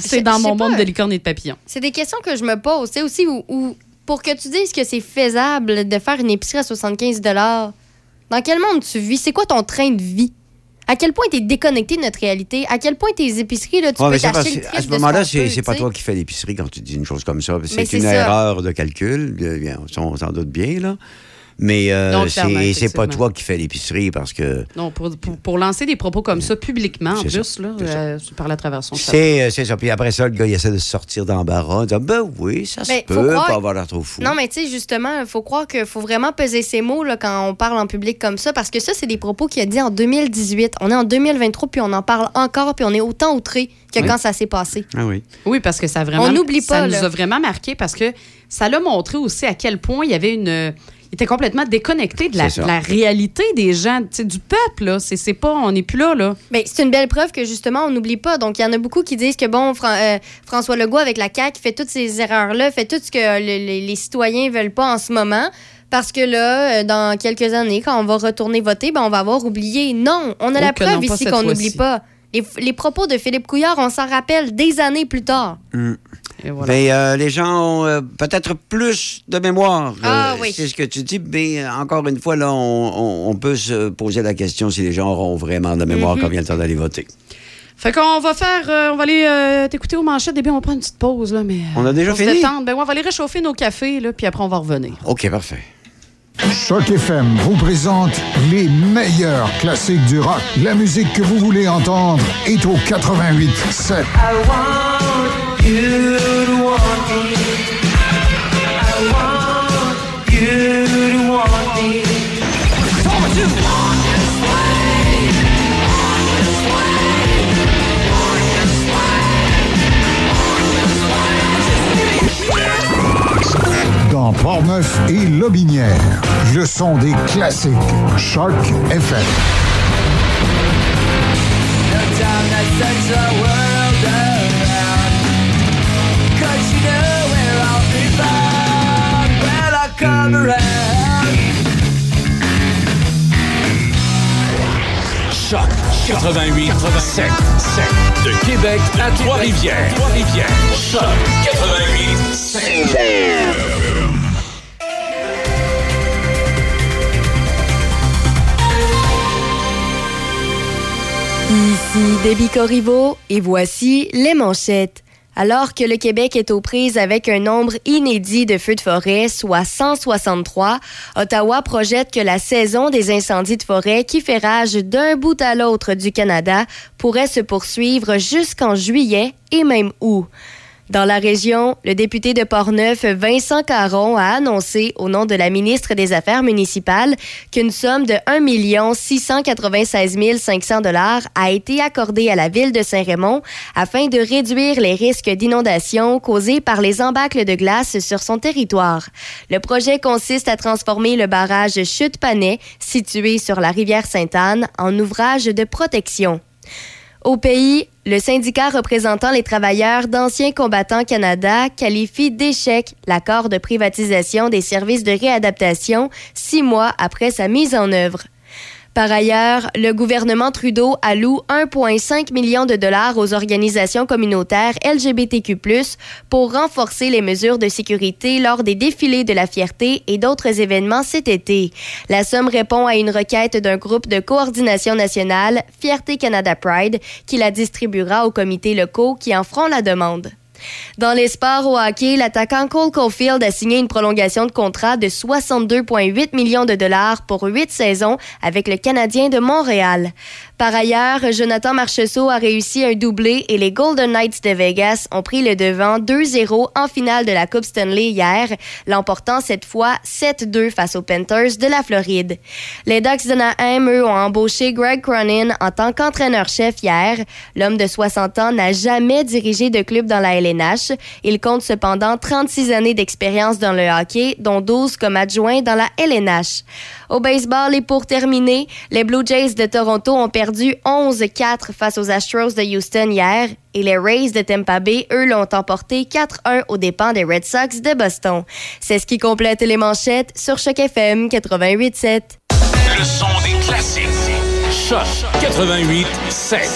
c'est dans mon monde pas. de licornes et de papillons. c'est des questions que je me pose. C'est aussi où, où- pour que tu dises que c'est faisable de faire une épicerie à 75 dans quel monde tu vis? C'est quoi ton train de vie? À quel point tu es déconnecté de notre réalité? À quel point tes épiceries, là, tu Ouais, peux t'acheter à ce de moment-là, c'est pas toi qui fais l'épicerie quand tu dis une chose comme ça. C'est une ça. erreur de calcul. bien, on s'en doute bien, là. Mais euh, c'est c'est pas toi qui fais l'épicerie parce que Non, pour, pour, pour lancer des propos comme ça publiquement, en plus, ça, là, euh, tu parles à travers son chapeau. c'est euh, c'est ça. Puis après ça, le gars, il essaie de sortir d'embarras. en disant, Ben oui, ça se Mais faut peut, croire- pas avoir l'air trop fou. Non, mais tu sais, justement, il faut croire qu'il faut vraiment peser ses mots là, quand on parle en public comme ça, parce que ça, c'est des propos qu'il a dit en 2018. On est en 2023, puis on en parle encore, puis on est autant outré que Oui. quand ça s'est passé. Ah oui. Oui, parce que ça a vraiment. On n'oublie Ça pas, nous là. a vraiment marqué parce que ça l'a montré aussi à quel point il y avait une. Il était complètement déconnecté de la, réalité des gens, tu sais, du peuple. Là. C'est, c'est pas, on n'est plus là. là. Mais c'est une belle preuve que justement, on n'oublie pas. Donc, il y en a beaucoup qui disent que, bon, Fran- euh, François Legault, avec la CAQ, fait toutes ces erreurs-là, fait tout ce que le- le- les citoyens veulent pas en ce moment. Parce que là, euh, dans quelques années, quand on va retourner voter, ben, on va avoir oublié. Non, on a Oh la non, preuve ici qu'on n'oublie pas. Les, les propos de Philippe Couillard, on s'en rappelle des années plus tard. Hmm. Voilà. Mais euh, les gens ont euh, peut-être plus de mémoire. Ah euh, oui. C'est ce que tu dis. Mais encore une fois, là, on, on- on peut se poser la question si les gens auront vraiment de la mémoire Mhm. quand vient le temps d'aller voter. Fait qu'on va faire. euh, on va aller euh, t'écouter aux manchettes. Début, on va prendre une petite pause. Là, mais, On a déjà se fini? Ben, ouais, on va aller réchauffer nos cafés, là, puis après, on va revenir. OK, parfait. Choc FM vous présente les meilleurs classiques du rock. La musique que vous voulez entendre est au 88 7. Dans Portneuf et Lobinière, le son des classiques. Choc FM. Choc 88 7 7 de Québec à Trois-Rivières. Trois-Rivières. Choc 88 7. Ici Déby Corriveau et voici les manchettes. Alors que le Québec est aux prises avec un nombre inédit de feux de forêt, soit 163, Ottawa projette que la saison des incendies de forêt qui fait rage d'un bout à l'autre du Canada pourrait se poursuivre jusqu'en juillet et même août. Dans la région, le député de Portneuf, Vincent Caron, a annoncé, au nom de la ministre des Affaires municipales, qu'une somme de 1 696 500 dollars a été accordée à la ville de Saint-Raymond afin de réduire les risques d'inondation causés par les embâcles de glace sur son territoire. Le projet consiste à transformer le barrage Chute-Panay, situé sur la rivière Sainte-Anne, en ouvrage de protection. Au pays, le syndicat représentant les travailleurs d'Anciens combattants Canada qualifie d'échec l'accord de privatisation des services de réadaptation six mois après sa mise en œuvre. Par ailleurs, le gouvernement Trudeau alloue 1,5 million de dollars aux organisations communautaires LGBTQ+, pour renforcer les mesures de sécurité lors des défilés de la fierté et d'autres événements cet été. La somme répond à une requête d'un groupe de coordination nationale, Fierté Canada Pride, qui la distribuera aux comités locaux qui en feront la demande. Dans les sports au hockey, l'attaquant Cole Caulfield a signé une prolongation de contrat de 62,8 millions de dollars pour huit saisons avec le Canadien de Montréal. Par ailleurs, Jonathan Marchessault a réussi un doublé et les Golden Knights de Vegas ont pris le devant 2-0 en finale de la Coupe Stanley hier, l'emportant cette fois 7-2 face aux Panthers de la Floride. Les Ducks d'Anaheim, eux, ont embauché Greg Cronin en tant qu'entraîneur-chef hier. L'homme de 60 ans n'a jamais dirigé de club dans la LNH. Il compte cependant 36 années d'expérience dans le hockey, dont 12 comme adjoint dans la LNH. Au baseball et pour terminer, les Blue Jays de Toronto ont perdu 11-4 face aux Astros de Houston hier et les Rays de Tampa Bay, eux, l'ont emporté 4-1 aux dépens des Red Sox de Boston. C'est ce qui complète les manchettes sur Choc FM 88.7. Le son des classiques. Choc 88 7.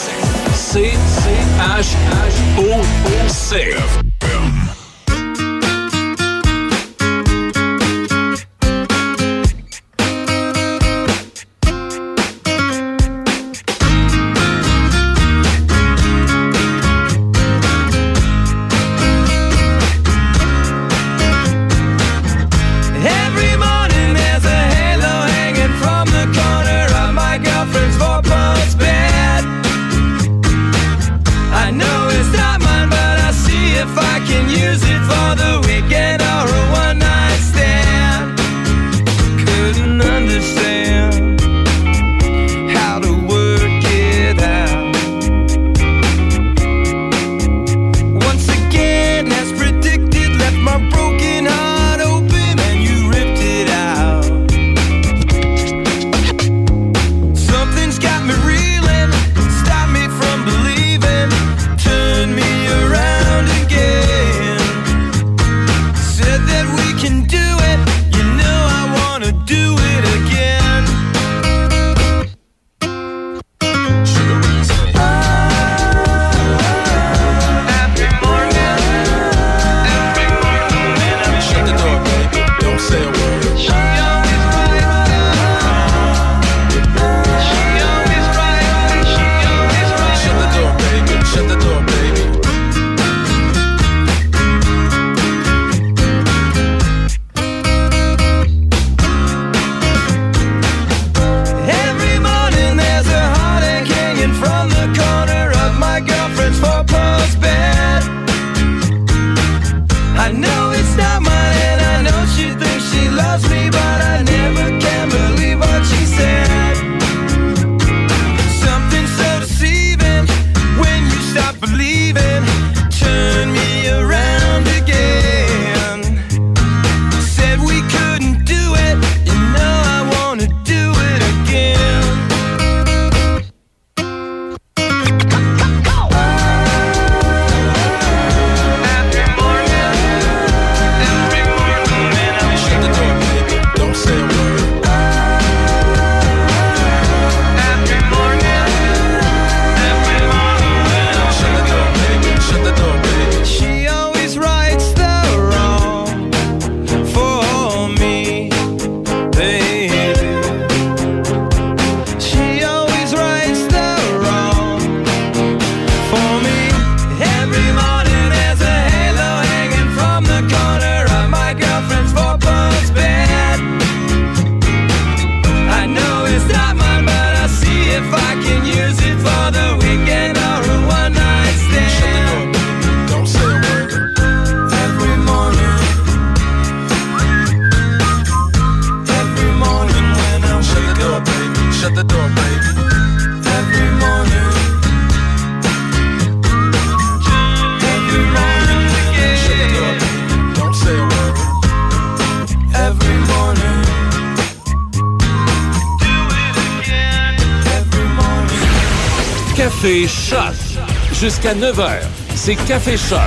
Jusqu'à 9h, c'est Café Choc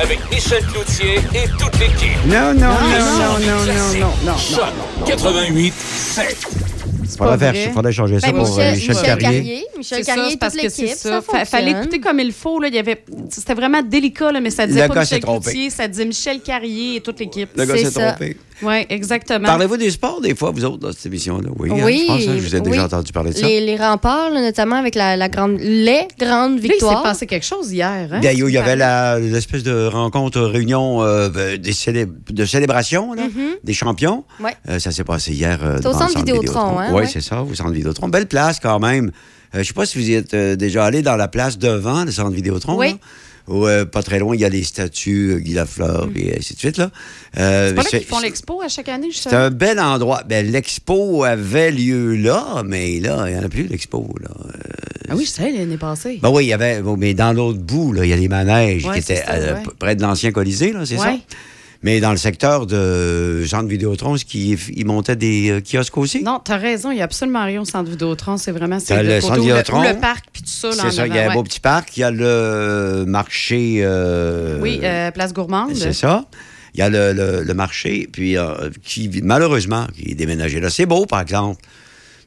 avec Michel Cloutier et toute l'équipe. Non, non, non, non, non, non, non, non. Choc 88 7. Faudrait, pas faire, vrai. faudrait changer ça Ben, pour euh, Michel, Michel, Michel Carrier. Carrier. Michel Carrier, c'est parce toute que c'est l'équipe, ça. ça Fa- fallait écouter comme il faut. Là. Il y avait... C'était vraiment délicat, là, mais ça disait Le pas Michel. Cloutier, ça disait Michel Carrier et toute l'équipe. Le gars C'est s'est trompé. Oui, exactement. Parlez-vous des sports, des fois, vous autres, dans cette émission-là? Oui, hein? Oui, je pense que je vous ai déjà oui. entendu parler de ça. Les, les remparts, là, notamment avec la, la grande, les grandes Là, il s'est victoires. passé quelque chose hier. Hein? Ben, il y avait la- l'espèce de rencontre, réunion euh, des célé- de célébration là, des champions. Mhm. Ouais. Euh, ça s'est passé hier. euh, C'est au devant centre Vidéotron, hein, Oui, ouais. c'est ça, au centre Vidéotron. Belle place quand même. Euh, je ne sais pas si vous y êtes euh, déjà allé dans la place devant le centre Vidéotron. Oui. là, où, euh, pas très loin, il y a les statues euh, Guy Lafleur et ainsi de suite. Là. Euh, Mm. C'est pas là qu'ils font l'expo à chaque année, c'est un bel endroit. Ben, L'expo avait lieu là, mais là, il n'y en a plus, l'expo. Là. Ah oui, je sais, l'année passée. Ben oui, il y avait, bon, mais dans l'autre bout, là, il y a les manèges Ouais, qui étaient ça, euh, ouais. p- près de l'ancien Colisée, là, c'est ça? Mais dans le secteur de Jean de Vidéotron, est-ce qu'il il montait des euh, kiosques aussi? Non, t'as raison, il n'y a absolument rien au centre Vidéotron. C'est vraiment c'est le, le côté centre où le, Vidéotron? où le parc puis tout ça. C'est ça, il y a un beau petit parc. Il y a le marché. euh, Oui, euh, Place Gourmande. C'est ça. Il y a le, le- le marché, puis euh, qui, malheureusement, qui est déménagé là. C'est beau, par exemple.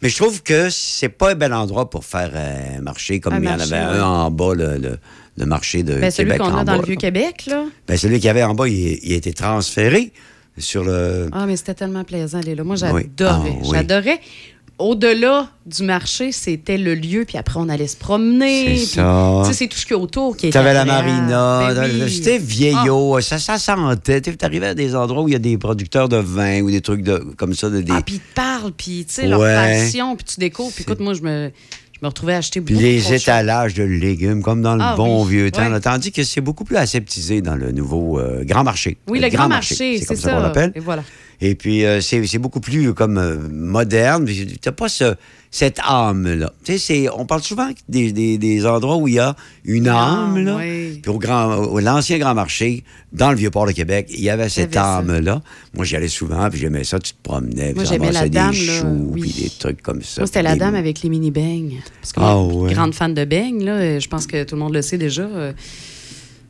Mais je trouve que c'est pas un bel endroit pour faire un marché comme Un il y en avait ouais. un en bas, le, le- le marché de Ben, celui Québec. qu'on en a dans bas, le. Vieux-Québec, là. Ben, celui qu'il y avait en bas, il, il a été transféré sur le. Ah, mais c'était tellement plaisant, aller là. Moi, Oui. j'adorais. Ah, oui. J'adorais. Au-delà du marché, c'était le lieu, puis après, on allait se promener. C'est ça. Tu sais, c'est tout ce qu'il y a autour qui était. T'avais la marina, Ben oui. c'était vieillot, ça, ça sentait. Tu arrivais à des endroits où il y a des producteurs de vin ou des trucs de, comme ça. De, des... Ah, puis ils te parlent, puis tu sais, leur Ouais. passion, puis tu découvres. Puis écoute, moi, je me, me retrouvais à acheter beaucoup les de étalages de légumes, comme dans le Ah bon oui, vieux temps. ouais. Tandis que c'est beaucoup plus aseptisé dans le nouveau euh, grand marché. Oui, le grand marché, c'est comme ça qu'on l'appelle. Et voilà. Et puis, euh, c'est c'est beaucoup plus comme euh, moderne. Tu n'as pas ce- cette âme-là. Tu sais, c'est- on parle souvent des, des- des endroits où il y a une âme. là. oui. Puis au grand, au- l'ancien grand marché, dans le Vieux-Port de Québec, il y avait cette âme-là. Moi, j'y allais souvent, puis j'aimais ça. Tu te promenais, puis j'aimais la dame, des choux, oui. puis des trucs comme ça. Moi, c'était la des- dame avec les mini-beignes. Parce que Ah, ouais. grande fan de beignes, là, je pense que tout le monde le sait déjà. euh,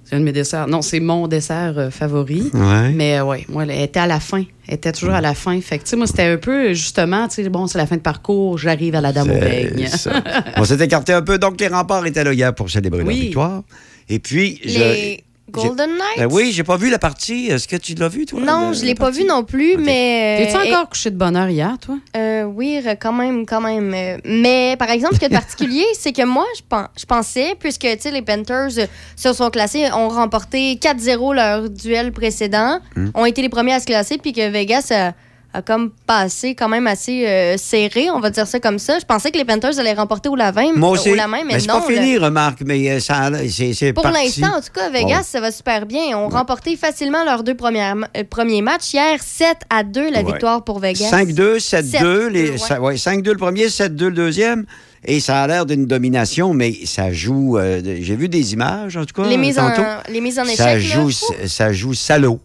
C'est un de mes desserts. Non, c'est mon dessert euh, favori. Ouais. Mais euh, ouais, moi, elle était à la fin. Elle était toujours à la fin. Fait que, tu sais, moi, c'était un peu, justement, tu sais, bon, c'est la fin de parcours, j'arrive à la dame. C'est ça. On s'est écarté un peu. Donc, les remparts étaient là hier pour célébrer leur Oui. victoire. Et puis, je- Les Golden Knights? Ben oui, j'ai pas vu la partie. Est-ce que tu l'as vu, toi? Non, je la l'ai pas vu non plus, mais. T'es-tu euh, encore couché de bonne heure hier, toi? Euh, oui, quand même, quand même. Euh, Mais par exemple, ce qui est particulier, c'est que moi, je, pen- je pensais, puisque tu sais, les Panthers euh, se sont classés, ont remporté 4-0 leur duel précédent, Hmm. ont été les premiers à se classer, puis que Vegas a, a comme passé quand même assez euh, serré, on va dire ça comme ça. Je pensais que les Panthers allaient remporter au la 20, Moi aussi. au la main, mais, Mais c'est non. pas fini, remarque, mais euh, ça, c'est, c'est Pour l'instant, en tout cas, Vegas, Ouais. ça va super bien. Ils ont remporté facilement leurs deux premières euh, premiers matchs. Hier, 7 à 2, la Ouais. victoire pour Vegas. 5-2, 7-2, les- 7-2, ouais. ça- ouais, 5-2 le premier, 7-2 le deuxième. Et ça a l'air d'une domination, mais ça joue. euh, j'ai vu des images, en tout cas. Les mises, en, les mises en échec. joue, ça joue salaud.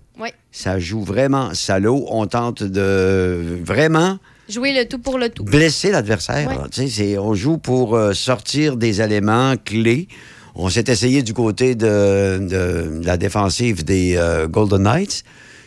Ça joue vraiment salaud. On tente de vraiment Jouer le tout pour le tout. blesser l'adversaire. Ouais. On joue pour euh, sortir des éléments clés. On s'est essayé du côté de, de la défensive des euh, Golden Knights.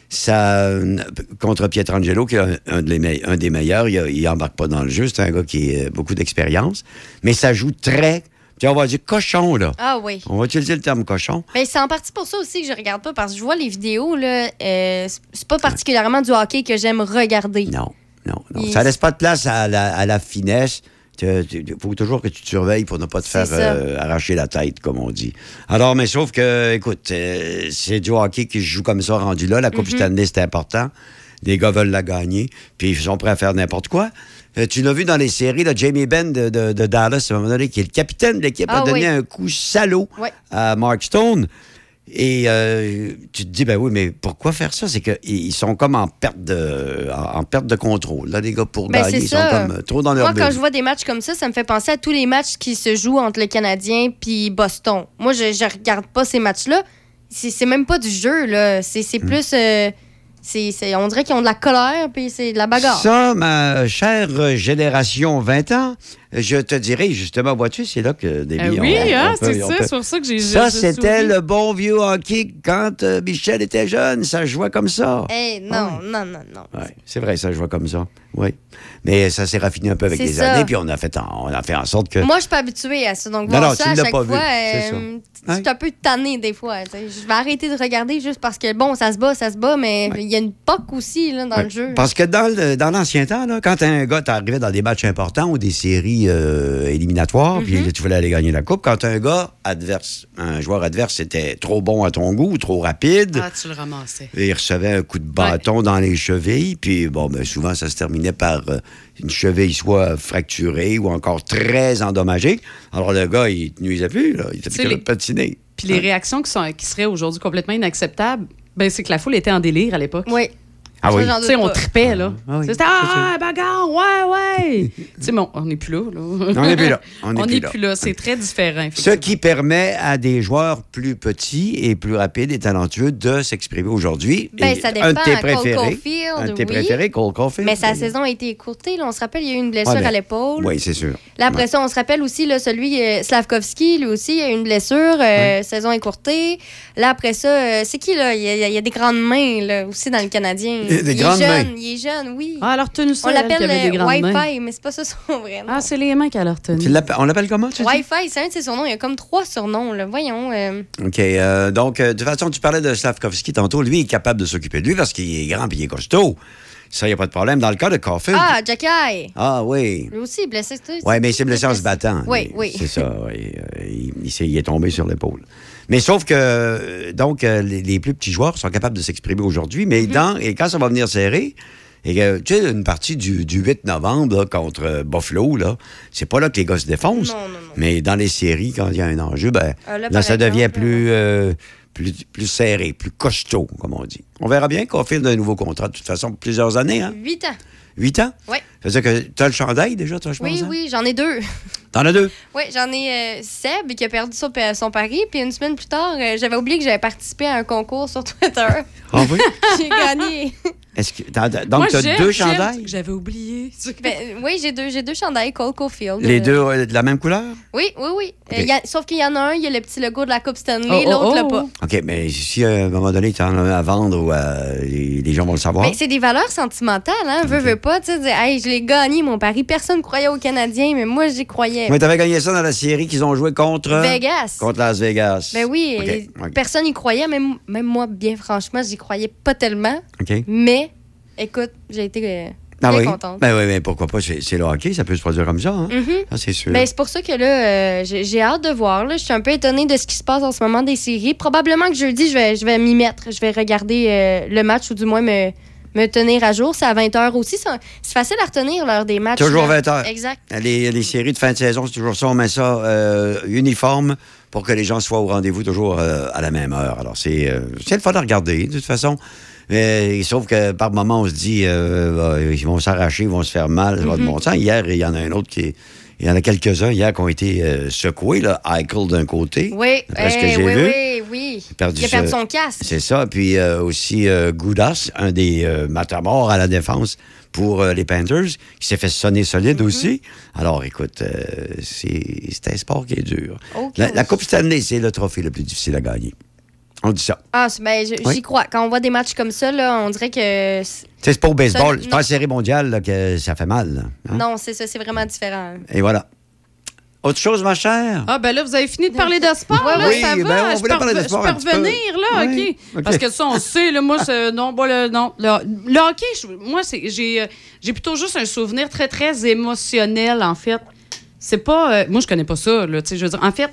Ça, euh, contre Pietrangelo, qui est un, un de les me- un des meilleurs, il n'embarque pas dans le jeu. C'est un gars qui a beaucoup d'expérience. Mais ça joue très. Tu sais, on va dire cochon, là. Ah oui. On va utiliser le terme cochon. Mais c'est en partie pour ça aussi que je regarde pas, parce que je vois les vidéos, là, euh, c'est- pas particulièrement du hockey que j'aime regarder. Non, non, non. Il- Ça laisse pas de place à la, à la finesse. Il faut toujours que tu te surveilles pour ne pas te faire euh, arracher la tête, comme on dit. Alors, mais sauf que, écoute, euh, c'est du hockey qui joue comme ça, rendu là. La Coupe Mhm. Stanley, c'est important. Les gars veulent la gagner, puis ils sont prêts à faire n'importe quoi. Euh, tu l'as vu dans les séries, là, Jamie Benn de, de- de Dallas, à un moment donné, qui est le capitaine de l'équipe, Ah a donné oui. un coup salaud à Mark Stone. Et euh, tu te dis, ben oui, mais pourquoi faire ça? C'est qu'ils sont comme en perte de, en, perte de contrôle. Là, les gars, pour Ben, gagner, ils sont comme euh, trop dans leur Moi, quand je vois des matchs comme ça, ça me fait penser à tous les matchs qui se jouent entre le Canadien puis Boston. Moi, je, je regarde pas ces matchs-là. C'est même pas du jeu, là. C'est Hmm. Plus. euh, c'est c'est- on dirait qu'ils ont de la colère puis c'est de la bagarre. Ça, ma chère génération 20 ans, je te dirais, justement, vois-tu, c'est là que des Euh, oui, hein, c'est ça, c'est pour ça que j'ai Ça, c'était le bon vieux hockey quand euh, Michel était jeune. Ça jouait comme ça. Eh, non, non, non, non. Ouais, c'est vrai, ça jouait comme ça. Oui. Mais ça s'est raffiné un peu avec les ça. années, puis on a fait en, on a fait en sorte que. Moi, je suis pas habituée à ça. Donc, Non, non, ça tu à l'as chaque pas vu, fois, euh, je suis un peu tannée des fois. Je vais arrêter de regarder juste parce que, bon, ça se bat, ça se bat, mais il y a une poque aussi là, dans Ouais. le jeu. Parce que dans l'ancien temps, là, quand un gars t'arrivait dans des matchs importants ou des séries euh, éliminatoires, puis Mhm. là, tu voulais aller gagner la coupe, quand un gars adverse, un joueur adverse était trop bon à ton goût, ou trop rapide, Ah, tu le ramassais. et il recevait un coup de bâton dans les chevilles, puis bon, ben, souvent, ça se terminait par euh, une cheville soit fracturée ou encore très endommagée. Alors le gars, il ne nuisait plus, là. il était plus les- de patiner. Puis les réactions qui, sont, qui seraient aujourd'hui complètement inacceptables, ben, c'est que la foule était en délire à l'époque. Oui. Ah oui. Tu sais, on tripait, là. Ah oui, C'était Ah, bagarre, ouais, ouais. tu sais, mais on- n'est plus là, là. On n'est plus là. On n'est plus là. plus là. C'est très différent. Ce qui permet à des joueurs plus petits et plus rapides et talentueux de s'exprimer aujourd'hui. Ben, ça dépend. Un de tes Cole préférés. Caulfield, un de tes oui. préférés, Cole Caulfield. Mais sa saison a été écourtée. là. On se rappelle, il y a eu une blessure à l'épaule. Oui, c'est sûr. Là, après ça, on se rappelle aussi là, celui euh, Slavkovski, lui aussi, il a eu une blessure, euh, saison écourtée. Là, après ça, euh, c'est qui, là? Il y, a, il y a des grandes mains, là, aussi, dans le Canadien. Des- des il grandes est mains. jeune, il est jeune, oui. Ah, elle a retenu ça, On elle, l'appelle. Wi-Fi, mais c'est pas ça son vrai nom. Ah, c'est les mains qu'elle a retenu. Tu l'appelles- on l'appelle comment, tu? Wi-Fi, c'est un de ses surnoms. Il y a comme trois surnoms, là. Voyons. euh, OK. euh, donc, euh, de toute façon, tu parlais de Slavkovski tantôt. Lui, il est capable de s'occuper de lui parce qu'il est grand et il est costaud. Ça, il n'y a pas de problème. Dans le cas de Caulfield. Ah, Jackie! Ah, oui. Lui aussi, blessé. c'est- Oui, mais il s'est blessé en se battant. Oui, oui. C'est ça, oui. Il, il s'est- il est tombé sur l'épaule. Mais sauf que, donc, euh, les, les plus petits joueurs sont capables de s'exprimer aujourd'hui, Mhm. mais dans, et quand ça va venir serrer, et que, tu sais, une partie du, du 8 novembre là, contre euh, Buffalo, là, c'est pas là que les gars se défoncent. Non, non, non. Mais dans les séries, quand il y a un enjeu, ben, Ah, là, ça devient plus, euh, plus, plus serré, plus costaud, comme on dit. On verra bien qu'on file d'un nouveau contrat, de toute façon, pour plusieurs années. Hein? Huit ans. Huit ans? Oui. Ça veut dire que tu as le chandail déjà, toi, je pense? Oui, hein? oui, j'en ai deux. T'en as deux? Oui, j'en ai euh, Seb qui a perdu son, pa- son pari. Puis une semaine plus tard, euh, j'avais oublié que j'avais participé à un concours sur Twitter. Ah oui? J'ai gagné. Est-ce que, t'as- donc, tu as deux chandails? J'avais oublié. Ben, oui, j'ai deux, j'ai deux chandails Cole Caulfield. Les deux euh, de la même couleur? Oui, oui, oui. Euh, il y a- sauf qu'il y en a un, il y a le petit logo de la Coupe Stanley, Oh, oh, l'autre l'a oh. pas. OK, mais si euh, à un moment donné, tu en as un à vendre ou euh, les, gens vont le savoir. Mais c'est des valeurs sentimentales, hein. Veux, veux pas, tu sais, hey, je l'ai gagné, mon pari. Personne croyait aux Canadiens, mais moi, j'y croyais. Mais t'avais gagné ça dans la série qu'ils ont joué contre... Vegas. Contre Las Vegas. Ben oui, personne n'y croyait, même, même moi, bien franchement, j'y croyais pas tellement. OK. Mais, écoute, j'ai été euh, Ah oui? contente. Ben oui, mais pourquoi pas? C'est le hockey, ça peut se produire comme ça. Hein? Mhm. Ça, c'est sûr. Ben, c'est pour ça que là, euh, j'ai hâte de voir. Là. Je suis un peu étonnée de ce qui se passe en ce moment des séries. Probablement que jeudi, je vais, je vais m'y mettre. Je vais regarder euh, le match ou du moins me, me tenir à jour. C'est à 20h aussi. C'est facile à retenir l'heure des matchs. Toujours là. 20 heures. Exact. Les, les séries de fin de saison, c'est toujours ça. On met ça euh, uniforme pour que les gens soient au rendez-vous toujours à la même heure. Alors, c'est c'est le fun à regarder, de toute façon. Mais, sauf que par moment, on se dit, euh, euh, ils vont s'arracher, ils vont se faire mal. ça va de Mhm. bon sens. Hier, il y en a un autre qui est- Il y en a quelques-uns hier qui ont été euh, secoués, là. Eichel d'un côté. Oui, D'après ce que eh, j'ai oui, vu. oui, oui. perdu Il a perdu son casque. C'est ça. Puis euh, aussi euh, Goudas, un des euh, matamors à la défense pour euh, les Panthers, qui s'est fait sonner solide Mm-hmm. aussi. Alors, écoute, euh, c'est c'est un sport qui est dur. Ok. La, la Coupe Stanley, c'est le trophée le plus difficile à gagner. On dit ça. Ah, ben, j'y Oui. crois. Quand on voit des matchs comme ça, là, on dirait que. c'est- Tu sais, c'est pas au baseball, c'est pas la série mondiale là, que ça fait mal. là, hein? Non, c'est ça, c'est vraiment différent. Et voilà. Autre chose, ma chère? Ah, ben là, vous avez fini de parler de sport, Ouais, là, oui, ça ben, va. on je voulait peux, parler de sport je peux revenir, là, Oui, OK? OK. Parce que ça, on sait, là, moi, c'est- non, bon, le, non, le, le hockey, je- moi, c'est, j'ai, euh, j'ai plutôt juste un souvenir très, très émotionnel, en fait. C'est pas... euh, moi, je connais pas ça, là, tu sais, je veux dire, en fait,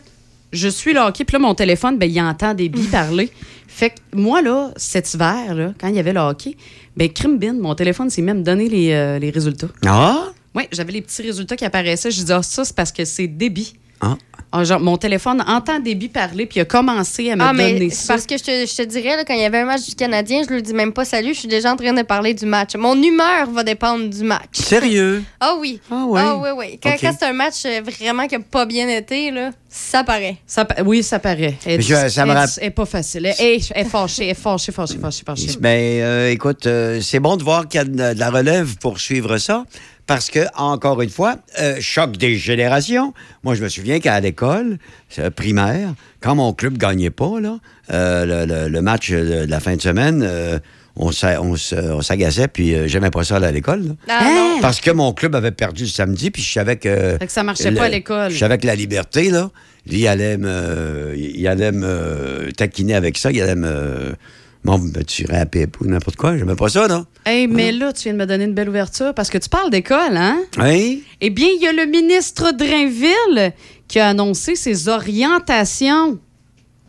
je suis le hockey, puis là, mon téléphone, ben, il entend des billes parler. Fait que moi, là, cet hiver, là, quand il y avait le hockey, ben, crime bin, mon téléphone s'est même donné les, euh, les résultats. Ah? Oui, j'avais les petits résultats qui apparaissaient. Je disais, ah, ça, c'est parce que c'est débit. Ah. Ah, genre, mon téléphone entend débit parler, puis il a commencé à me Ah, donner mais ça. parce que je te, je te dirais, là, quand il y avait un match du Canadien, je lui dis même pas salut, je suis déjà en train de parler du match. Mon humeur va dépendre du match. Sérieux? Ah oui. Ah ouais? Ah oui, oui. Quand, c'est un match euh, vraiment qui n'a pas bien été, là, ça paraît. Ça oui, ça paraît. Elle, Mais je- ça me elle- elle est pas facile. Elle, est fâchée, elle est fâchée, fâchée, fâchée, fâchée. Ben, euh, écoute, euh, c'est bon de voir qu'il y a de, de la relève pour suivre ça. Parce que, encore une fois, euh, choc des générations. Moi, je me souviens qu'à l'école euh, primaire, quand mon club gagnait pas, là, euh, le, le- le match de la fin de semaine, euh, on s'agaçait, puis euh, j'aimais pas ça aller à l'école. Ah, non. Parce que mon club avait perdu le samedi, puis je savais que. Fait que ça marchait le- pas à l'école. Je savais que la liberté, là, lui, il allait me, il allait me taquiner avec ça, il allait me. Bon, me tirer à pipe ou n'importe quoi. J'aimais pas ça, non? Hey, mais là, tu viens de me donner une belle ouverture parce que tu parles d'école, hein? Oui? Eh bien, il y a le ministre Drainville qui a annoncé ses orientations.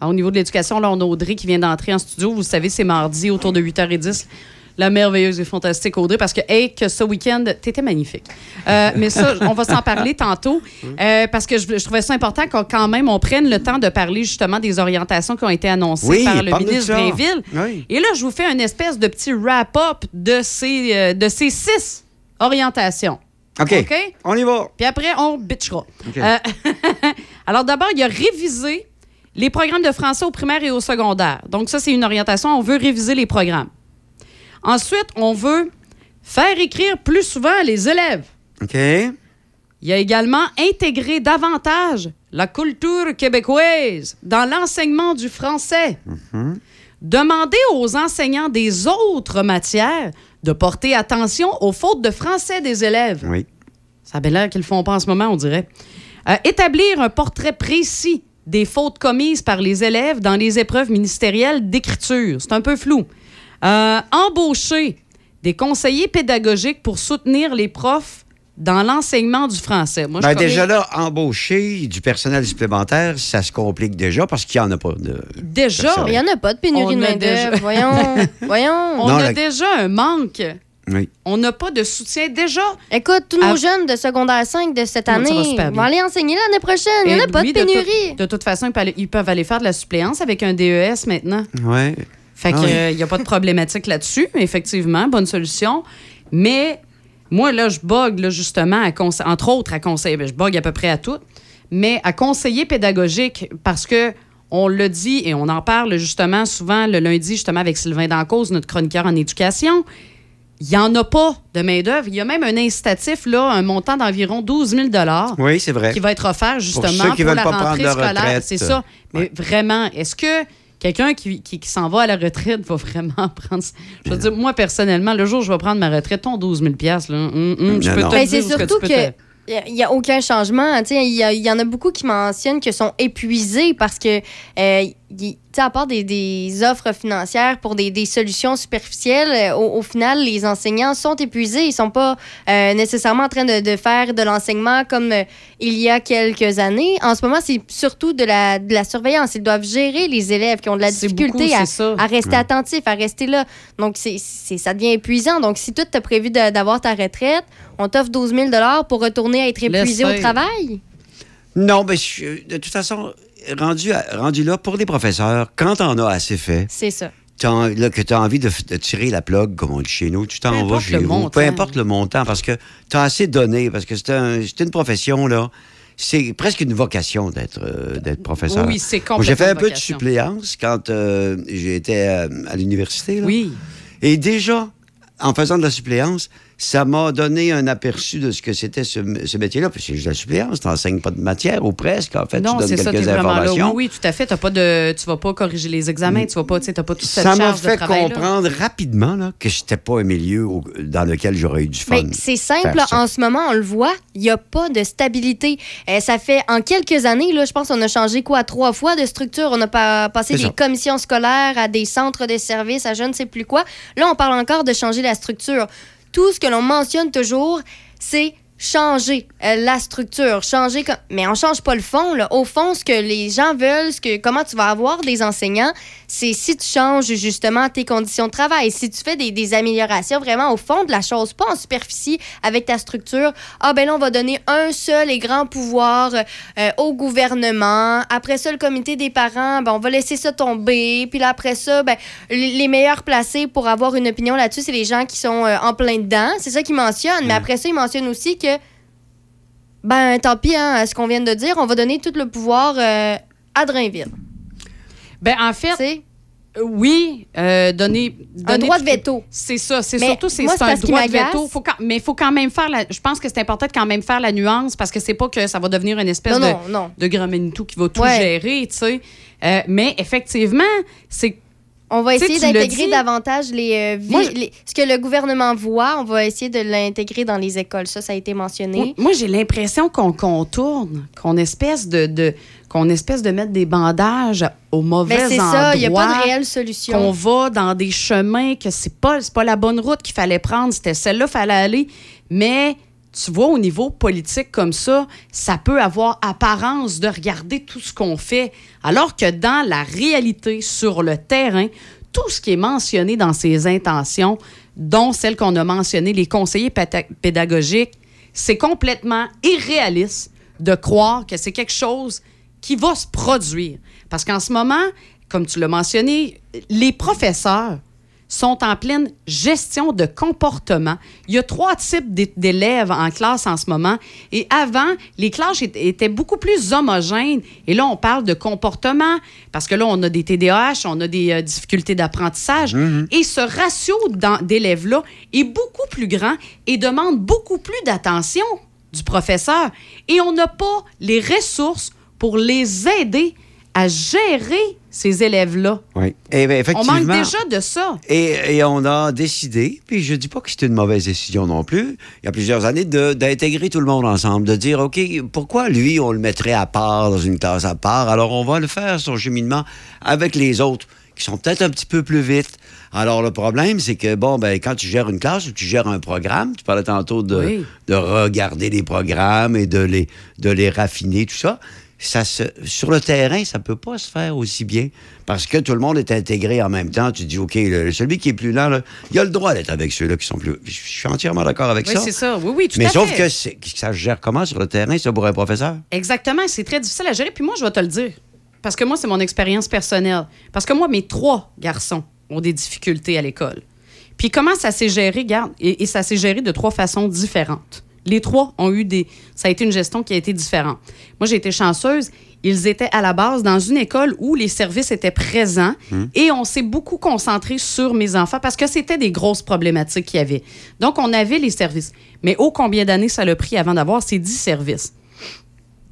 Ah, au niveau de l'éducation, là, on a Audrey qui vient d'entrer en studio. Vous savez, c'est mardi autour de 8h10. La merveilleuse et fantastique Audrey, parce que, hey, que ce week-end, t'étais magnifique. Euh, mais ça, on va s'en parler tantôt, euh, parce que je, je trouvais ça important qu'on, quand même, on prenne le temps de parler justement des orientations qui ont été annoncées Oui, par le ministre ça. Drainville. Oui. Et là, je vous fais une espèce de petit wrap-up de ces, euh, de ces six orientations. OK. OK? On y va. Puis après, on bitchera. Alors d'abord, il y a réviser les programmes de français au primaire et au secondaire. Donc ça, c'est une orientation. On veut réviser les programmes. Ensuite, on veut faire écrire plus souvent les élèves. OK. Il y a également intégrer davantage la culture québécoise dans l'enseignement du français. Demander aux enseignants des autres matières de porter attention aux fautes de français des élèves. Oui. Ça a l'air qu'ils le font pas en ce moment, on dirait. Euh, établir un portrait précis des fautes commises par les élèves dans les épreuves ministérielles d'écriture. C'est un peu flou. Euh, embaucher des conseillers pédagogiques pour soutenir les profs dans l'enseignement du français. Moi, je Ben, connais- déjà là, embaucher du personnel supplémentaire, ça se complique déjà parce qu'il n'y en a pas de. Déjà? Il n'y en a pas de pénurie On de a main-d'œuvre. déjà- Voyons. Voyons. on Non, a la- déjà un manque. Oui. On n'a pas de soutien déjà. Écoute, tous nos jeunes de secondaire 5 de cette année vont aller enseigner l'année prochaine. Il n'y en a pas de tout- pénurie. De, toute façon, ils peuvent, aller, ils peuvent aller faire de la suppléance avec un DES maintenant. Ouais. Fait Ah qu'il n'y a pas de problématique là-dessus, effectivement, bonne solution. Mais moi, là, je bug, là, justement, à conse- entre autres, à conseiller, ben, je bug à peu près à tout, mais à conseiller pédagogique, parce que on le dit et on en parle justement souvent le lundi, justement, avec Sylvain Dancause, notre chroniqueur en éducation. Il n'y en a pas de main-d'œuvre. Il y a même un incitatif, là, un montant d'environ 12 000 Oui, c'est vrai. qui va être offert justement ceux pour, qui veulent la pas prendre rentrée leur scolaire. retraite. C'est ça. Mais vraiment, est-ce que quelqu'un qui, qui, qui s'en va à la retraite va vraiment prendre... Je veux dire, moi, personnellement, le jour où je vais prendre ma retraite, ton 12 000 là, hum, hum, je Non, peux te Ben, c'est surtout que. Il n'y a aucun changement. Sais, Il y, en a beaucoup qui mentionnent qu'ils sont épuisés parce que, euh, il- tu sais, à part des, des offres financières pour des, des solutions superficielles, euh, au, au final, les enseignants sont épuisés. Ils ne sont pas euh, nécessairement en train de, de faire de l'enseignement comme euh, il y a quelques années. En ce moment, c'est surtout de la, de la surveillance. Ils doivent gérer les élèves qui ont de la difficulté beaucoup, à, rester attentifs, à rester là. Donc, c'est, c'est- ça devient épuisant. Donc, si toi, tu as prévu de- d'avoir ta retraite, on t'offre 12 000 pour retourner à être épuisé au travail? Non, mais je- de toute façon, rendu, à- rendu là, pour les professeurs, quand on a assez fait, C'est ça. là, que tu as envie de, tirer la plug, comme on dit chez nous, tu t'en vas chez vous. montant. Peu importe le montant, parce que tu as assez donné, parce que c'est un- c'est une profession, là. C'est presque une vocation d'être euh, professeur. Oui, c'est Moi, J'ai fait un complètement peu de suppléance quand euh, j'étais euh, à l'université. Oui. Et déjà, en faisant de la suppléance, ça m'a donné un aperçu de ce que c'était ce, ce métier-là. Puis c'est juste la suppléance, tu n'enseignes pas de matière, ou presque. En fait, non, tu donnes c'est ça, quelques vraiment là. Oui, informations. oui, tout à fait. T'as pas de, tu vas pas corriger les examens, tu vas pas, t'as pas toute cette Ça m'a charge de fait travail. là. comprendre rapidement là, que c'était pas un milieu au- dans lequel j'aurais eu du fun. C'est simple, ça. en ce moment, on le voit, il n'y a pas de stabilité. Euh, ça fait en quelques années, là, je pense qu'on a changé quoi, trois fois de structure. On a pas, passé des ça. commissions scolaires à des centres de services, à je ne sais plus quoi. Là, on parle encore de changer la structure. Tout ce que l'on mentionne toujours, c'est changer euh, la structure, changer comme mais on change pas le fond là. Au fond, ce que les gens veulent, ce que comment tu vas avoir des enseignants, c'est si tu changes justement tes conditions de travail, si tu fais des, des améliorations vraiment au fond de la chose, pas en superficie avec ta structure. Ah ben là on va donner un seul et grand pouvoir euh, au gouvernement. Après ça le comité des parents, ben on va laisser ça tomber. Puis là après ça, ben les meilleurs placés pour avoir une opinion là-dessus, c'est les gens qui sont euh, en plein dedans. C'est ça qu'ils mentionnent. Mais après ça, ils mentionnent aussi que ben, tant pis, hein, ce qu'on vient de dire, on va donner tout le pouvoir euh, à Drainville. Ben, en fait? Euh, Oui, euh, donner, Un droit de veto. C'est ça, c'est surtout c'est moi, c'est un droit de veto. Faut quand- mais il faut quand même faire la. Je pense que c'est important de quand même faire la nuance parce que c'est pas que ça va devenir une espèce Non, de, non, non. de grand Manitou qui va tout Ouais. gérer, tu sais. Euh, mais effectivement, c'est On va essayer d'intégrer davantage les, euh, Moi, les- ce que le gouvernement voit. On va essayer de l'intégrer dans les écoles. Ça, ça a été mentionné. Moi, j'ai l'impression qu'on contourne, qu'on espèce de, de qu'on espèce de mettre des bandages au mauvais Ben, c'est endroit. ça, il y a pas de réelle solution. Qu'on va dans des chemins que c'est pas pas la bonne route qu'il fallait prendre, c'était celle-là qu'il fallait aller, mais tu vois, au niveau politique comme ça, ça peut avoir apparence de regarder tout ce qu'on fait, alors que dans la réalité, sur le terrain, tout ce qui est mentionné dans ces intentions, dont celles qu'on a mentionnées, les conseillers pédagogiques, c'est complètement irréaliste de croire que c'est quelque chose qui va se produire. Parce qu'en ce moment, comme tu l'as mentionné, les professeurs sont en pleine gestion de comportement. Il y a trois types d'é- d'élèves en classe en ce moment. Et avant, les classes étaient beaucoup plus homogènes. Et là, on parle de comportement parce que là, on a des TDAH, on a des euh, difficultés d'apprentissage. Et ce ratio d'élèves-là est beaucoup plus grand et demande beaucoup plus d'attention du professeur. Et on n'a pas les ressources pour les aider à gérer ces élèves-là. Oui. Eh bien, On effectivement. manque déjà de ça. Et, et on a décidé, puis je dis pas que c'était une mauvaise décision non plus, il y a plusieurs années, de- d'intégrer tout le monde ensemble, de dire, OK, pourquoi lui, on le mettrait à part, dans une classe à part, alors on va le faire, son cheminement, avec les autres, qui sont peut-être un petit peu plus vite. Alors, le problème, c'est que, bon, ben, quand tu gères une classe ou tu gères un programme, tu parlais tantôt de, Oui. de regarder les programmes et de les, de les raffiner, tout ça. Ça se, sur le terrain, ça peut pas se faire aussi bien parce que tout le monde est intégré en même temps. Tu dis, OK, le- celui qui est plus lent, là, il a le droit d'être avec ceux-là qui sont plus. Je suis entièrement d'accord avec Oui, ça. c'est ça. Oui, oui, tout Mais à sauf fait. que, c'est- que ça se gère comment sur le terrain, ça, pour un professeur? Exactement, c'est très difficile à gérer. Puis moi, je vais te le dire. Parce que moi, c'est mon expérience personnelle. Parce que moi, mes trois garçons ont des difficultés à l'école. Puis comment ça s'est géré, garde, et, et ça s'est géré de trois façons différentes. Les trois ont eu des. Ça a été une gestion qui a été différente. Moi, j'ai été chanceuse. Ils étaient à la base dans une école où les services étaient présents et on s'est beaucoup concentré sur mes enfants parce que c'était des grosses problématiques qu'il y avait. Donc, on avait les services. Mais ô combien d'années ça l'a pris avant d'avoir ces dix services?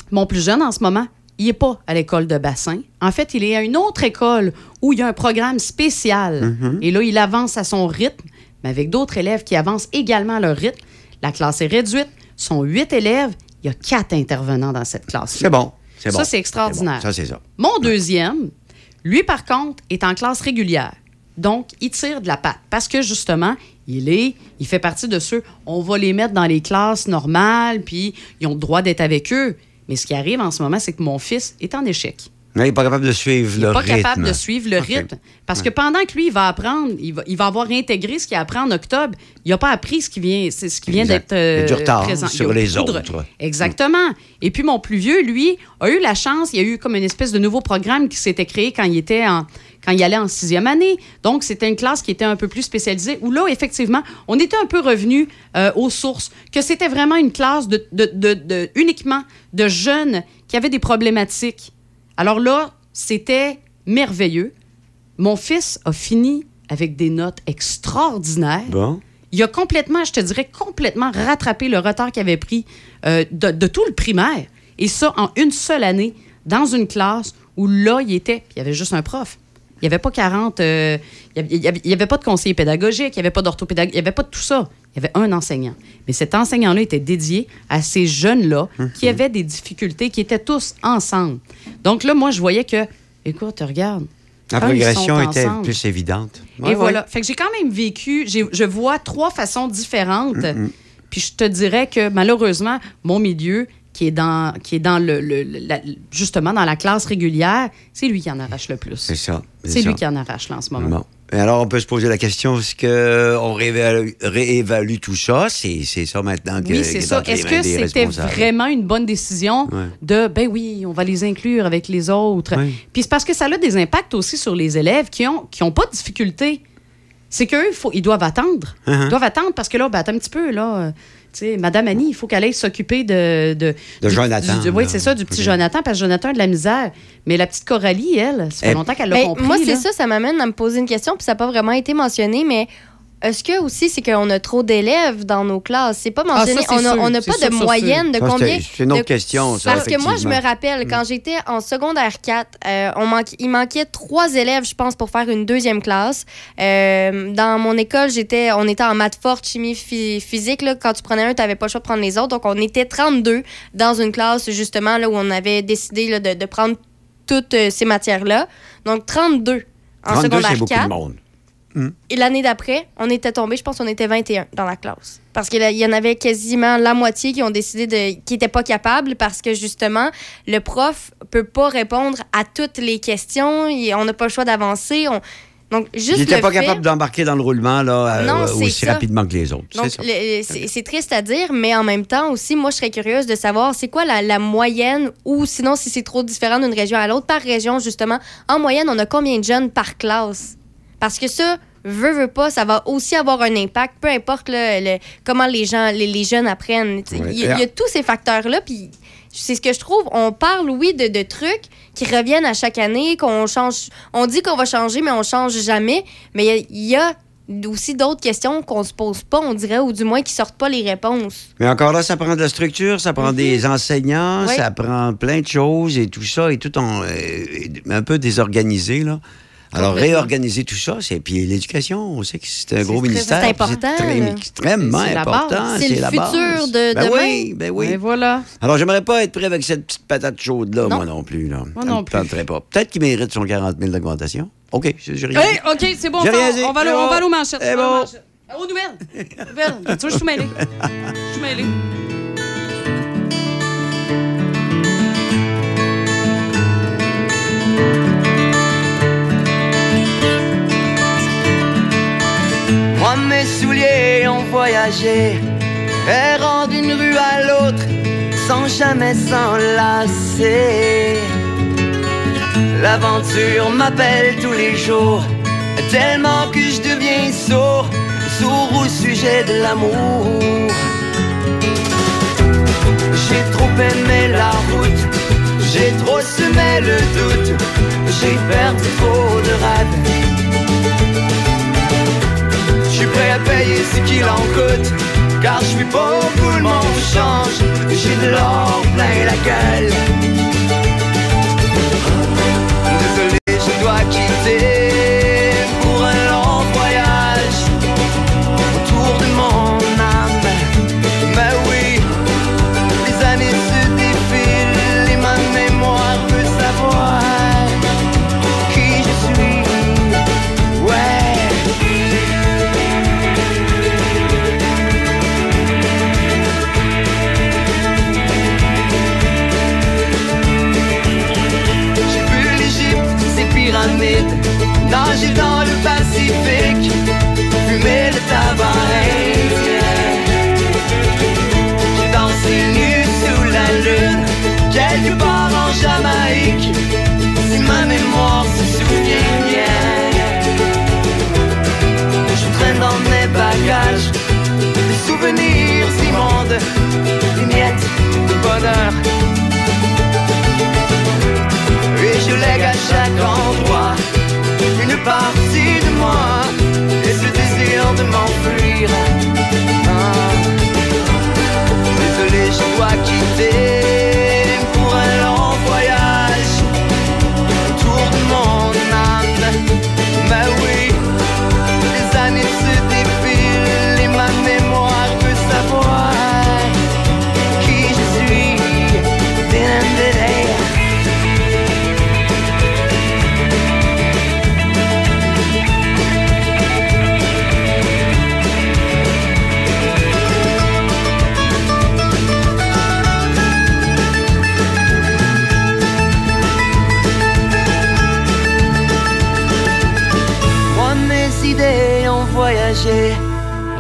Mon plus jeune en ce moment, il n'est pas à l'école de bassin. En fait, il est à une autre école où il y a un programme spécial. Et là, il avance à son rythme, mais avec d'autres élèves qui avancent également à leur rythme. La classe est réduite. sont huit élèves. Il y a quatre intervenants dans cette classe. C'est bon. C'est Ça, bon. c'est extraordinaire. bon. Ça, c'est ça. Mon deuxième, lui, par contre, est en classe régulière. Donc, il tire de la patte parce que, justement, il est, il fait partie de ceux, on va les mettre dans les classes normales, puis ils ont le droit d'être avec eux. Mais ce qui arrive en ce moment, c'est que mon fils est en échec. Mais il n'est pas capable de suivre Il le n'est pas rythme. capable de suivre le rythme. Parce que pendant que lui, il va apprendre, il va, il va avoir intégré ce qu'il apprend en octobre, il n'a pas appris ce qui vient, ce qui vient d'être euh, Il du retard présent. sur Il les autres. Exactement. Et puis mon plus vieux, lui, a eu la chance, il y a eu comme une espèce de nouveau programme qui s'était créé quand il était en quand il allait en sixième année. Donc, c'était une classe qui était un peu plus spécialisée, où là, effectivement, on était un peu revenu euh, aux sources, que c'était vraiment une classe de, de- de- de- uniquement de jeunes qui avaient des problématiques. Alors là, c'était merveilleux. Mon fils a fini avec des notes extraordinaires. Bon. Il a complètement, je te dirais, complètement rattrapé le retard qu'il avait pris euh, de, de tout le primaire. Et ça, en une seule année, dans une classe où là, il était, il y avait juste un prof. Il n'y avait pas 40, euh, il n'y avait, il y avait pas de conseiller pédagogique, il n'y avait pas d'orthopédagogue, il n'y avait pas de tout ça. Il y avait un enseignant. Mais cet enseignant-là était dédié à ces jeunes-là qui avaient des difficultés, qui étaient tous ensemble. Donc là, moi, je voyais que, écoute, regarde. La progression était plus évidente. et Ouais, voilà. ouais. Fait que j'ai quand même vécu, je vois trois façons différentes. Mm-hmm. Puis je te dirais que malheureusement, mon milieu, qui est dans, qui est dans le, le- le- la- justement dans la classe régulière, c'est lui qui en arrache le plus. C'est ça. C'est lui qui en arrache là en ce moment. Bon. Et alors, on peut se poser la question, est-ce qu'on réévalue, réévalue tout ça? C'est ça maintenant que Oui, c'est ça. Est-ce que c'était vraiment une bonne décision Ouais. de, ben oui, on va les inclure avec les autres? Puis c'est parce que ça a des impacts aussi sur les élèves qui ont, qui ont pas de difficultés. c'est qu'eux, ils doivent attendre. Uh-huh. Ils doivent attendre parce que là, ben, attends un petit peu, là. Euh, tu sais, Madame Annie, il faut qu'elle aille s'occuper de. De, Jonathan, du- oui, c'est ça, du petit Jonathan, parce que Jonathan a de la misère. Mais la petite Coralie, elle, ça fait Eh, longtemps qu'elle l'a Ben, compris. moi, c'est ça, ça m'amène à me poser une question, puis ça n'a pas vraiment été mentionné, mais est-ce que aussi c'est qu'on a trop d'élèves dans nos classes? C'est pas Ah, ça, mentionné. on n'a pas sûr, de sûr, moyenne de Ça, combien. c'est- une autre de- question, ça, Parce que moi, je me rappelle, quand j'étais en secondaire 4, euh, on manqu- il manquait trois élèves, je pense, pour faire une deuxième classe. Euh, dans mon école, j'étais, on était en maths forte, chimie phy- physique. Là, quand tu prenais un, tu n'avais pas le choix de prendre les autres. Donc, on était 32 dans une classe, justement, là, où on avait décidé là, de, de prendre toutes euh, ces matières-là. Donc, 32 en 32, secondaire c'est beaucoup 4. de monde. Et l'année d'après, on était tombé, je pense qu'on était 21 dans la classe. Parce qu'il y en avait quasiment la moitié qui ont décidé de qui n'étaient pas capables parce que justement, le prof peut pas répondre à toutes les questions. Il- on n'a pas le choix d'avancer. On... Donc, juste Il n'était pas fait- capable d'embarquer dans le roulement là, euh, Non, aussi ça. rapidement que les autres. C'est triste à dire, mais en même temps aussi, moi, je serais curieuse de savoir c'est quoi la, la moyenne ou sinon si c'est trop différent d'une région à l'autre. Par région, justement, en moyenne, on a combien de jeunes par classe? Parce que ça, veut, veut pas, ça va aussi avoir un impact, peu importe là, le- comment les gens, les, les jeunes apprennent. Ouais. Il y, a- il y a tous ces facteurs-là, puis c'est ce que je trouve. On parle, oui, de, de trucs qui reviennent à chaque année, qu'on change. On dit qu'on va changer, mais on change jamais. Mais il y a- il y a aussi d'autres questions qu'on se pose pas, on dirait, ou du moins qui sortent pas les réponses. Mais encore là, ça prend de la structure, ça prend des enseignants, Oui. ça prend plein de choses et tout ça est tout en, euh, un peu désorganisé là. Alors réorganiser tout ça, c'est puis l'éducation, on sait que c'est un gros ministère, c'est important, extrêmement C'est la important. C'est le la futur base. de ben demain. Oui, ben oui. Et voilà. Alors j'aimerais pas être pris avec cette petite patate chaude là, Non. moi non plus là. Moi non plus. tenterait pas. Peut-être qu'il mérite son 40 000 d'augmentation. OK, j'ai rien. Hey. OK, c'est bon. On, va on bon. va aller aux manchettes. Bon. manchettes. Ah, Aux nouvelles. Nouvelles. Tu vois, je suis mêlée. Je suis mêlée. Mes souliers ont voyagé, errant d'une rue à l'autre, sans jamais s'enlacer. L'aventure m'appelle tous les jours, tellement que je deviens sourd, sourd au sujet de l'amour. J'ai trop aimé la route, j'ai trop semé le doute, j'ai perdu trop de rêves. Suis prêt à payer ce qu'il en coûte. Car je suis pas au bout, le monde change. J'ai de l'or plein la gueule. Désolé, je dois quitter nager dans le Pacifique, fumer le tabac. J'ai dansé nu sous la lune, quelque part en Jamaïque, si ma mémoire se souvient. Je traîne dans mes bagages des souvenirs immondes, des miettes de bonheur. Chaque endroit une partie de moi et ce désir de m'enfuir.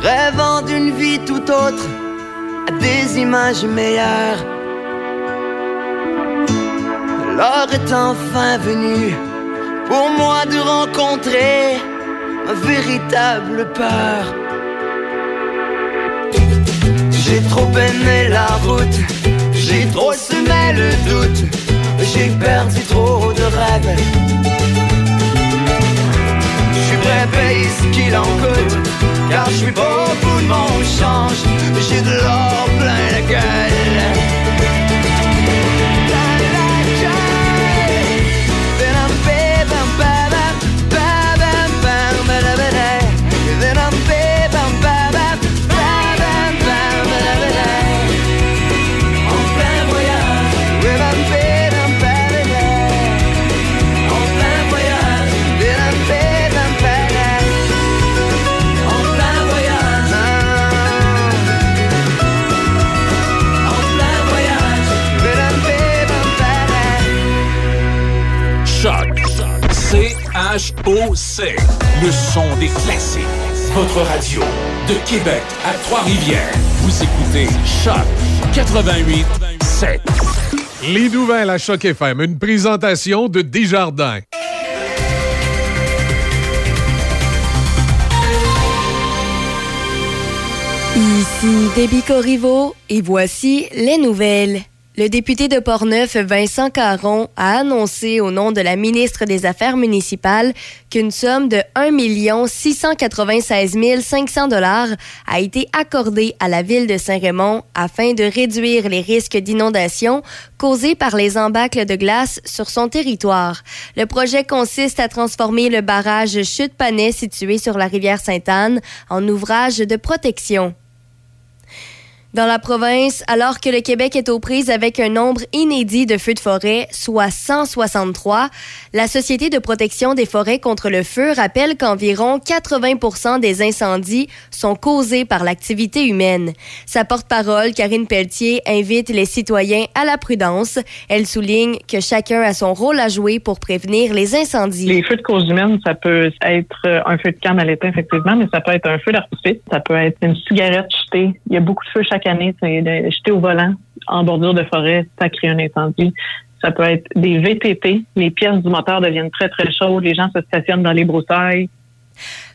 Rêvant d'une vie tout autre, à des images meilleures. L'heure est enfin venue pour moi de rencontrer un véritable peur. J'ai trop aimé la route, j'ai trop semé le doute, j'ai perdu trop de rêves. À payer ce qu'il en coûte, car je suis pas au de mon change, j'ai de l'or plein la gueule. Le son des classiques. Votre radio de Québec à Trois-Rivières. Vous écoutez Choc 88 7. Les nouvelles à Choc FM, une présentation de Desjardins. Ici Déby Corriveau et voici les nouvelles. Le député de Portneuf, Vincent Caron, a annoncé au nom de la ministre des Affaires municipales qu'une somme de 1 696 500 dollars a été accordée à la ville de Saint-Raymond afin de réduire les risques d'inondation causés par les embâcles de glace sur son territoire. Le projet consiste à transformer le barrage Chute-Panay situé sur la rivière Sainte-Anne en ouvrage de protection. Dans la province, alors que le Québec est aux prises avec un nombre inédit de feux de forêt, soit 163, la Société de protection des forêts contre le feu rappelle qu'environ 80 des incendies sont causés par l'activité humaine. Sa porte-parole, Karine Pelletier, invite les citoyens à la prudence. Elle souligne que chacun a son rôle à jouer pour prévenir les incendies. Les feux de cause humaine, ça peut être euh, un feu de camp à l'étain, effectivement, mais ça peut être un feu d'artifice, ça peut être une cigarette jetée. Il y a beaucoup de feux chaque année. C'est de jeter au volant en bordure de forêt, ça crée un incendie. Ça peut être des VTT. Les pièces du moteur deviennent très, très chaudes. Les gens se stationnent dans les broussailles.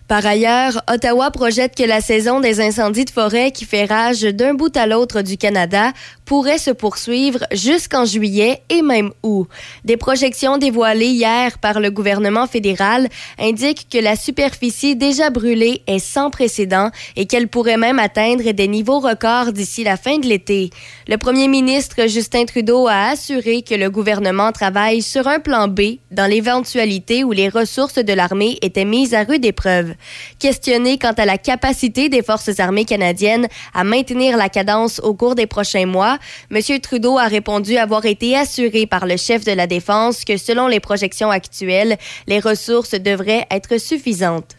Par ailleurs, Ottawa projette que la saison des incendies de forêt qui fait rage d'un bout à l'autre du Canada pourrait se poursuivre jusqu'en juillet et même août. Des projections dévoilées hier par le gouvernement fédéral indiquent que la superficie déjà brûlée est sans précédent et qu'elle pourrait même atteindre des niveaux records d'ici la fin de l'été. Le premier ministre Justin Trudeau a assuré que le gouvernement travaille sur un plan B dans l'éventualité où les ressources de l'armée étaient mises à rude épreuve. Questionné quant à la capacité des forces armées canadiennes à maintenir la cadence au cours des prochains mois, M. Trudeau a répondu avoir été assuré par le chef de la Défense que selon les projections actuelles, les ressources devraient être suffisantes.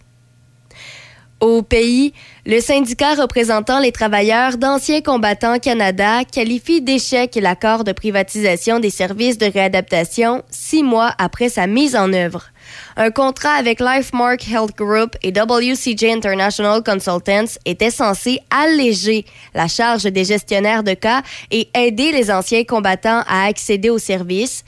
Au pays, le syndicat représentant les travailleurs d'Anciens combattants Canada qualifie d'échec l'accord de privatisation des services de réadaptation six mois après sa mise en œuvre. Un contrat avec LifeMark Health Group et WCJ International Consultants était censé alléger la charge des gestionnaires de cas et aider les anciens combattants à accéder aux services.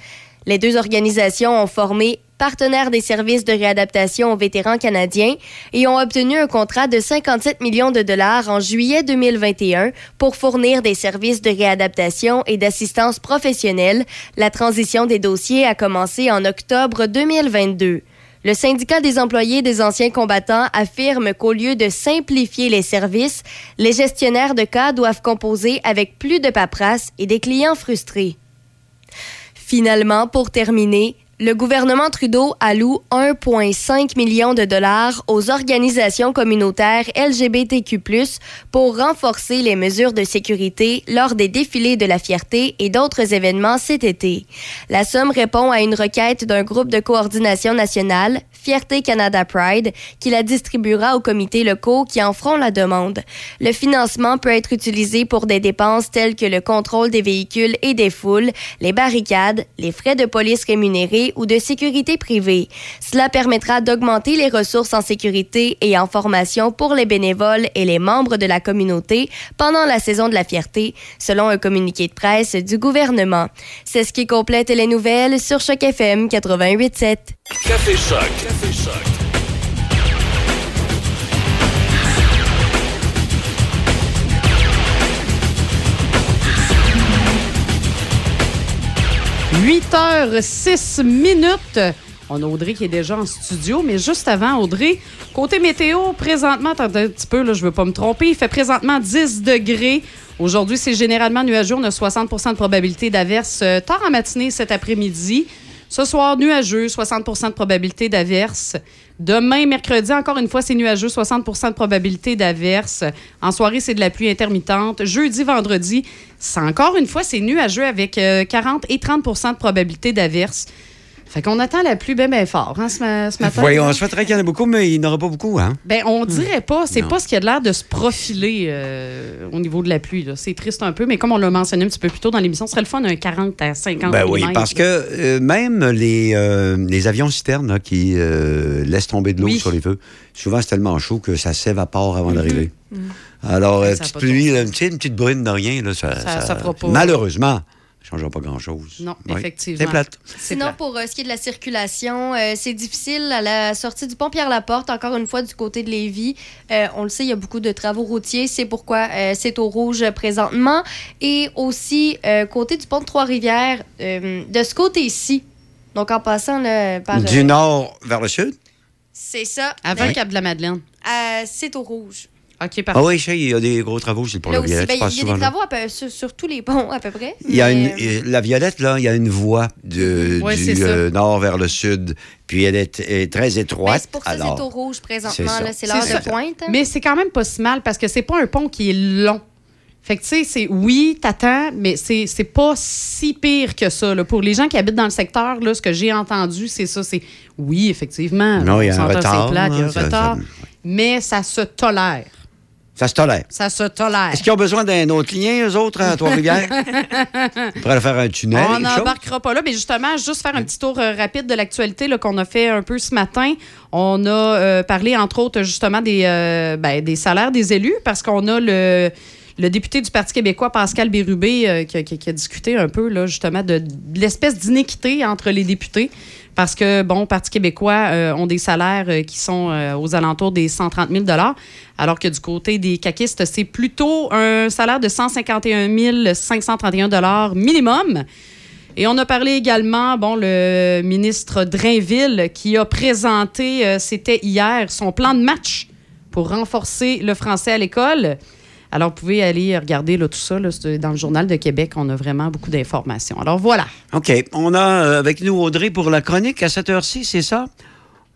Les deux organisations ont formé partenaires des services de réadaptation aux vétérans canadiens et ont obtenu un contrat de 57 millions de dollars en juillet 2021 pour fournir des services de réadaptation et d'assistance professionnelle. La transition des dossiers a commencé en octobre 2022. Le syndicat des employés des anciens combattants affirme qu'au lieu de simplifier les services, les gestionnaires de cas doivent composer avec plus de paperasse et des clients frustrés. Finalement, pour terminer, le gouvernement Trudeau alloue 1,5 million de dollars aux organisations communautaires LGBTQ+, pour renforcer les mesures de sécurité lors des défilés de la fierté et d'autres événements cet été. La somme répond à une requête d'un groupe de coordination nationale, Fierté Canada Pride, qui la distribuera aux comités locaux qui en feront la demande. Le financement peut être utilisé pour des dépenses telles que le contrôle des véhicules et des foules, les barricades, les frais de police rémunérés ou de sécurité privée. Cela permettra d'augmenter les ressources en sécurité et en formation pour les bénévoles et les membres de la communauté pendant la saison de la fierté, selon un communiqué de presse du gouvernement. C'est ce qui complète les nouvelles sur Choc FM 88.7. Café Choc. 8 h 6 minutes. On a Audrey qui est déjà en studio, mais juste avant, Audrey, côté météo, présentement, attendez un petit peu, là, je veux pas me tromper, il fait présentement 10 degrés. Aujourd'hui, c'est généralement nuageux. On a 60 % de probabilité d'averse euh, tard en matinée cet après-midi. Ce soir, nuageux, 60% de probabilité d'averse. Demain, mercredi, encore une fois, c'est nuageux, 60% de probabilité d'averse. En soirée, c'est de la pluie intermittente. Jeudi, vendredi, encore une fois, c'est nuageux avec euh, 40 et 30% de probabilité d'averse. Fait qu'on attend la pluie bien, bien fort hein, ce, ma- ce matin. Voyons, on souhaiterait qu'il y en ait beaucoup, mais il n'y en aura pas beaucoup, hein? Ben, on dirait pas. C'est pas ce qui a l'air de se profiler euh, au niveau de la pluie. C'est triste un peu, mais comme on l'a mentionné un petit peu plus tôt dans l'émission, ce serait le fun un 40 à 50 Ben oui, parce que euh, même les, euh, les avions citernes là, qui laissent tomber de l'eau Oui. sur les feux, souvent c'est tellement chaud que ça s'évapore avant d'arriver. Alors, euh, Ça a petite de pluie, là, une petite, une petite brune de rien, là, ça, Ça- malheureusement, changera pas grand-chose. Non, Oui. effectivement. C'est plate. Sinon, pour euh, ce qui est de la circulation, euh, c'est difficile à la sortie du pont Pierre-Laporte, encore une fois, du côté de Lévis. Euh, on le sait, il y a beaucoup de travaux routiers. C'est pourquoi euh, c'est au rouge présentement. Et aussi, euh, côté du pont de Trois-Rivières, euh, de ce côté-ci, donc en passant là, par... Du euh, nord vers le sud? C'est ça. Avant Mais, Cap de la Madeleine. euh, c'est au rouge. OK, Ah oui, je sais, il y a des gros travaux sur le pont Là de aussi, Violette. ben, il y a souvent des travaux peu- sur, sur tous les ponts, à peu près. Il y a Mais, euh, la Violette, là, il y a une voie de- Ouais, du c'est euh, nord vers le sud, puis elle est, est très ben, étroite. c'est pour ça que alors, c'est au rouge présentement. c'est C'est l'heure C'est de ça. pointe. Mais c'est quand même pas si mal parce que c'est pas un pont qui est long. Fait que, tu sais, c'est oui, t'attends, mais c'est c'est pas si pire que ça. là. Pour les gens qui habitent dans le secteur, là, ce que j'ai entendu, c'est ça. C'est oui, effectivement. Non, il y a un retard, c'est Il y a hein, un ça- retard. ça- Mais ça se tolère. Ça se tolère. Ça se tolère. Est-ce qu'ils ont besoin d'un autre lien, eux autres, à Trois-Rivières? Ils pourraient faire un tunnel, On n'embarquera pas là, mais justement, juste faire un petit tour euh, rapide de l'actualité qu'on a fait un peu ce matin. On a euh, parlé, entre autres, justement, des, euh, ben, des salaires des élus, parce qu'on a le, le député du Parti québécois, Pascal Bérubé, euh, qui, a- qui- qui a discuté un peu, là, justement, de, de l'espèce d'inéquité entre les députés. Parce que, bon, Parti québécois euh, ont des salaires euh, qui sont euh, aux alentours des 130 000 alors que du côté des caquistes, c'est plutôt un salaire de 151 531 minimum. Et on a parlé également, bon, le ministre Drainville qui a présenté, euh, c'était hier, son plan de match pour renforcer le français à l'école. Alors, vous pouvez aller regarder là, tout ça là, c'est dans le Journal de Québec. On a vraiment beaucoup d'informations. Alors, voilà. OK. On a euh, avec nous Audrey pour la chronique à cette heure-ci, c'est ça?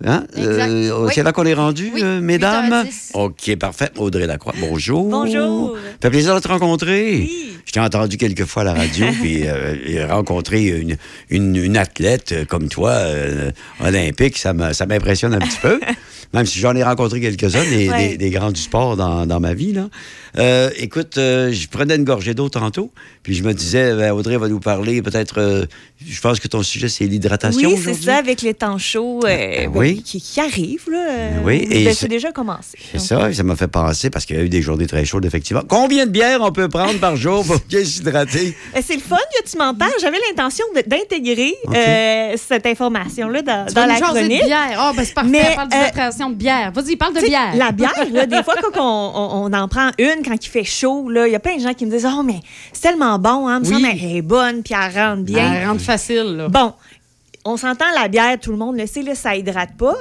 Hein? Euh, Oui. C'est là qu'on est rendu, Oui, euh, mesdames? 8h10. OK, parfait. Audrey Lacroix, bonjour. Bonjour. Ça fait plaisir de te rencontrer. Je t'ai entendu quelques fois à la radio, puis euh, et rencontrer une, une, une athlète euh, comme toi, euh, olympique, ça m'impressionne un petit peu. Même si j'en ai rencontré quelques-uns, des, Ouais. des- des grands du sport dans, dans ma vie. Là. Euh, écoute, euh, je prenais une gorgée d'eau tantôt, puis je me disais, ben, Audrey va nous parler peut-être. euh, je pense que ton sujet, c'est l'hydratation Oui, c'est ça, avec les temps chauds euh, Ben ben, oui. qui, qui arrivent. Là, euh, Oui, et ben, c'est- déjà commencé. C'est ça, et ça m'a fait penser, parce qu'il y a eu des journées très chaudes, effectivement. Combien de bières on peut prendre par jour pour bien s'hydrater? C'est le fun que tu m'en parles. J'avais l'intention d'intégrer euh, cette information-là dans, la chronique. de bière. Ah, ben c'est parfait. Mais, de bière. Vas-y, parle de bière. La bière, là, des fois, quand on, on- on en prend une quand il fait chaud, il y a plein de gens qui me disent Oh, mais c'est tellement bon, hein, me Oui. semble qu'elle est bonne, puis elle rentre bien. Elle rentre facile. Là. Bon, on s'entend la bière, tout le monde le sait, là, ça hydrate pas.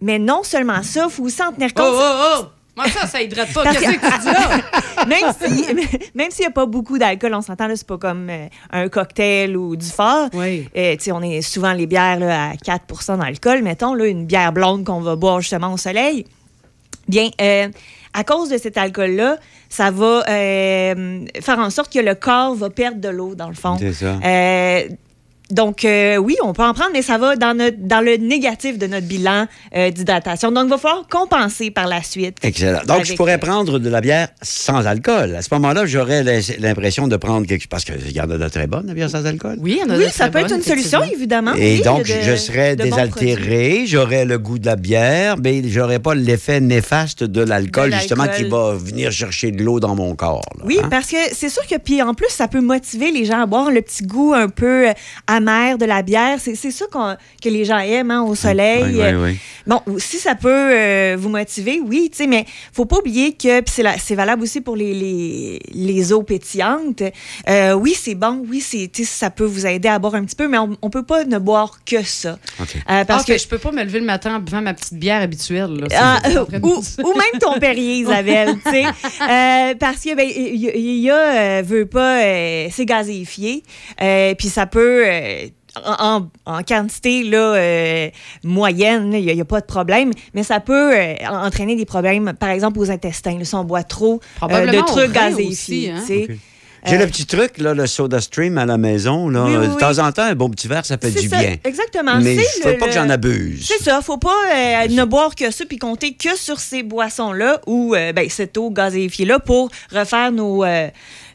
Mais non seulement ça, il faut aussi en tenir Oh, compte. oh, oh! Moi, ça, ça hydrate pas. Qu'est-ce que tu dis là? même si même s'il n'y a pas beaucoup d'alcool, on s'entend là, c'est pas comme euh, un cocktail ou du fort. Oui. Euh, tu sais, on est souvent les bières là, à 4% d'alcool, mettons là, une bière blonde qu'on va boire justement au soleil. Bien, euh, à cause de cet alcool-là, ça va euh, faire en sorte que le corps va perdre de l'eau, dans le fond. C'est ça. Donc, euh, oui, on peut en prendre, mais ça va dans, notre, dans le négatif de notre bilan euh, d'hydratation. Donc, il va falloir compenser par la suite. Excellent. Donc, je pourrais prendre de la bière sans alcool. À ce moment-là, j'aurais l'im- l'impression de prendre quelque chose. Parce qu'il y en a de très bonnes, la bière sans alcool. Oui, il y en a Oui, de ça très peut être une solution, évidemment. Et oui, donc, de- je serais désaltéré, j'aurais le goût de la bière, mais j'aurais pas l'effet néfaste de l'alcool, justement, qui va venir chercher de l'eau dans mon corps. là, Oui, hein? parce que c'est sûr que, puis en plus, ça peut motiver les gens à boire le petit goût un peu euh, de la bière. C'est c'est ça qu'on- que les gens aiment hein, au soleil. Oui, oui, oui. Bon, si ça peut euh, vous motiver, oui, tu sais, mais faut pas oublier que, puis c'est la- c'est valable aussi pour les, les, les eaux pétillantes. Euh, oui, c'est bon, oui, c'est, tu sais, ça peut vous aider à boire un petit peu, mais on, on peut pas ne boire que ça. Euh, parce Ah, que je peux pas me lever le matin en buvant ma petite bière habituelle. là. ah, ou, ou même ton Perrier, Isabelle, tu sais. Euh, parce que, ben, il y, a- il y a, euh, veut pas, euh, c'est gazéifié. Euh, Puis ça peut, euh, en, quantité là, euh, moyenne, il n'y a, pas de problème, mais ça peut euh, en- entraîner des problèmes, par exemple, aux intestins, là, si on boit trop euh, de trucs gazéifiés. aussi, hein. J'ai Euh, le petit truc, là, le soda stream à la maison. Là. Oui, oui, de temps en temps, un bon petit verre, ça fait du ça, bien. Exactement. Mais il ne faut le- pas que j'en abuse. C'est ça, faut pas euh, ne boire que ça puis compter que sur ces boissons-là ou euh, ben, cette eau gazéifiée-là pour refaire nos, euh,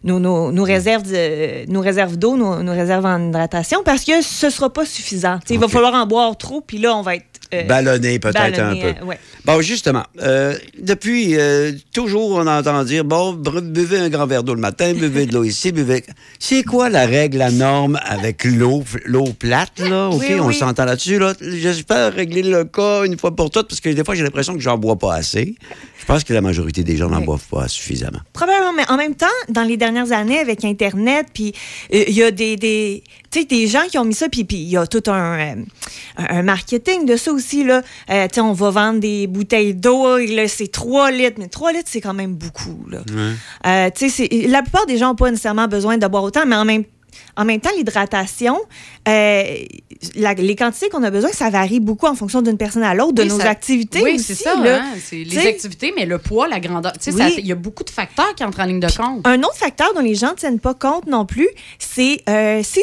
nos, nos, nos réserves de- nos réserves d'eau, nos, nos réserves en hydratation parce que ce sera pas suffisant. Il va falloir en boire trop puis là, on va être... euh, Ballonné peut-être un peu. euh, ouais. Bon, justement, euh, depuis euh, toujours, on entend dire bon, buvez un grand verre d'eau le matin, buvez de l'eau ici, buvez. C'est quoi la règle, la norme avec l'eau, l'eau plate, là? OK, Oui, on s'entend là-dessus, là. J'espère régler le cas une fois pour toutes, parce que des fois, j'ai l'impression que j'en bois pas assez. Je pense que la majorité des gens n'en boivent pas suffisamment. Probablement, mais en même temps, dans les dernières années, avec Internet, puis il y a des, des, tu sais, des gens qui ont mis ça, puis puis il y a tout un, euh, un marketing de ça aussi. Là. Euh, tu sais, on va vendre des bouteilles d'eau, et là, c'est 3 litres, mais 3 litres, c'est quand même beaucoup. Là. Euh, tu sais, c'est- la plupart des gens n'ont pas nécessairement besoin de boire autant, mais en même en même temps, l'hydratation, euh, la- les quantités qu'on a besoin, ça varie beaucoup en fonction d'une personne à l'autre, de Oui, nos ça- activités Oui, aussi. c'est ça. là. hein, c'est les activités, mais le poids, la grandeur. Tu sais, Oui. il y a beaucoup de facteurs qui entrent en ligne de compte. Un autre facteur dont les gens ne tiennent pas compte non plus, c'est euh, si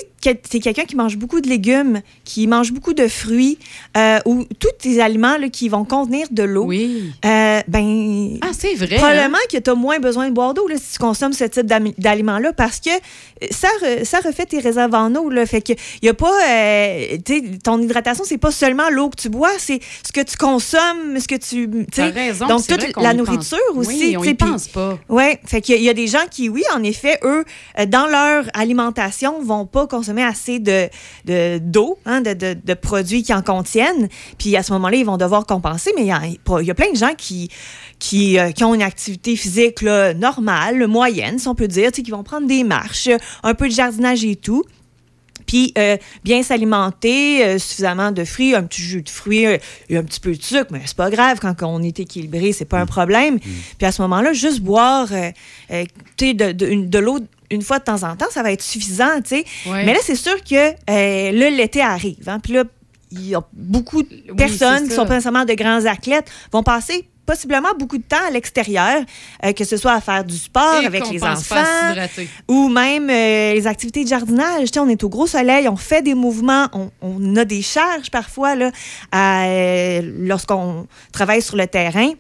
c'est quelqu'un qui mange beaucoup de légumes, qui mange beaucoup de fruits euh, ou tous ces aliments là, qui vont contenir de l'eau. Oui. ben, ah, c'est vrai. Probablement hein? que tu as moins besoin de boire d'eau là, si tu consommes ce type d'aliments-là parce que euh, ça, re- ça refait tes réserves en eau. Là, fait que y a pas. euh, ton hydratation, c'est pas seulement l'eau que tu bois, c'est ce que tu consommes, ce que tu. raison, Donc, toute la nourriture pense. aussi. Oui, on y pense pas. oui, fait qu'il y, y a des gens qui, oui, en effet, eux, euh, dans leur alimentation, vont pas consommer assez de de- d'eau, hein, de, de- de produits qui en contiennent. Puis à ce moment-là, ils vont devoir compenser. Mais il y a, il y a plein de gens qui, qui, euh, qui ont une activité physique là, normale, moyenne, si on peut dire, qui vont prendre des marches, un peu de jardinage et tout. Puis euh, bien s'alimenter, euh, suffisamment de fruits, un petit jus de fruits, euh, et un petit peu de sucre, mais c'est pas grave quand on est équilibré, c'est pas un problème. Puis à ce moment-là, juste boire de, de, de l'eau une fois de temps en temps, ça va être suffisant, tu sais. Ouais. Mais là, c'est sûr que euh, l'été arrive. hein. Puis là, il y a beaucoup de personnes qui sont pas nécessairement de grands athlètes vont passer possiblement beaucoup de temps à l'extérieur, euh, que ce soit à faire du sport Et avec les enfants ou même euh, les activités de jardinage. On est au gros soleil, on fait des mouvements, on, on a des charges parfois là, euh, lorsqu'on travaille sur le terrain.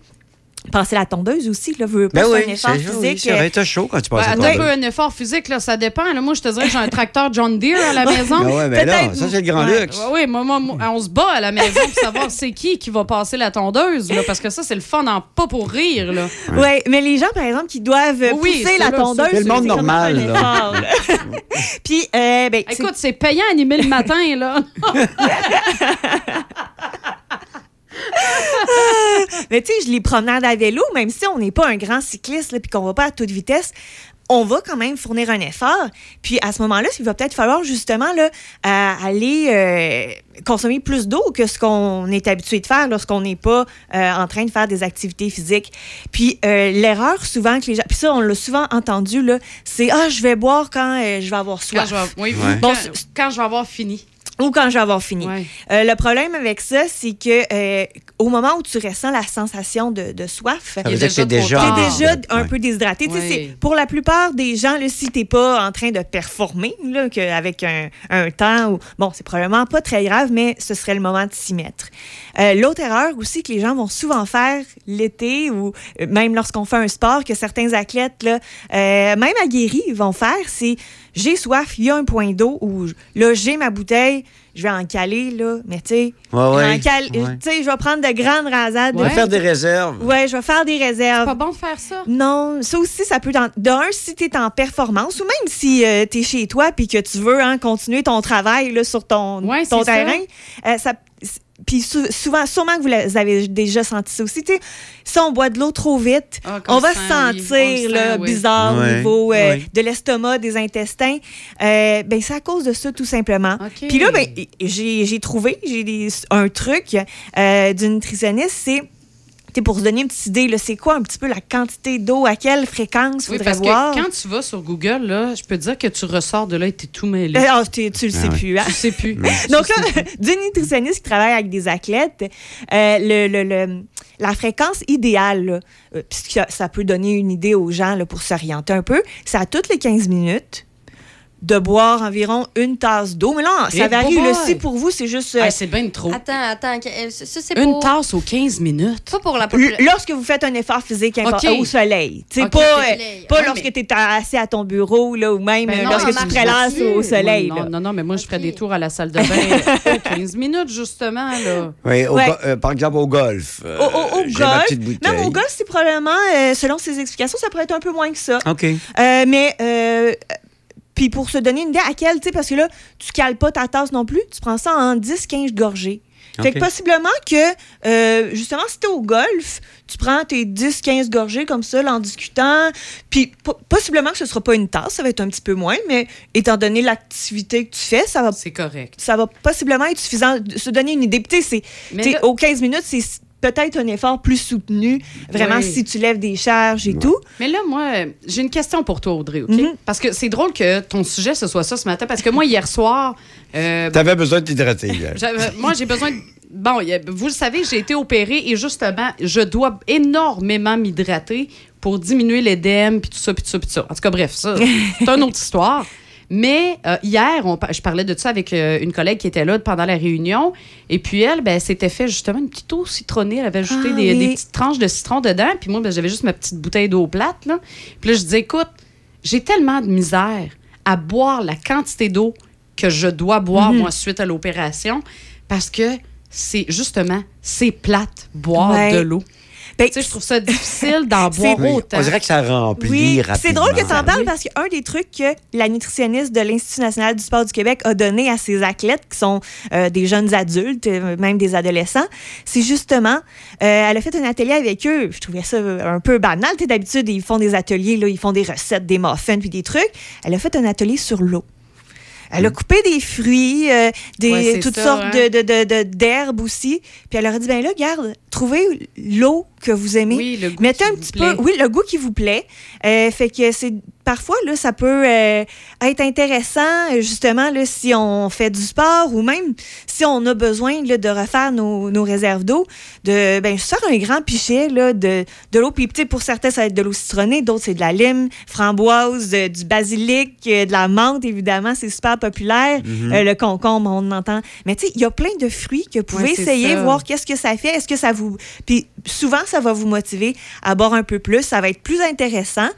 Passer la tondeuse aussi, là, veut pas Ben oui, un effort physique. oui, vrai, t'as chaud quand tu passes Ouais, à un ton peu un effort physique, là, ça dépend. Là, moi, je te dirais que j'ai un tracteur John Deere à la maison. Ben ouais, ben là, ça, c'est le grand Ouais, luxe. oui, moi, moi, moi, on se bat à la maison pour savoir c'est qui qui va passer la tondeuse, là, parce que ça, c'est le fun en pas pour rire. Là. Oui, mais les gens, par exemple, qui doivent Oui, pousser la là, tondeuse, c'est- le monde normal, là. Puis, euh, ben, Écoute, c'est payant animer le matin, là. Mais tu sais, je les promenade à vélo, même si on n'est pas un grand cycliste et qu'on va pas à toute vitesse, on va quand même fournir un effort. Puis à ce moment-là, il va peut-être falloir justement là, euh, aller euh, consommer plus d'eau que ce qu'on est habitué de faire lorsqu'on n'est pas euh, en train de faire des activités physiques. Puis euh, l'erreur souvent que les gens... Puis ça, on l'a souvent entendu, là, c'est « Ah, je vais boire quand euh, je vais avoir soif. Quand je vais, oui, Ouais. Bon, quand je vais avoir fini. Ou quand je vais avoir fini. Ouais. Euh, le problème avec ça, c'est que euh, au moment où tu ressens la sensation de, de soif, que c'est déjà déjà. déjà un Ouais. peu déshydraté. Tu Pour la plupart des gens, là, si t'es pas en train de performer, là, que avec un, un temps, ou, bon, c'est probablement pas très grave, mais ce serait le moment de s'y mettre. Euh, L'autre erreur aussi que les gens vont souvent faire l'été ou euh, même lorsqu'on fait un sport, que certains athlètes, là, euh, même aguerris, vont faire, c'est j'ai soif, il y a un point d'eau ou là, j'ai ma bouteille, je vais en caler, là, mais tu sais, Ouais, je vais ouais. je vais prendre de grandes rasades. On va faire des réserves. Ouais, je vais faire des réserves. pas bon de faire ça? Non, ça aussi, ça peut. t'en- D'un, si tu es en performance ou même si tu es chez toi puis que tu veux hein, continuer ton travail là, sur ton, ton c'est ça. terrain, euh, ça. Puis sou- souvent, sûrement que vous avez déjà senti ça aussi. tu sais, Si on boit de l'eau trop vite, Ah, on va se sentir là, sent, oui. bizarre au niveau euh, ouais. de l'estomac, des intestins. Euh, ben, c'est à cause de ça, tout simplement. Puis là, ben, j'ai j'ai trouvé j'ai un truc euh, d'une nutritionniste, c'est pour se donner une petite idée, là, c'est quoi un petit peu la quantité d'eau, à quelle fréquence Oui, faudrait parce boire? que quand tu vas sur Google, là, je peux te dire que tu ressors de là et t'es tout mêlé. Euh, ah, tu, tu le sais Ah ouais. plus. Hein? Tu sais plus. Donc là, d'une nutritionniste qui travaille avec des athlètes, euh, le, le- le- la fréquence idéale, euh, puisque ça, ça peut donner une idée aux gens là, pour s'orienter un peu, c'est à toutes les 15 minutes de boire environ une tasse d'eau. Mais là, ça Eh, varie. boy, Là, boy. si pour vous, c'est juste... euh, Ah, c'est bien trop. Attends, attends. que- euh, Ça, c'est Une pour- tasse aux 15 minutes. Pas pour la population. Lorsque vous faites un effort physique impor- OK. au soleil. OK, pas, euh, pas Ouais, lorsque mais- tu es assis à ton bureau là, ou même Ben euh, non, lorsque en tu prélasses au soleil. Ouais, non, non, non, mais moi, je ferais des tours à la salle de bain aux 15 minutes, justement. Là. Oui, Ouais. euh, par exemple, au golf. euh, Au, au- au j'ai ma golf, même au golf, c'est probablement, euh, selon ses explications, ça pourrait être un peu moins que ça. OK. Euh, mais, euh, puis pour se donner une idée à quelle, tu sais, parce que là, tu cales pas ta tasse non plus, tu prends ça en 10-15 gorgées. Fait que possiblement que, euh, justement, si t'es au golf, tu prends tes 10-15 gorgées comme ça, là, en discutant. Puis po- possiblement que ce sera pas une tasse, ça va être un petit peu moins, mais étant donné l'activité que tu fais, ça va. C'est correct. Ça va possiblement être suffisant de se donner une idée. Puis tu sais, aux 15 minutes, c'est peut-être un effort plus soutenu, vraiment, Oui. si tu lèves des charges et tout. Mais là, moi, j'ai une question pour toi, Audrey, OK? Mhm. Parce que c'est drôle que ton sujet, ce soit ça ce matin, parce que moi, hier soir... euh, T'avais besoin de t'hydrater. Moi, j'ai besoin de. Bon, vous le savez, j'ai été opérée et justement, je dois énormément m'hydrater pour diminuer l'édème, puis tout ça, puis tout ça, puis tout ça. En tout cas, bref, ça, c'est une autre histoire. Mais euh, hier, on je parlais de ça avec euh, une collègue qui était là pendant la réunion. Et puis elle, ben, s'était fait justement une petite eau citronnée. Elle avait ajouté Ah, des, oui. des petites tranches de citron dedans. Puis moi, ben, j'avais juste ma petite bouteille d'eau plate. Là. Puis là, je disais, écoute, j'ai tellement de misère à boire la quantité d'eau que je dois boire, Mhm. moi, suite à l'opération, parce que c'est justement, c'est plate, boire Ouais. de l'eau. Ben, tu sais, je trouve ça difficile d'en C'est- boire Oui, autant. on dirait que ça remplit Oui, rapidement. c'est drôle que tu en parles Oui. parce qu'un des trucs que la nutritionniste de l'Institut national du sport du Québec a donné à ses athlètes, qui sont euh, des jeunes adultes, euh, même des adolescents, c'est justement, euh, elle a fait un atelier avec eux. Je trouvais ça un peu banal. D'habitude, ils font des ateliers, là, ils font des recettes, des muffins, puis des trucs. Elle a fait un atelier sur l'eau. Elle a coupé des fruits, euh, des, Ouais, toutes ça, sortes hein. de- de- de- de- d'herbes aussi. Puis elle leur a dit, ben là, garde, trouvez l'eau que vous aimez. Oui, le goût Mettez qui un vous petit plaît. peu, oui, le goût qui vous plaît. Euh, fait que c'est parfois là, ça peut euh, être intéressant justement là, si on fait du sport ou même si on a besoin là, de refaire nos, nos réserves d'eau, de ben faire un grand pichet là, de, de l'eau. Puis pour certains ça va être de l'eau citronnée, d'autres c'est de la lime, framboise, euh, du basilic, euh, de la menthe évidemment, c'est super populaire. Mhm. Euh, le concombre, on en entend. Mais tu sais, il y a plein de fruits que vous pouvez Ouais, essayer, ça. voir qu'est-ce que ça fait. Est-ce que ça vous. Puis souvent, ça va vous motiver à boire un peu plus. Ça va être plus intéressant.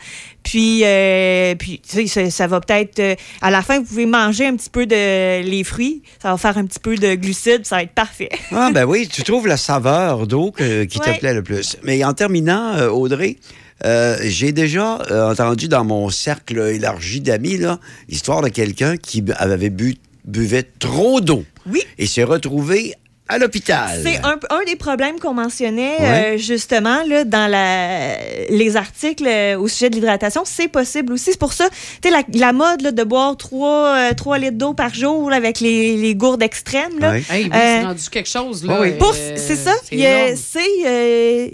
Puis, euh, puis tu sais, ça, ça va peut-être. euh, à la fin, vous pouvez manger un petit peu de les fruits. Ça va faire un petit peu de glucides. Ça va être parfait. Ah, ben oui, tu trouves la saveur d'eau qui Ouais. te plaît le plus. Mais en terminant, euh, Audrey, euh, j'ai déjà euh, entendu dans mon cercle élargi d'amis l'histoire de quelqu'un qui avait bu, buvait trop d'eau Oui. et s'est retrouvé à l'hôpital. C'est un, un des problèmes qu'on mentionnait Ouais. euh, justement là, dans la, les articles euh, au sujet de l'hydratation. C'est possible aussi. C'est pour ça, tu sais, la, la mode là, de boire 3, litres d'eau par jour là, avec les, les gourdes extrêmes. Là. Ouais. Hey, Euh, c'est rendu quelque chose, là. euh, c'est ça. c'est il y a- énorme. c'est, euh,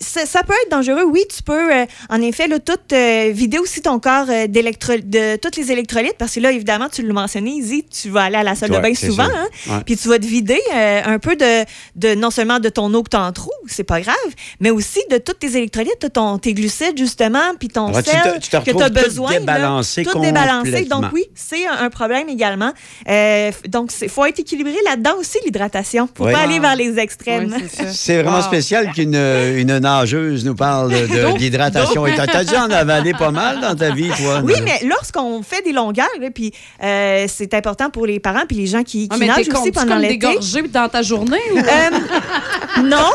ça, ça peut être dangereux. Oui, tu peux, euh, en effet, là, tout, euh, vider aussi ton corps euh, d'électro- de tous les électrolytes, parce que là, évidemment, tu l'as mentionné, Izzy, tu vas aller à la salle Ouais, de bain souvent, hein, Ouais. puis tu vas te vider euh, un peu de, de, non seulement de ton eau que tu en trouves, c'est pas grave, mais aussi de tous tes électrolytes, ton, tes glucides, justement, puis ton Alors, tu sel te- tu te que tu as tout besoin. là, tout débalancé. Donc, oui, c'est un, un problème également. Euh, donc, il faut être équilibré là-dedans aussi, l'hydratation. faut Oui. pas aller vers les extrêmes. C'est vraiment Wow. spécial qu'une une nageuse nous parle de- d'hydratation. D'eau. Et T'as dû en avaler pas mal dans ta vie, toi? Oui, mais lorsqu'on fait des longueurs, puis euh, c'est important pour les parents puis les gens qui, Ah, qui nagent aussi pendant l'été. dans ta journée? Ou... Euh, non,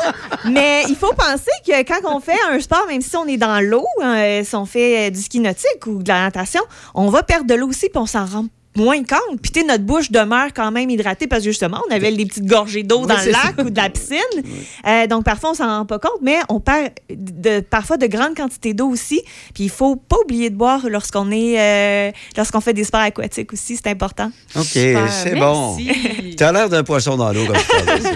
mais il faut penser que quand on fait un sport, même si on est dans l'eau, euh, si on fait euh, du ski nautique ou de la natation, on va perdre de l'eau aussi, puis on s'en rend moins compte. Puis tu sais, notre bouche demeure quand même hydratée parce que justement, on avait des petites gorgées d'eau Oui, dans le lac ça. ou de la piscine. Euh, donc parfois, on s'en rend pas compte, mais on perd de, parfois de grandes quantités d'eau aussi. Puis il faut pas oublier de boire lorsqu'on est euh, lorsqu'on fait des sports aquatiques aussi, c'est important. OK, c'est merci. bon. Tu as l'air d'un poisson dans l'eau comme je parle de ça.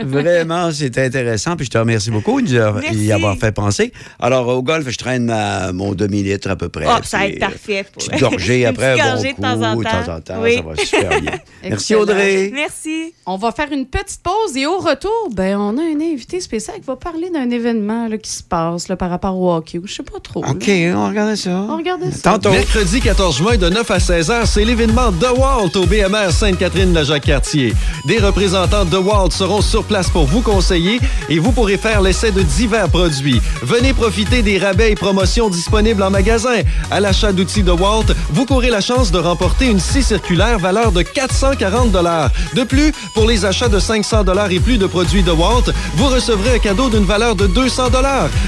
Vraiment, c'est intéressant. Puis je te remercie beaucoup de y avoir fait penser. Alors, au golf, je traîne ma- mon demi-litre à peu près. Oh, ça va être parfait. pour- Petite gorgée Une après, bon coup, de temps en temps. Temps en temps, Oui. ça va super bien. Merci. Audrey. Merci. On va faire une petite pause et au retour, ben, on a un invité spécial qui va parler d'un événement là, qui se passe là, par rapport au hockey. Je sais pas trop. là. OK, on regarde ça. On regarde ça. Mercredi 14 juin de 9 à 16 heures, c'est l'événement DeWalt au BMR Sainte-Catherine-la-Jacques-Cartier. Des représentants DeWalt seront sur place pour vous conseiller et vous pourrez faire l'essai de divers produits. Venez profiter des rabais et promotions disponibles en magasin. À l'achat d'outils DeWalt, vous courez la chance de remporter une circulaire valeur de 440 De plus, pour les achats de 500 et plus de produits DeWalt, vous recevrez un cadeau d'une valeur de 200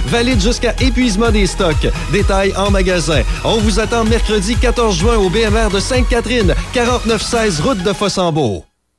valide jusqu'à épuisement des stocks. Détails en magasin. On vous attend mercredi 14 juin au BMR de Sainte-Catherine, 4916 route de Fossambeau.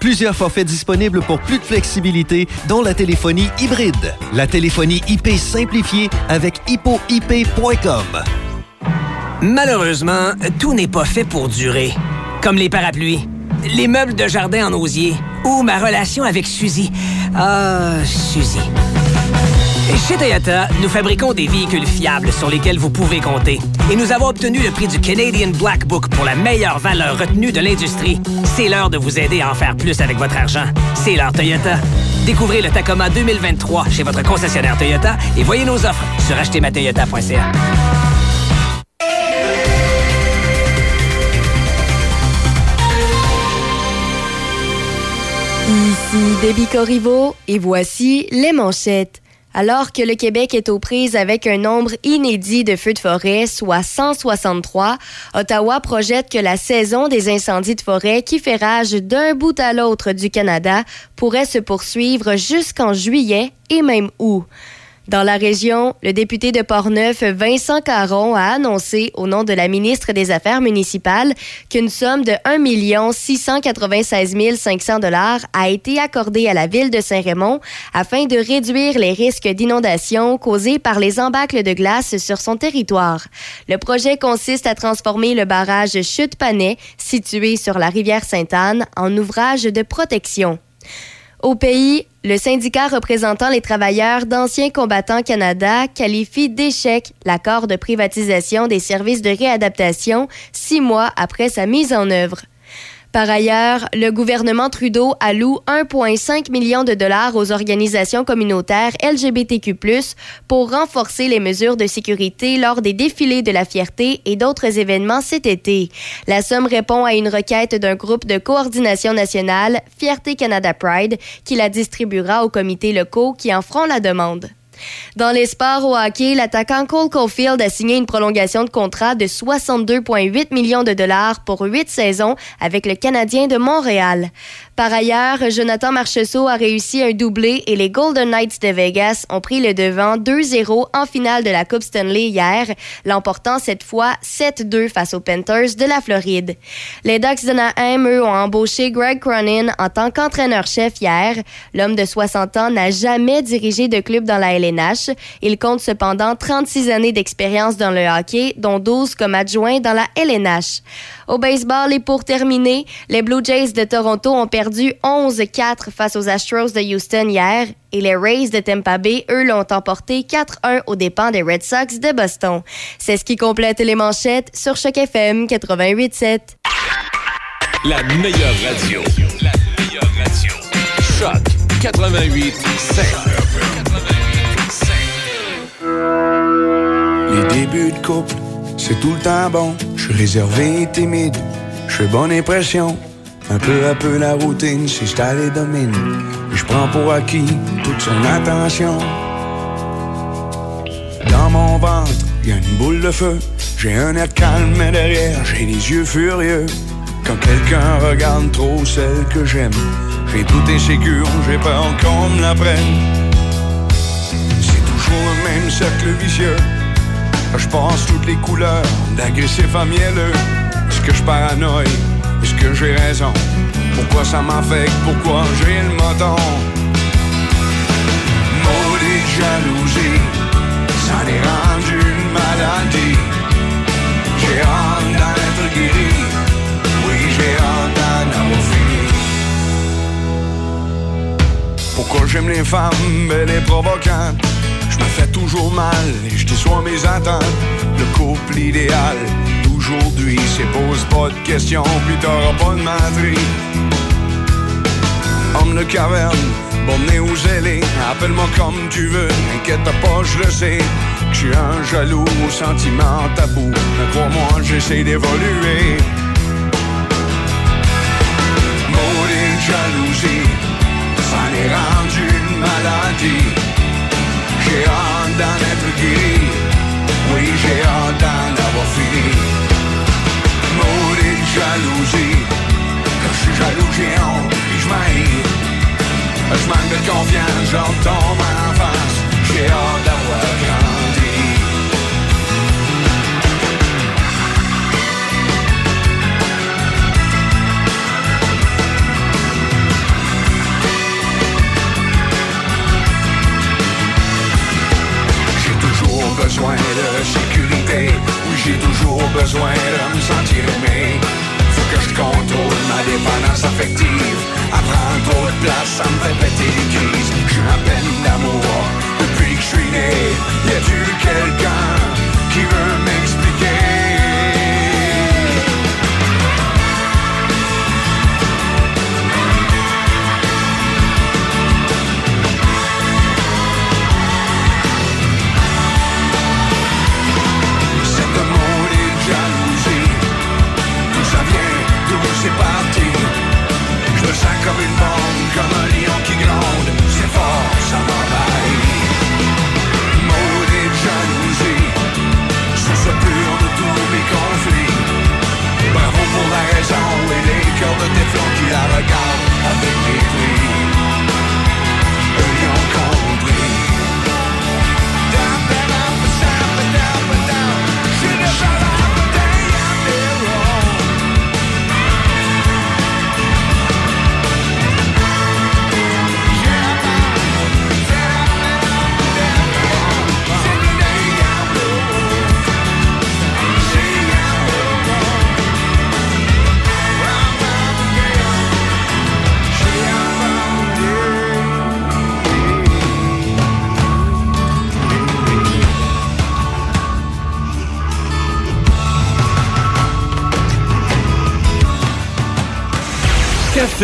Plusieurs forfaits disponibles pour plus de flexibilité, dont la téléphonie hybride. La téléphonie IP simplifiée avec hippoip.com. Malheureusement, tout n'est pas fait pour durer. Comme les parapluies, les meubles de jardin en osier ou ma relation avec Suzy. Ah, Suzy. Chez Toyota, nous fabriquons des véhicules fiables sur lesquels vous pouvez compter. Et nous avons obtenu le prix du Canadian Black Book pour la meilleure valeur retenue de l'industrie. C'est l'heure de vous aider à en faire plus avec votre argent. C'est l'heure Toyota. Découvrez le Tacoma 2023 chez votre concessionnaire Toyota et voyez nos offres sur achetermatoyota.ca. Ici Déby Corriveau et voici les manchettes. Alors que le Québec est aux prises avec un nombre inédit de feux de forêt, soit 163, Ottawa projette que la saison des incendies de forêt qui fait rage d'un bout à l'autre du Canada pourrait se poursuivre jusqu'en juillet et même août. Dans la région, le député de Portneuf, Vincent Caron, a annoncé, au nom de la ministre des Affaires municipales, qu'une somme de 1 696 500 dollars a été accordée à la ville de Saint-Raymond afin de réduire les risques d'inondation causés par les embâcles de glace sur son territoire. Le projet consiste à transformer le barrage Chute-Panay, situé sur la rivière Sainte-Anne, en ouvrage de protection. Au pays, le syndicat représentant les travailleurs d'Anciens combattants Canada qualifie d'échec l'accord de privatisation des services de réadaptation six mois après sa mise en œuvre. Par ailleurs, le gouvernement Trudeau alloue 1,5 million de dollars aux organisations communautaires LGBTQ+, pour renforcer les mesures de sécurité lors des défilés de la fierté et d'autres événements cet été. La somme répond à une requête d'un groupe de coordination nationale, Fierté Canada Pride, qui la distribuera aux comités locaux qui en feront la demande. Dans les sports au hockey, l'attaquant Cole Caulfield a signé une prolongation de contrat de 62,8 millions de dollars pour huit saisons avec le Canadien de Montréal. Par ailleurs, Jonathan Marchessault a réussi un doublé et les Golden Knights de Vegas ont pris le devant 2-0 en finale de la Coupe Stanley hier, l'emportant cette fois 7-2 face aux Panthers de la Floride. Les Ducks d'Anaheim, eux, ont embauché Greg Cronin en tant qu'entraîneur-chef hier. L'homme de 60 ans n'a jamais dirigé de club dans la Il compte cependant 36 années d'expérience dans le hockey, dont 12 comme adjoint dans la LNH. Au baseball et pour terminer, les Blue Jays de Toronto ont perdu 11-4 face aux Astros de Houston hier et les Rays de Tampa Bay, eux, l'ont emporté 4-1 aux dépens des Red Sox de Boston. C'est ce qui complète les manchettes sur Choc FM 88.7. La meilleure radio. La meilleure radio. Choc 88 Les débuts de couple, c'est tout le temps bon. Je suis réservé et timide, je fais bonne impression. Un peu à peu la routine s'installe et domine. Je prends pour acquis toute son attention. Dans mon ventre, y a une boule de feu. J'ai un air calme, mais derrière, j'ai les yeux furieux. Quand quelqu'un regarde trop celle que j'aime, j'ai tout insécure, j'ai peur qu'on me la prenne. Toujours le même cercle vicieux. Je pense toutes les couleurs, d'agressif à mielleux. Est-ce que je paranoïe? Est-ce que j'ai raison? Pourquoi ça m'affecte? Pourquoi j'ai le menton? Maudite jalousie, ça est rendu une maladie. J'ai hâte d'en être guéri. Oui, j'ai hâte d'en avoir. Pourquoi j'aime les femmes belles et provocantes? Je me fais toujours mal et je déçois mes attentes. Le couple idéal d'aujourd'hui, c'est pose pas de questions, puis t'auras pas de menterie. Homme de caverne, bonnet ou zélé, appelle-moi comme tu veux, n'inquiète pas, je le sais. Je suis un jaloux aux sentiments tabous, mais crois-moi, j'essaie d'évoluer. Maudite jalousie, ça est rendu une maladie. J'ai d'en être guéri. Oui, j'ai hâte d'en avoir fini. Maudite jalousie. Quand je suis jaloux, j'ai honte et je m'haïs. Je manque de confiance, j'en tombe en face. J'ai hâte d'avoir besoin de sécurité. Oui, j'ai toujours besoin de me sentir aimé. Faut que je contrôle ma dépendance affective. Apprendre trop de place, ça me fait péter les crises. J'ai à peine d'amour depuis que je suis né. Y a-tu quelqu'un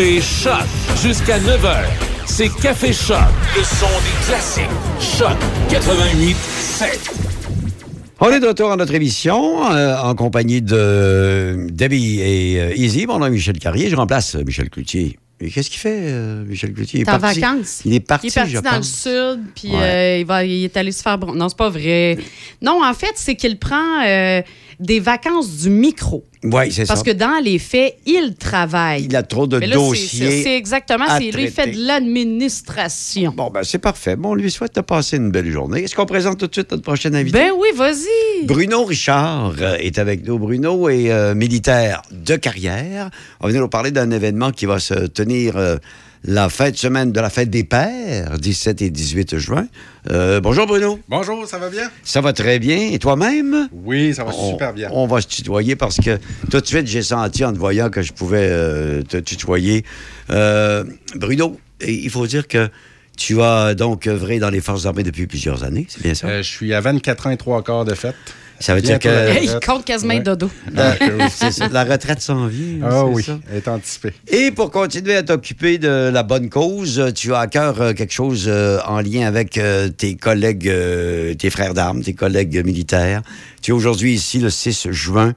Café Choc. Jusqu'à 9h. C'est Café Choc. Le son des classiques. Choc 88 7. On est de retour à notre émission euh, en compagnie de Debbie et euh, Easy. Mon nom est Michel Carrier. Je remplace euh, Michel Cloutier Et qu'est-ce qu'il fait, euh, Michel Cloutier? Il est en vacances. Il est parti, Il est parti je dans le sud, puis Ouais. euh, il, va, il est allé se faire... bron- Non, c'est pas vrai. Non, en fait, c'est qu'il prend euh, des vacances du micro. Oui, c'est ça. Parce que dans les faits, il travaille. Il a trop de là, dossiers. c'est- exactement, c'est lui, il fait de l'administration. Bon, ben, c'est parfait. Bon, on lui souhaite de passer une belle journée. Est-ce qu'on présente tout de suite notre prochain invité? Ben oui, vas-y. Bruno Richard euh, est avec nous. Bruno est euh, militaire de carrière. On va venir nous parler d'un événement qui va se tenir euh, la fête semaine de la fête des pères, 17 et 18 juin. Euh, bonjour Bruno. Bonjour, ça va bien? Ça va très bien. Et toi-même? Oui, ça va On- super bien. On va se tutoyer parce que tout de suite, j'ai senti en te voyant que je pouvais euh, te tutoyer. Euh, Bruno, il faut dire que tu as donc œuvré dans les forces armées depuis plusieurs années, c'est bien ça? Je suis à 24 ans et 3 quarts de fête. Ça veut dire la que-. Il compte quasiment Ouais. dodo. La, c'est ça, la retraite s'en vient. Ah oui, ça? elle est anticipée. Et pour continuer à t'occuper de la bonne cause, tu as à cœur euh, quelque chose euh, en lien avec euh, tes collègues, tes frères d'armes, tes collègues militaires. Tu es aujourd'hui ici le 6 juin.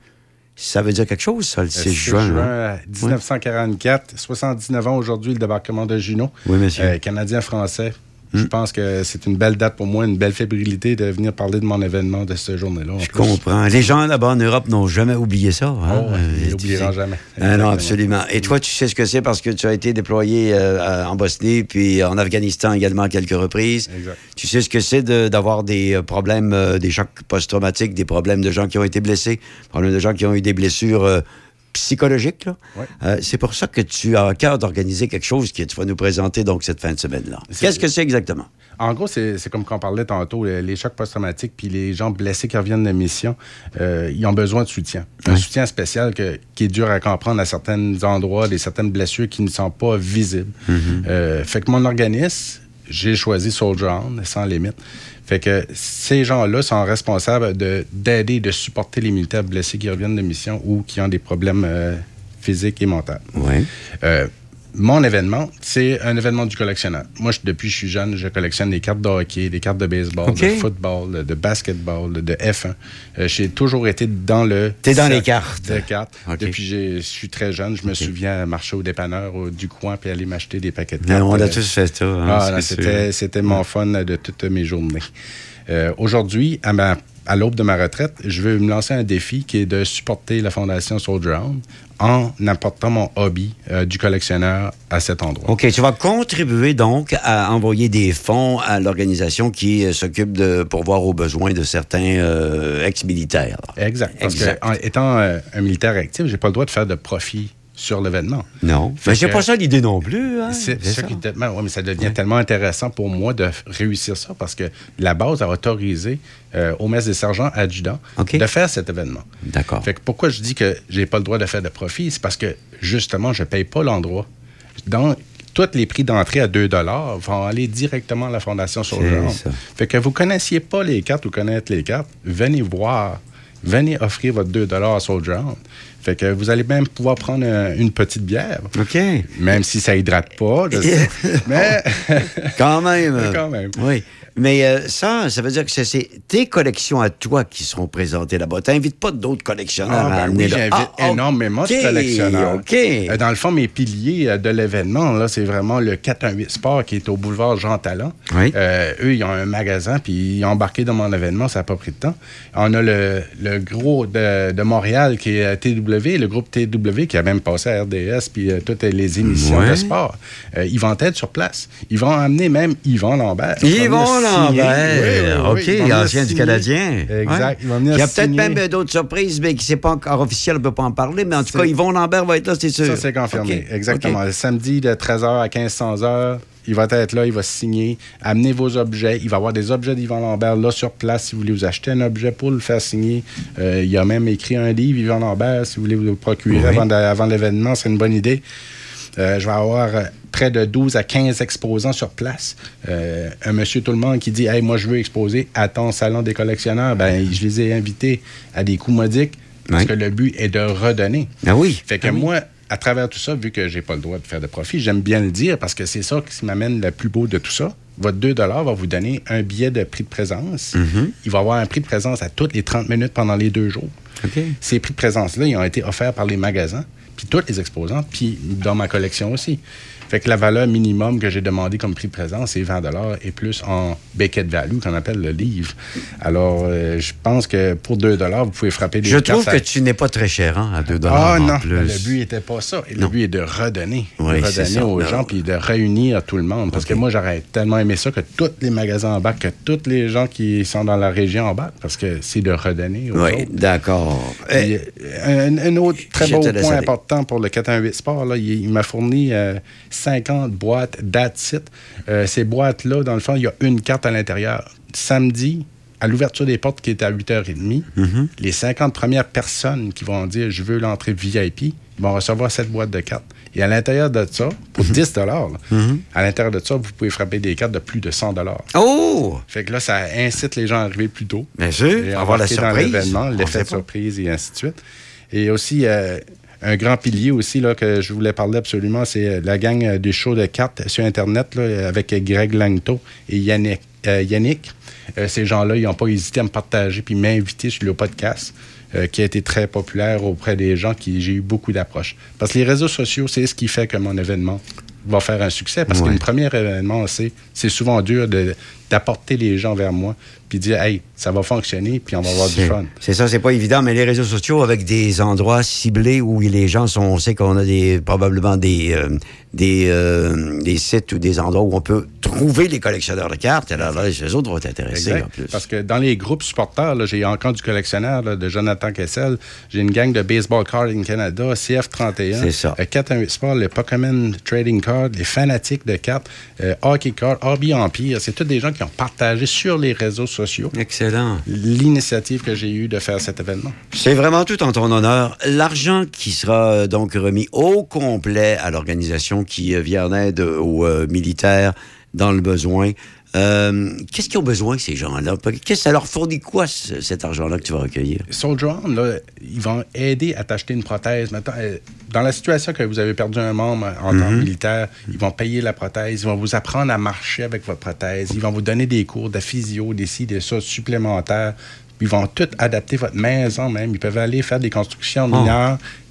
Ça veut dire quelque chose, ça, le 6, Le 6 juin? juin, hein? euh, 1944, 79 ans aujourd'hui, le débarquement de Juno. Oui, monsieur. Euh, Canadien-Français. Je pense que c'est une belle date pour moi, une belle fébrilité de venir parler de mon événement de ce journée-là. Je comprends. Les gens là-bas en Europe n'ont jamais oublié ça. hein? Oh, ils Euh, l'oublieront tu sais. jamais. Ah non, absolument. Et toi, tu sais ce que c'est parce que tu as été déployé euh, en Bosnie, puis en Afghanistan également à quelques reprises. Exact. Tu sais ce que c'est de- d'avoir des euh, problèmes, euh, des chocs post-traumatiques, des problèmes de gens qui ont été blessés, problèmes de gens qui ont eu des blessures euh, Ouais. Euh, c'est pour ça que tu as à cœur d'organiser quelque chose que tu vas nous présenter donc cette fin de semaine-là. Qu'est-ce que c'est exactement? En gros, c'est comme qu'on parlait tantôt, les chocs post-traumatiques, puis les gens blessés qui reviennent de mission, euh, ils ont besoin de soutien. Un soutien spécial que- qui est dur à comprendre à certains endroits, des certaines blessures qui ne sont pas visibles. Euh, fait que mon organisme, j'ai choisi Soldier On, sans limite. Fait que ces gens-là sont responsables de- d'aider, de, supporter les militaires blessés qui reviennent de mission ou qui ont des problèmes euh, physiques et mentaux. Oui. Euh, mon événement, c'est un événement du collectionneur. Moi, je- depuis que je suis jeune, je collectionne des cartes de hockey, des cartes de baseball, de football, de basketball, de F1. Euh, j'ai toujours été dans le... T'es dans les cartes. De cartes. Depuis que je suis très jeune, je me souviens marcher au dépanneur au- du coin puis aller m'acheter des paquets de Non, cartes. on a Euh, tous fait ça. hein, ah, c'était mon fun de toutes mes journées. Euh, aujourd'hui, à, ma- à l'aube de ma retraite, je veux me lancer un défi qui est de supporter la Fondation Soldier en apportant mon hobby euh, du collectionneur à cet endroit. OK, tu vas contribuer donc à envoyer des fonds à l'organisation qui euh, s'occupe de pourvoir aux besoins de certains euh, ex-militaires. Exact. Parce Exact. que, en étant un militaire actif, j'ai pas le droit de faire de profit sur l'événement. Non. Fait Mais c'est que- pas ça l'idée non plus. hein? C'est ça ça. qui est tellement- ouais, mais ça devient tellement intéressant pour moi de réussir ça parce que la base a autorisé euh, au mess des sergents adjudants de faire cet événement. D'accord. Fait que pourquoi je dis que j'ai pas le droit de faire de profit, c'est parce que justement, je paye pas l'endroit. Dans tous les prix d'entrée à 2 vont aller directement à la Fondation ça. Fait que vous connaissiez pas les cartes ou connaître les cartes, venez voir. Venez offrir votre 2 à Soldier Hunt. Fait que vous allez même pouvoir prendre euh, une petite bière. OK. Même si ça hydrate pas. je sais. Mais. Quand même. Quand même. Oui. Mais euh, ça, ça veut dire que c'est- tes collections à toi qui seront présentées là-bas. Tu n'invites pas d'autres collectionneurs Ah, à ben amener oui, j'invite Ah, énormément OK, de collectionneurs. Euh, Dans le fond, mes piliers de l'événement, là, c'est vraiment le 418 Sport qui est au boulevard Jean Talon. Oui. Euh, eux, ils ont un magasin, puis ils ont embarqué dans mon événement, ça n'a pas pris de temps. On a le, le gros de, de Montréal qui est euh, TW, le groupe TW qui a même passé à RDS, puis euh, toutes les émissions Ouais. de sport. Euh, ils vont être sur place. Ils vont amener même Yvon Lambert. Yvon. Lambert, Oui, oui, oui, OK, ancien du. Canadien. Exact. Ouais. Il y a peut-être même euh, d'autres surprises, mais qui n'est pas encore officiel, on ne peut pas en parler. Mais en tout cas, Yvon Lambert va être là, c'est sûr. Ça, c'est confirmé. Exactement. Samedi de 13h à 1500h, il va être là, il va signer. Amenez vos objets. Il va y avoir des objets d'Yvan Lambert là sur place si vous voulez vous acheter un objet pour le faire signer. Euh, il a même écrit un livre, Yvan Lambert, si vous voulez vous le procurer Oui. avant, de- avant l'événement. C'est une bonne idée. Euh, je vais avoir euh, près de 12 à 15 exposants sur place. Euh, un monsieur tout le monde qui dit Hey, moi, je veux exposer à ton salon des collectionneurs. Ben, je les ai invités à des coûts modiques parce Oui. que le but est de redonner. Ah oui. Fait que Ah oui. moi, à travers tout ça, vu que j'ai pas le droit de faire de profit, j'aime bien le dire parce que c'est ça qui m'amène le plus beau de tout ça. Votre 2 va vous donner un billet de prix de présence. Mhm. Il va avoir un prix de présence à toutes les 30 minutes pendant les deux jours. Ces prix de présence-là, ils ont été offerts par les magasins, puis tous les exposants, puis dans ma collection aussi. Fait que la valeur minimum que j'ai demandé comme prix de présent, c'est 20 et plus en Beckett Value, qu'on appelle le livre. Alors, euh, je pense que pour 2 vous pouvez frapper des Je trouve à- que tu n'es pas très cher hein, à 2 ah en non, plus. le but n'était pas ça. Le Non. but est de redonner. Oui, de redonner aux Non. gens puis de réunir tout le monde. Parce que moi, j'aurais tellement aimé ça que tous les magasins embarquent, que tous les gens qui sont dans la région embarquent. Parce que c'est de redonner aux Oui, d'accord. Euh, un, un autre très beau point aller. important pour le 418 Sport, là, il, il m'a fourni euh, 50 boîtes d'Atsit. Euh, ces boîtes-là, dans le fond, il y a une carte à l'intérieur. Samedi, à l'ouverture des portes qui est à 8h30, Mhm. les 50 premières personnes qui vont dire je veux l'entrée VIP, vont recevoir cette boîte de cartes. Et à l'intérieur de ça, pour 10 là, Mhm. à l'intérieur de ça, vous pouvez frapper des cartes de plus de 100 Oh! Fait que là, ça incite les gens à arriver plus tôt. Bien sûr, Et avoir la dans surprise. l'événement, On l'effet surprise et ainsi de suite. Et aussi, euh, un grand pilier aussi là, que je voulais parler absolument, c'est euh, la gang euh, des shows de cartes sur Internet là, avec Greg Langto et Yannick. euh, Yannick. Euh, ces gens-là, ils n'ont pas hésité à me partager puis m'inviter sur le podcast. euh, qui a été très populaire auprès des gens qui j'ai eu beaucoup d'approches. Parce que les réseaux sociaux, c'est ce qui fait que mon événement va faire un succès. Parce Ouais. qu'un premier événement, c'est c'est souvent dur de- d'apporter les gens vers moi puis dire Hey, ça va fonctionner, puis on va avoir du fun. C'est ça, c'est pas évident, mais les réseaux sociaux avec des endroits ciblés où les gens sont, on sait qu'on a des probablement des euh, des, euh, des sites ou des endroits où on peut trouver les collectionneurs de cartes. Alors là, les autres vont être intéressés Exact. en plus. Parce que dans les groupes supporters, j'ai encore du collectionneur là, de Jonathan Kessel. J'ai une gang de Baseball Card in Canada, CF31. C'est ça. Euh, 418 Sport, le Pokémon Trading Card, les fanatiques de cartes, euh, Hockey Card, Hobby Empire. C'est tous des gens qui ont partagé sur les réseaux sociaux. Excellent. L'initiative que j'ai eue de faire cet événement. C'est vraiment tout en ton honneur. L'argent qui sera euh, donc remis au complet à l'organisation qui euh, vient en aide aux euh, militaires dans le besoin. Euh, Qu'est-ce qu'ils ont besoin, ces gens-là? Qu'est-ce que ça leur fournit quoi, ce- cet argent-là que tu vas recueillir? Soldier On, là, ils vont aider à t'acheter une prothèse. Euh, dans la situation que vous avez perdu un membre en tant que Mhm. militaire, ils vont payer la prothèse, ils vont vous apprendre à marcher avec votre prothèse, ils vont vous donner des cours de physio, des ci, des ça supplémentaires. Ils vont tout adapter votre maison même. Ils peuvent aller faire des constructions Oh.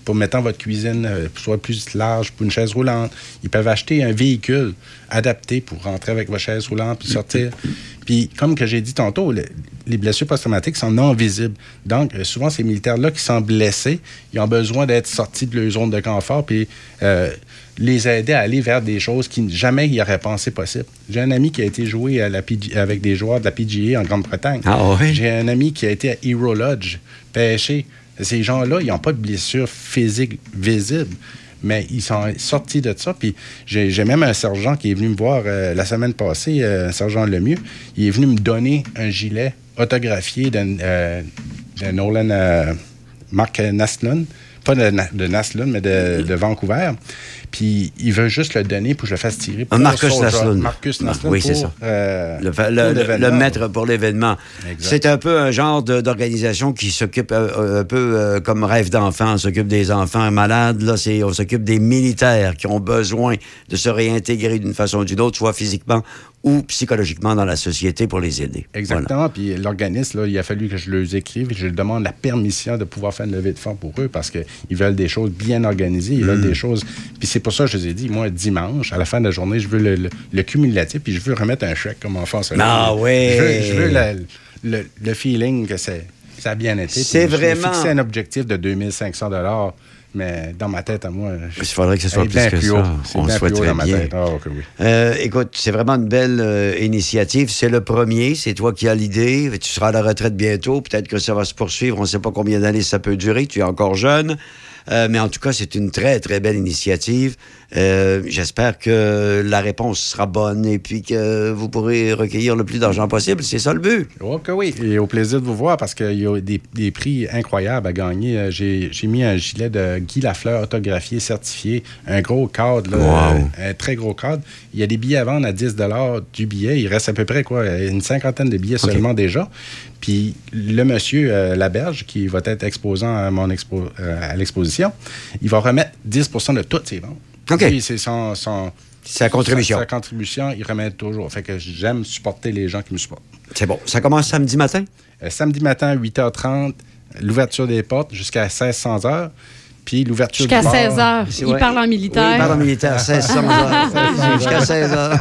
Pour mettre votre cuisine euh, soit plus large pour une chaise roulante. Ils peuvent acheter un véhicule adapté pour rentrer avec votre chaise roulante puis sortir. Puis, comme que j'ai dit tantôt, le- les blessures post-traumatiques sont non visibles. Donc, euh, souvent, ces militaires-là qui sont blessés, ils ont besoin d'être sortis de leur zone de confort puis euh, les aider à aller vers des choses qui jamais ils auraient pensé possible. J'ai un ami qui a été joué à la PG avec des joueurs de la PGA en Grande-Bretagne. Ah oui? J'ai un ami qui a été à Hero Lodge pêcher. Ces gens-là, ils n'ont pas de blessures physiques visibles. Mais ils sont sortis de ça. Puis j'ai même un sergent qui est venu me voir euh, la semaine passée, euh, un sergent Lemieux. Il est venu me donner un gilet autographié d'un euh, Nolan Mark Naslund. Pas de, de Naslund, mais de, de Vancouver. Puis il veut juste le donner pour que je le fasse tirer. pour Marcus. Naslund. Marcus Ah, Naslund. oui, c'est ça. euh, Le, le- maître pour l'événement. C'est un peu un genre d'organisation qui s'occupe euh, un peu euh, comme rêve d'enfant. On s'occupe des enfants malades. Là, c'est, on s'occupe des militaires qui ont besoin de se réintégrer d'une façon ou d'une autre, soit physiquement ou psychologiquement dans la société pour les aider. Exactement. Puis l'organisme, il a fallu que je leur écrive et je leur demande la permission de pouvoir faire une levée de fonds pour eux parce qu'ils veulent des choses bien organisées. Ils veulent Mm. des choses. Puis c'est pour ça que je les ai dit, moi, dimanche, à la fin de la journée, je veux le, le- le cumulatif puis je veux remettre un chèque comme enfant. Ah ouais. Je veux, je veux la- le, le feeling que c'est, ça a bien été. C'est vraiment- fixé un objectif de 2500 mais dans ma tête, à moi. Il faudrait que ce soit plus bien que ça. On bien souhaiterait bien. Ah, oui. Euh, écoute, c'est vraiment une belle euh, initiative. C'est le premier, c'est toi qui as l'idée. Tu seras à la retraite bientôt. Peut-être que ça va se poursuivre. On ne sait pas combien d'années ça peut durer. Tu es encore jeune. Euh, mais en tout cas, c'est une très, très belle initiative. Euh, J'espère que la réponse sera bonne et puis que vous pourrez recueillir le plus d'argent possible. C'est ça le but. Oh que oui. Et au plaisir de vous voir parce qu'il y a des, des prix incroyables à gagner. Euh, J'ai mis un gilet de Guy Lafleur autographié, certifié, un gros cadre, là, Wow. euh, un très gros cadre. Il y a des billets à vendre à 10 du billet. Il reste à peu près quoi, une cinquantaine de billets OK. seulement déjà. Puis le monsieur euh, Laberge, qui va être exposant à, mon expo, euh, à l'exposition, il va remettre 10% de toutes ses ventes. OK. Lui, c'est son, son- Sa contribution. Sa, sa contribution, il remet toujours. Fait que j'aime supporter les gens qui me supportent. C'est bon. Ça commence samedi matin? Euh, samedi matin, 8h30, l'ouverture des portes jusqu'à 1600 heures. Puis l'ouverture Jusqu'à du bar- 16 heures. Il parle en militaire. Oui, il parle en militaire, 1600 heures. Jusqu'à 16 heures.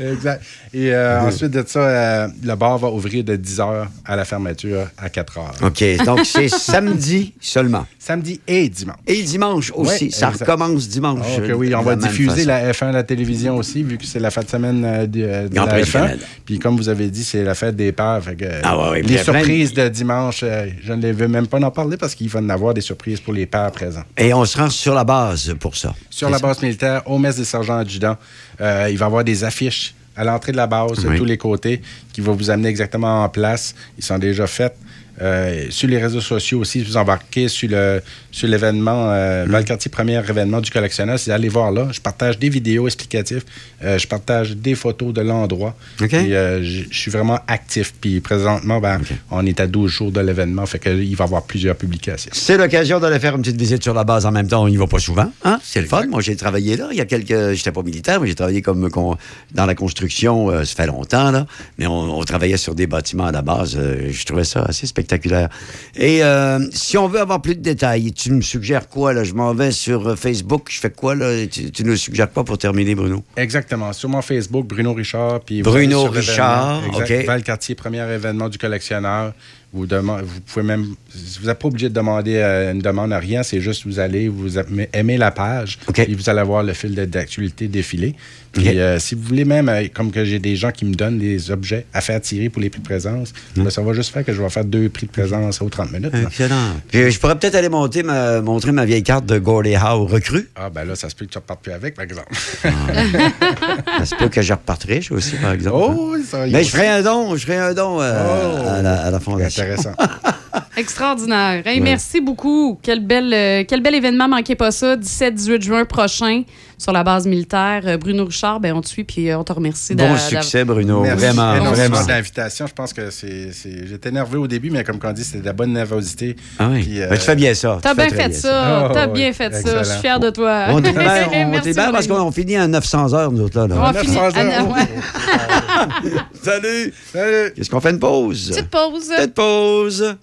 exact. Et euh, ensuite de ça, euh, le bar va ouvrir de 10 h à la fermeture à 4 h. OK, donc c'est samedi seulement. Samedi et dimanche. Et dimanche aussi. Ouais, ça exact. recommence dimanche. Ok, euh, oui, on va diffuser la F1 à la télévision aussi, vu que c'est la fin de semaine euh, de, de Grand la Prix du F1. Canada. Puis comme vous avez dit, c'est la fête des pères. fait que, Ah ouais, les a plein de- surprises de dimanche, je ne les veux même pas en parler parce qu'il va y en avoir des surprises pour les pères présents. Et on se rend sur la base pour ça. Sur la base militaire, au mess des sergents adjudants, euh, il va y avoir des affiches à l'entrée de la base, de tous les côtés, qui vont vous amener exactement en place. Ils sont déjà faits. Euh, sur les réseaux sociaux aussi, si vous embarquez sur le sur l'événement euh, Valcartier premier événement du collectionneur, c'est allez voir là. Je partage des vidéos explicatives, euh, je partage des photos de l'endroit. OK. Puis, euh, je suis vraiment actif. Puis présentement, ben, on est à 12 jours de l'événement, fait qu'il va y avoir plusieurs publications. C'est l'occasion d'aller faire une petite visite sur la base en même temps. On n'y va pas souvent. Hein? C'est le fun. Moi, j'ai travaillé là. Il y a quelques. J'étais pas militaire, mais j'ai travaillé comme dans la construction. ça fait longtemps, là. Mais on, on travaillait sur des bâtiments à la base. je trouvais ça assez spectaculaire. Et euh, si on veut avoir plus de détails, tu me suggères quoi, là? Je m'en vais sur euh, Facebook. Je fais quoi, là? Tu, tu nous suggères quoi pour terminer, Bruno? Exactement. Sur mon Facebook, Bruno Richard. Puis Bruno Richard. OK. Val-Cartier, premier événement du collectionneur. Vous, demandez, vous pouvez même. Vous n'êtes pas obligé de demander euh, une demande à rien. C'est juste vous allez, vous aimez, aimez la page. Et vous allez voir le fil de- d'actualité défiler. Puis euh, si vous voulez même, euh, comme que j'ai des gens qui me donnent des objets à faire tirer pour les prix de présence, ben, ça va juste faire que je vais faire deux prix de présence aux 30 minutes. Excellent. Puis, je pourrais peut-être aller monter ma- montrer ma vieille carte de Gordie Howe recrue. Ah, ben là, ça se peut que tu ne repartes plus avec, par exemple. Ça se peut que je reparterai, je aussi, par exemple. Oh, ça, Mais je ferai un don, je ferai un don euh, Oh. à, la, à la fondation. Intéressant. Extraordinaire. Hey, Ouais. Merci beaucoup. Quel bel, euh, quel bel événement, manquez pas ça. 17-18 juin prochain sur la base militaire. Euh, Bruno Richard, ben, on te suit puis euh, on te remercie. Bon succès, Bruno. Merci Vraiment, énormément vraiment. de l'invitation. Je pense que c'est. c'est- J'étais nerveux au début, mais comme on dit, c'était de la bonne nervosité. Ah oui. Puis, euh, Ben, tu fais bien ça. T'as bien fait ça. Ah, T'as ouais, bien fait ça. Je suis fière de toi. On est bien, on Merci, est bien parce qu'on finit à 900 heures, nous autres, là. là. On va finir- Ah, ouais. Salut! Salut! Qu'est-ce qu'on fait? Une pause? Petite pause. Petite pause.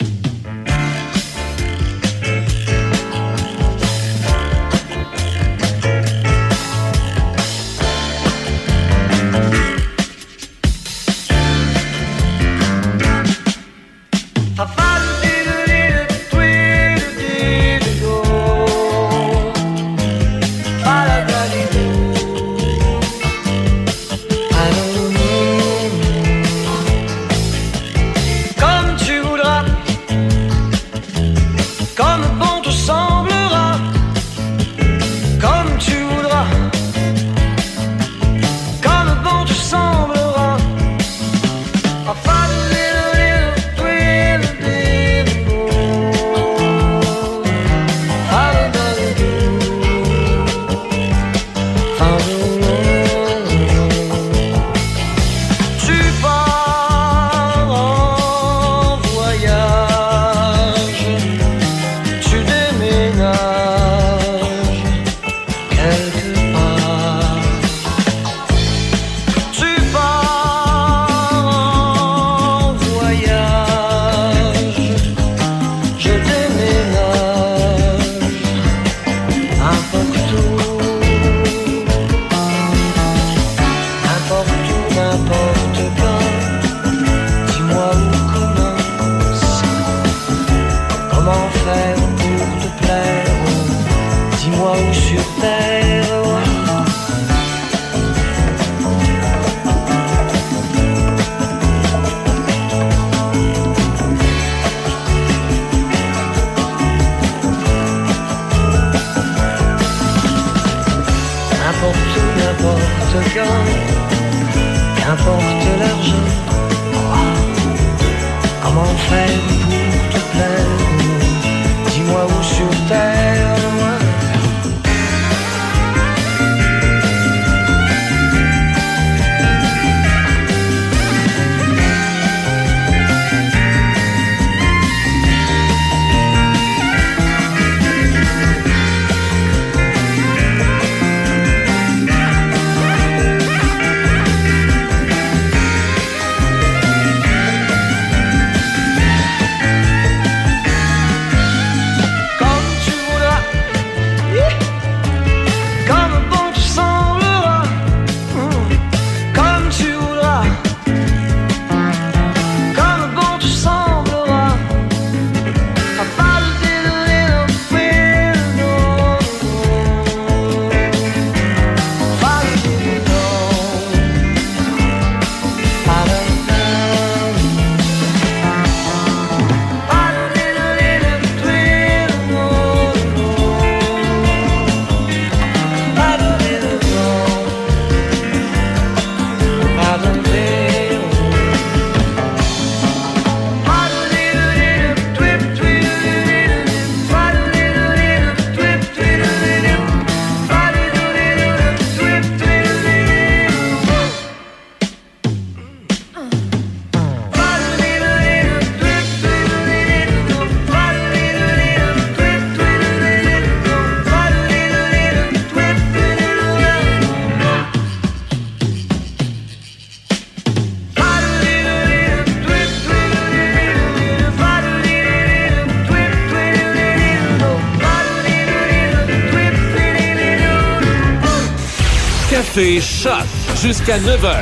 Café Choc. Jusqu'à 9h,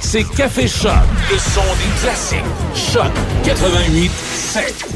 c'est Café Choc. Le son des classiques. Choc 88 7.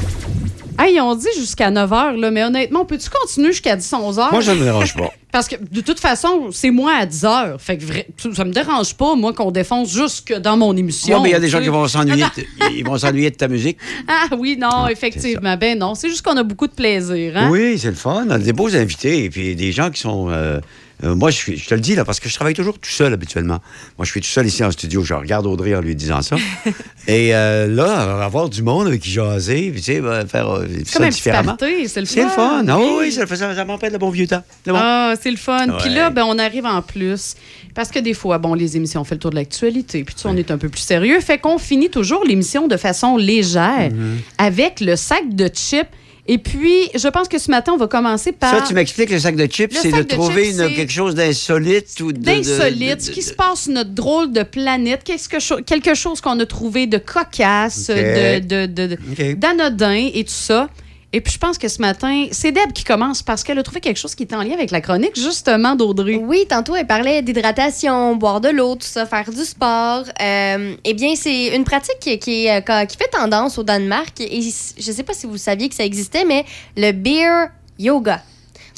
Hey, on dit jusqu'à 9 h, là, mais honnêtement, peux-tu continuer jusqu'à 10, 11 h? Moi, ça me dérange pas. Parce que de toute façon, c'est moi à 10 h. Fait que vrai- ça me dérange pas, moi, qu'on défonce jusque dans mon émission. Mais il y a des gens qui vont s'ennuyer de, ils vont s'ennuyer de ta musique. Ah oui, non, effectivement. Ben non, c'est juste qu'on a beaucoup de plaisir. Hein? Oui, c'est le fun. On a des beaux invités. Et puis des gens qui sont. euh, euh, moi, je, suis, je te le dis, là, parce que je travaille toujours tout seul habituellement. Moi, je suis tout seul ici en studio. Je regarde Audrey en lui disant ça. Et euh, là, avoir du monde avec qui jaser, puis tu sais, ben, faire euh, C'est ça différemment. c'est le fun. C'est le fun. Ah oui, oui, ça, ça, ça le bon vieux temps. Bon. Ah, c'est le fun. Puis là, ben, on arrive en plus. Parce que des fois, bon, les émissions, on fait le tour de l'actualité. Puis tu sais, on est un peu plus sérieux. Fait qu'on finit toujours l'émission de façon légère Mm-hmm. avec le sac de chips. Et puis, je pense que ce matin, on va commencer par. Ça, tu m'expliques, le sac de chips, c'est de de trouver chips, une- c'est- quelque chose d'insolite ou de. d'insolite, ce qui se passe sur notre drôle de planète, qu'est-ce que cho- quelque chose qu'on a trouvé de cocasse, de- d'anodin et tout ça. Et puis, je pense que ce matin, c'est Deb qui commence parce qu'elle a trouvé quelque chose qui était en lien avec la chronique, justement, d'Audrey. Oui, tantôt, elle parlait d'hydratation, boire de l'eau, tout ça, faire du sport. Euh, eh bien, c'est une pratique qui, qui, est, euh, qui fait tendance au Danemark. Et je ne sais pas si vous saviez que ça existait, mais le beer yoga.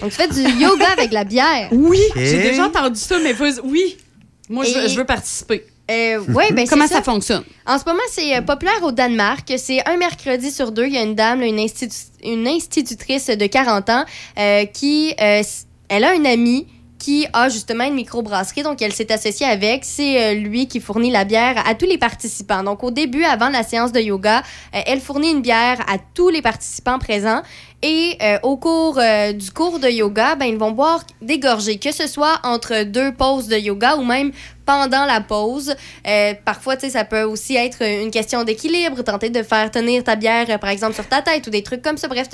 Donc, tu fais du yoga avec la bière. Oui, j'ai déjà entendu ça, mais oui. Moi, je, veux- Et- je veux participer. Oui, ben Comment ça fonctionne? En ce moment, c'est euh, populaire au Danemark. C'est un mercredi sur deux. Il y a une dame, là, une, institu- une institutrice de 40 ans, euh, qui. euh, elle a un ami qui a justement une microbrasserie, donc elle s'est associée avec. C'est euh, lui qui fournit la bière à tous les participants. Donc au début, avant la séance de yoga, euh, elle fournit une bière à tous les participants présents. Et euh, au cours du cours de yoga, ben, ils vont boire des gorgées, que ce soit entre deux pauses de yoga ou même pendant la pause. Euh, parfois, ça peut aussi être une question d'équilibre, tenter de faire tenir ta bière, par exemple, sur ta tête ou des trucs comme ça. Bref,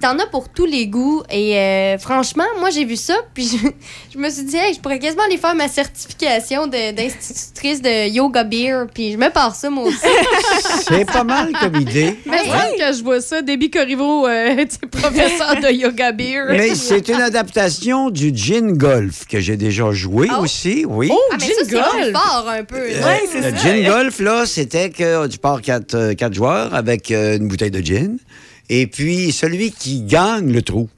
t'en as pour tous les goûts. Et euh, franchement, moi, j'ai vu ça, puis je, je me suis dit, hey, je pourrais quasiment aller faire ma certification d'institutrice de, yoga beer, puis je me pars ça, moi aussi. C'est pas mal comme idée. Mais que je vois ça, Debbie Corriveau, euh, professeur de yoga beer. Mais c'est une adaptation du gin golf que j'ai déjà joué aussi, oui. ah, mais ça, c'est plus fort un peu. là. le gin golf, là, c'était que tu pars quatre, euh, quatre joueurs avec euh, une bouteille de gin. Et puis, celui qui gagne le trou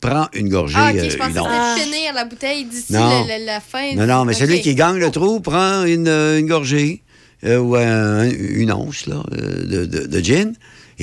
prend une gorgée, Ah, ok, euh, je pensais une que finir la bouteille d'ici la fin. Non, non, mais celui qui gagne le trou prend une, euh, une gorgée euh, ou un- une once là, euh, de, de- de gin.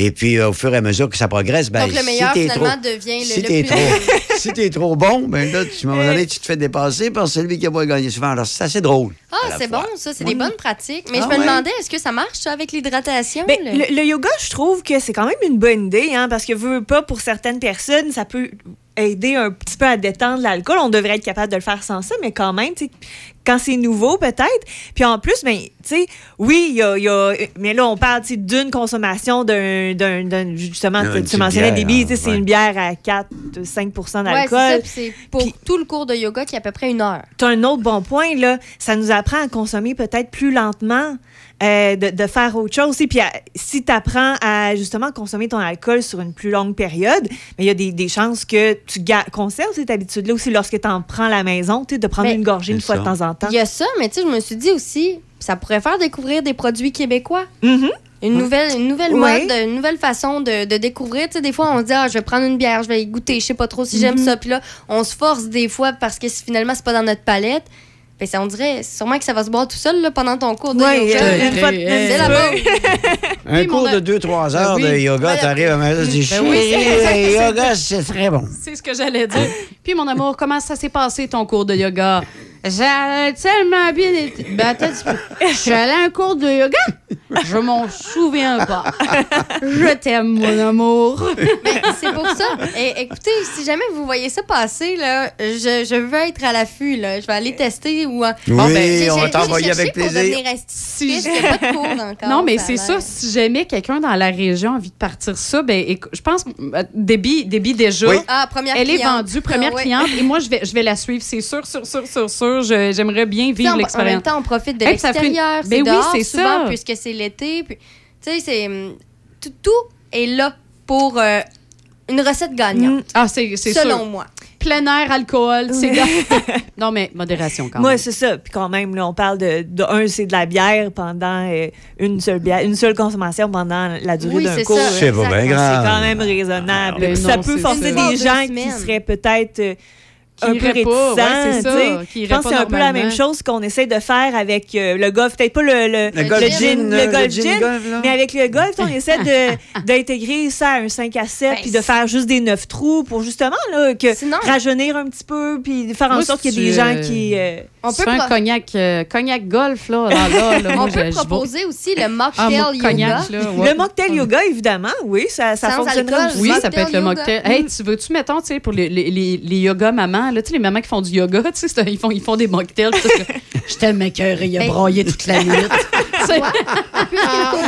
Et puis, euh, au fur et à mesure que ça progresse, ben, Donc, le meilleur, si t'es finalement, trop, devient le, si le plus... trop, si t'es trop bon, ben là, tu, à un moment donné, tu te fais dépasser par celui qui a pas gagné souvent. Alors, c'est assez drôle. Ah, c'est bon, ça, c'est Oui. des bonnes pratiques. Mais Ah je me ouais? demandais, est-ce que ça marche, ça, avec l'hydratation? Ben, le, le yoga, je trouve que c'est quand même une bonne idée, hein, parce que veux pas pour certaines personnes, ça peut aider un petit peu à détendre l'alcool. On devrait être capable de le faire sans ça, mais quand même, tu sais, quand c'est nouveau, peut-être. Puis en plus, ben, tu sais, oui, il y a, il y a- Mais là, on parle tu sais, d'une consommation d'un. d'un- d'un- Justement, tu- mentionnais bière, des tu sais, c'est ouais. une bière à 4-5 Ouais, c'est d'alcool. ça, puis c'est pour tout le cours de yoga qui est à peu près une heure. Tu un autre bon point, là. Ça nous apprend à consommer peut-être plus lentement, euh, de, de faire autre chose. aussi. Puis à- si tu apprends à justement consommer ton alcool sur une plus longue période, mais il y a des, des chances que tu conserves cette habitude-là aussi lorsque tu en prends à la maison, de prendre Mais- une gorgée une fois de temps en temps. Il y a ça, mais tu sais, je me suis dit aussi, ça pourrait faire découvrir des produits québécois. Mm-hmm. Une nouvelle, une nouvelle mode, une nouvelle façon de, de découvrir. Tu sais, des fois, on se dit, ah, je vais prendre une bière, je vais y goûter, je sais pas trop si j'aime Mhm. ça. Puis là, on se force des fois parce que finalement, c'est pas dans notre palette. Ben, ça, on dirait sûrement que ça va se boire tout seul là, pendant ton cours de Ouais, yoga. euh, une fois de- C'est la bonne. Un cours de 2-3 heures Ben oui. de yoga, t'arrives à me dire, Ben oui, le yoga, c'est très bon. C'est ce que j'allais dire. Puis, mon amour, comment ça s'est passé ton cours de yoga? J'ai tellement bien été. Ben, attends, je suis allée à un cours de yoga. Je m'en souviens pas. Je t'aime, mon amour. Ben, c'est pour ça. Et, écoutez, si jamais vous voyez ça passer, là, je, je veux être à l'affût. là. Je vais aller tester ou. euh, Oui, Bon, ben, on va t'envoyer avec plaisir. a pas de cours encore. Non, mais ça a c'est ça. Si jamais quelqu'un dans la région a envie de partir ça, ben, écou- je pense, euh, Debbie, Debbie déjà, Oui. Ah, première elle est vendue, première Ah, ouais. cliente, et moi, je vais, je vais la suivre. C'est sûr, sûr, sûr, sûr, sûr. Je- J'aimerais bien vivre en- En même l'expérience. temps, on profite de Hey, ça fait l'extérieur. Ben C'est oui, c'est souvent ça. puisque c'est l'été. puis- Tu sais, c'est hum, tout, tout est là pour euh, une recette gagnante. Ah, c'est c'est Selon sûr. moi. plein air, alcool, c'est Non, mais modération quand Moi, même. c'est ça. Puis quand même, là, on parle de, de un, c'est de la bière pendant euh, une seule bière, une seule consommation pendant la durée Oui, d'un cours. C'est pas bien grave. C'est quand même raisonnable. Ben Puis non, ça peut forcer ça. des gens qui seraient peut-être euh, un peu réticents. ouais, Je pense que c'est un peu la même chose qu'on essaie de faire avec euh, le golf. Peut-être pas le, le, Le golf gin, le le golf gin gin, golf, là. mais avec le golf, on essaie de- d'intégrer ça à un 5 à 7 puis de faire juste des 9 trous pour justement là, que rajeunir un petit peu puis faire en Moi, sorte si qu'il y ait des gens euh, qui... euh, On peut un cognac, euh, cognac golf, là. là, là, là, moi, On je- peut proposer aussi le Ah, mocktail yoga. cognac, là, ouais. Le mocktail yoga, évidemment, oui, ça, ça aussi. Oui, ça peut être le mocktail. Hey, tu veux-tu, mettons, tu sais, pour les, les, les, les yoga mamans, là, tu sais, les mamans qui font du yoga, tu sais, c'est- ils font, ils font des mocktails. Je t'aime, écœuré, il a Ben- braillé toute la nuit. Puisqu'il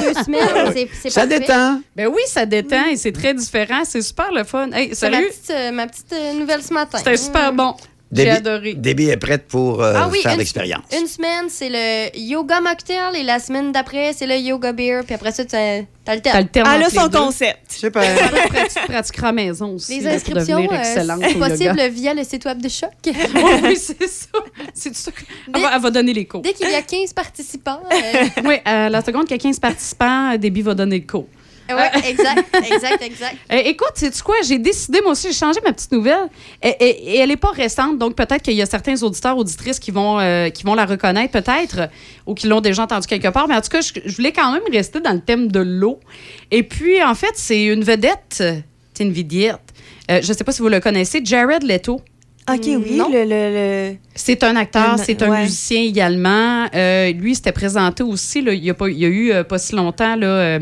est deux semaines, c'est- c'est Ça parfait. détend. Ben oui, ça détend et c'est très différent. C'est super le fun. Hey, C'est ma salut, petite, euh, ma petite euh, nouvelle ce matin. c'était super bon. J'ai adoré. Déby est prête pour euh, Ah oui, faire une- l'expérience. Une semaine, c'est le yoga mocktail et la semaine d'après, c'est le yoga beer. Puis après ça, tu t'alternes. T'alternes Elle a entre son concept. Super. Tu pratiqueras à la maison aussi. Les inscriptions, euh, c'est possible yoga. via le site web de Choc. Oui, oui, c'est ça. C'est ça. Elle va, elle va donner les cours. Dès qu'il y a 15 participants. euh, Oui, à la seconde qu'il y a 15 participants, Déby va donner le cours. Ouais, exact, exact, exact. Euh, écoute, sais-tu quoi? J'ai décidé, moi aussi, j'ai changé ma petite nouvelle. Et, et- et elle n'est pas récente, donc peut-être qu'il y a certains auditeurs, auditrices qui vont, euh, qui vont la reconnaître, peut-être, ou qui l'ont déjà entendue quelque part. Mais en tout cas, je, je voulais quand même rester dans le thème de l'eau. Et puis, en fait, c'est une vedette. C'est une vedette. Euh, je ne sais pas si vous le connaissez, Jared Leto. OK, oui, le... le, le- C'est un acteur, c'est un ouais. musicien également. Euh, lui, il s'était présenté aussi, là, il, y a pas, il y a eu euh, pas si longtemps, là, euh,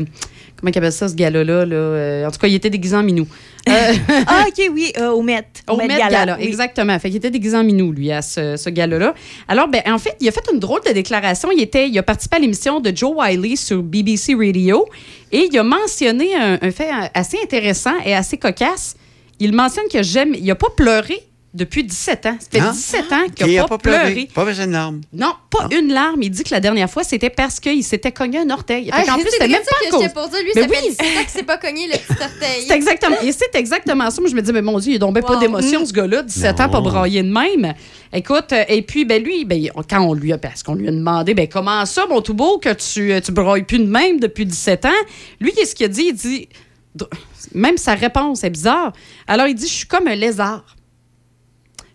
comment il appelle ça, ce gars-là? Là, euh, en tout cas, il était déguisé en minou. Euh, Ah, OK, oui, euh, au Met. au Met Gala, oui. exactement. Fait qu'il était déguisé en minou, lui, à ce, ce gala-là. Alors, ben, en fait, il a fait une drôle de déclaration. Il, était, il a participé à l'émission de Joe Wiley sur BBC Radio et il a mentionné un, un fait assez intéressant et assez cocasse. Il mentionne qu'il n'a jamais, il a pas pleuré depuis 17 ans. Ça fait Hein? 17 ans qu'il Qui n'a a pas, pas pleuré. pleuré. Pas besoin de larmes. Non, pas une larme. Il dit que la dernière fois, c'était parce qu'il s'était cogné un orteil. Fait Ah, plus, c'est c'était même ça pas que cause. pour dire. Lui, Mais ça oui. fait 17 ans qu'il s'est pas cogné le petit orteil. C'est exactement, et c'est exactement ça. Moi, je me dis, mais mon Dieu, il n'a donc pas d'émotion, ce gars-là, 17 ans, pas brailler de même. Écoute, euh, et puis, ben lui, ben, quand on lui a, parce qu'on lui a demandé, ben comment ça, mon tout beau, que tu, euh, tu brailles plus de même depuis 17 ans, lui, qu'est-ce qu'il a dit? Il dit, même sa réponse est bizarre. Alors, il dit, je suis comme un lézard.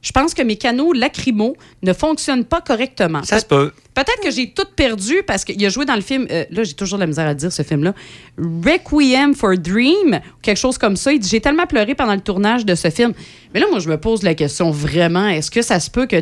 Je pense que mes canaux lacrymaux ne fonctionnent pas correctement. Ça se peut. Peut-être que j'ai tout perdu parce qu'il a joué dans le film. euh, là, j'ai toujours de la misère à dire ce film-là. Requiem for Dream, ou quelque chose comme ça. Il dit J'ai tellement pleuré pendant le tournage de ce film. Mais là, moi, je me pose la question vraiment est-ce que ça se peut que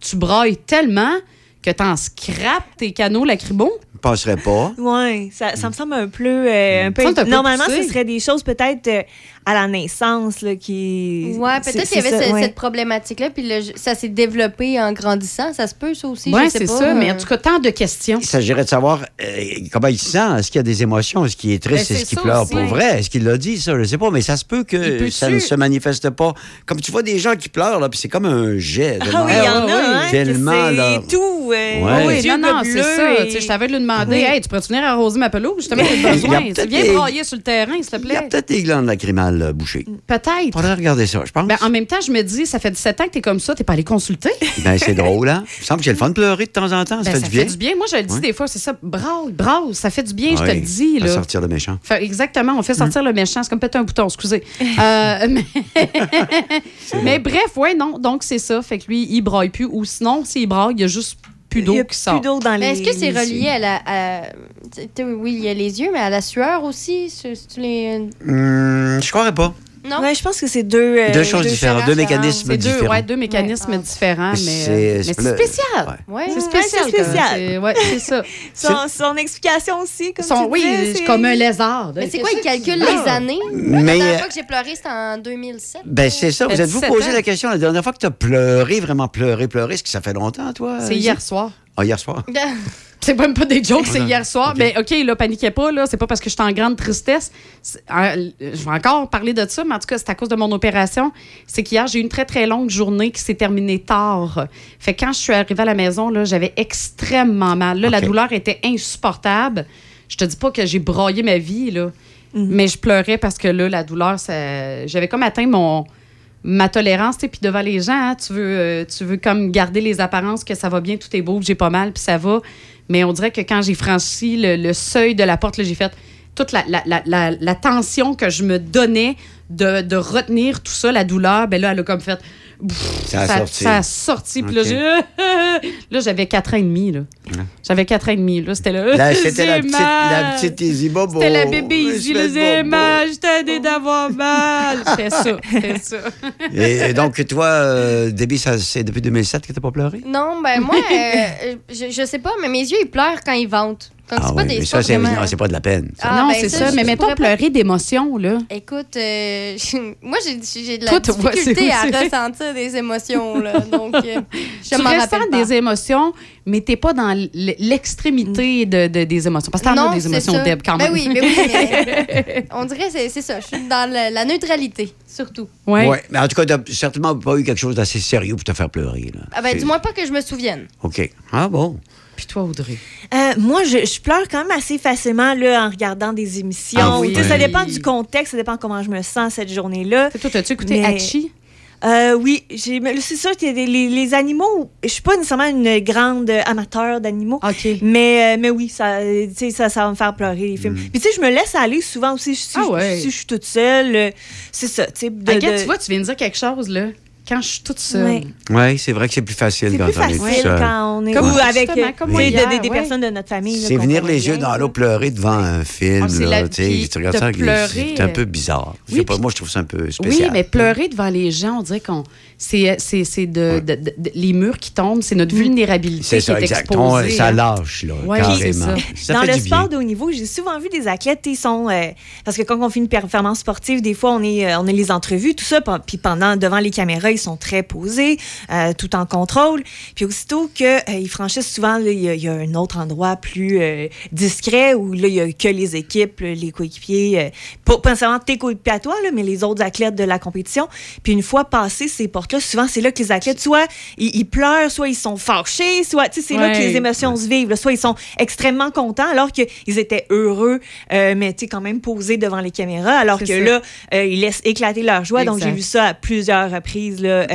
tu brailles tellement que t'en scrapes tes canaux lacrymaux? Je penserais pas. Oui, ça, ça me semble un peu. euh, un peu- normalement, ce serait des choses peut-être euh, à la naissance là, qui. Ouais, peut-être qu'il y avait ça, ce- ouais. cette problématique-là, puis le- ça s'est développé en grandissant. Ça se peut, ça aussi. Oui, je sais c'est pas, ça. euh. Mais en tout cas, tant de questions. Il s'agirait de savoir euh, comment il se sent. Est-ce qu'il y a des émotions? Est-ce qu'il est triste? Ben, Est-ce qu'il pleure aussi. pour vrai? Est-ce qu'il l'a dit, ça? Je sais pas, mais ça se peut que ça ne se manifeste pas. Comme tu vois des gens qui pleurent, là, puis c'est comme un jet. de Ah oui, il y en a, hein, Tellement, c'est là. tout. euh, Ouais. Oui, les non, non, c'est ça. et- Tu sais, Je t'avais de lui demander Oui. Hey, tu pourrais-tu venir arroser ma pelouse? A besoin. Viens brailler sur le terrain, s'il te Il y a plaît. peut-être des glandes lacrymales euh, bouchées. Peut-être. Faudrait regarder ça, je pense. Ben, en même temps, je me dis, ça fait 17 ans que tu es comme ça, tu pas allé consulter. Ben, c'est drôle, hein? Il me semble que j'ai le fun de pleurer de temps en temps. Ça Ben, fait du bien. Moi, je le dis des fois, c'est ça. Braille, braille, ça fait du bien, je te le dis. Là. sortir le méchant. Fait- exactement, on fait sortir le méchant. C'est comme péter un bouton, excusez. Euh, mais... mais bref, ouais, non. Donc, c'est ça. Fait que lui, il braille plus. Ou sinon, s'il braille, il y a juste plus Il y d'eau a qui sort. plus d'eau dans les Mais est-ce que c'est les relié yeux. à la. à- tu sais, oui, il y a les yeux, mais à la sueur aussi? C'est- les... Hum, je croirais pas. Non? Ouais, je pense que c'est deux. euh, Deux choses différentes, deux mécanismes C'est deux, différents. ouais, deux mécanismes différents, mais, C'est- euh, spécial. Ouais. C'est spécial. c'est spécial. Ouais, c'est ça. Son, son explication aussi, comme Son- tu oui, c'est comme un lézard. Mais c'est quoi, il calcule les veux? années? Mais, La dernière euh, fois que j'ai pleuré, c'était en 2007. Ben, c'est ça. Vous êtes-vous 17 posé la question la dernière fois que tu as pleuré, vraiment pleuré, pleuré? Est-ce que ça fait longtemps, toi? C'est hier soir. Ah, hier soir? C'est même pas des jokes, c'est hier soir. ok. Mais OK, là, paniquez pas, là. C'est pas parce que j'étais en grande tristesse. C'est- euh, Je vais encore parler de ça, mais en tout cas, c'est à cause de mon opération. C'est qu'hier, j'ai eu une très, très longue journée qui s'est terminée tard. Fait que quand je suis arrivée à la maison, là, j'avais extrêmement mal. Là, la douleur était insupportable. Je te dis pas que j'ai broyé ma vie, là. Mais je pleurais parce que là, la douleur, ça... j'avais comme atteint mon ma tolérance, puis devant les gens, hein, tu, veux, euh, tu veux comme garder les apparences que ça va bien, tout est beau, que j'ai pas mal, puis ça va. Mais on dirait que quand j'ai franchi le, seuil de la porte, j'ai fait toute la, la, la, la tension que je me donnais de, de retenir tout ça, la douleur, ben là, elle a comme fait... pff, Ça a sorti. ça a sorti. Puis là, là, j'avais 4 ans et demi. Là. J'avais 4 ans et demi. Là, c'était là. Là, c'était la petite, la petite Izzy Bobo. C'était la bébé j'ai bobo. mal, je t'ai aidé d'avoir mal. C'était ça, c'était ça. Et, et donc, toi, euh, Debbie, ça, c'est depuis 2007 que t'as pas pleuré? Non, ben moi, euh, je, je sais pas, mais mes yeux, ils pleurent quand ils ventent. Donc, Ah c'est pas oui, des mais ça, c'est vraiment- non, c'est pas de la peine. ça. Ah, non, ben, c'est ça, je- Mais je mettons pleurer d'émotion, là. Écoute, euh, moi, j'ai de la Toi, tu vois, difficulté à ressentir des émotions, là. Donc, euh, je tu m'en ressens rappelle pas. des émotions, mais t'es pas dans l'extrémité de, de- des émotions. Parce que t'en non, as des émotions. Deb, quand Ben même. oui, ben oui, mais on dirait que c'est- ça. Je suis dans la, la neutralité, surtout. Ouais. Ouais, Mais en tout cas, t'as certainement pas eu quelque chose d'assez sérieux pour te faire pleurer. Là. Ah ben, du moins pas que je me souvienne. OK. Ah bon? Puis toi, Audrey? Euh, moi, je, je pleure quand même assez facilement là, en regardant des émissions. Ah oui. Ça dépend du contexte, ça dépend comment je me sens cette journée-là. Toi, as-tu écouté Hachi? Euh, oui, mais c'est sûr que les, les- les animaux, je suis pas nécessairement une grande amateur d'animaux, mais, euh, mais oui, ça, ça, ça va me faire pleurer les films. Puis tu sais, je me laisse aller souvent aussi si, Ah je- ouais. si je suis toute seule. C'est ça, Regarde, de- tu vois, tu viens de dire quelque chose, là. Quand je suis toute seule. Ouais. Oui, c'est vrai que c'est plus facile quand plus on est tout facile seul. quand on est Comme avec euh, comme des, des ouais. personnes de notre famille. C'est venir les yeux dans l'eau pleurer devant un film. Ah, là, tu regardes de ça, c'est un euh, peu bizarre. Je oui, sais pas, moi, je trouve ça un peu spécial. Oui, mais pleurer devant les gens, on dirait qu'on. C'est, c'est, c'est de, de- de- de- les murs qui tombent, c'est notre vulnérabilité C'est qui ça, est exact. exposée. On- ça hein. lâche, là, Ouais, carrément. ça. Dans fait le du bien. sport de haut niveau, j'ai souvent vu des athlètes, ils sont euh, parce que quand on fait une performance sportive, des fois on est euh, on a les entrevues, tout ça, puis pendant devant les caméras, ils sont très posés, euh, tout en contrôle. Puis aussitôt que euh, franchissent souvent, il y, a- il y a un autre endroit plus euh, discret où là il y a que les équipes, les coéquipiers, pas, pas nécessairement tes coéquipiers à toi, là, mais les autres athlètes de la compétition. Puis une fois passées ces portes-là, souvent c'est là que les athlètes soit ils, ils pleurent, soit ils sont fâchés, soit tu sais, c'est là que les émotions se vivent. là. Soit ils sont extrêmement contents alors qu'ils étaient heureux, euh, mais tu sais, quand même posés devant les caméras, alors que ça. là, euh, ils laissent éclater leur joie. Donc, j'ai vu ça à plusieurs reprises. Là. Euh,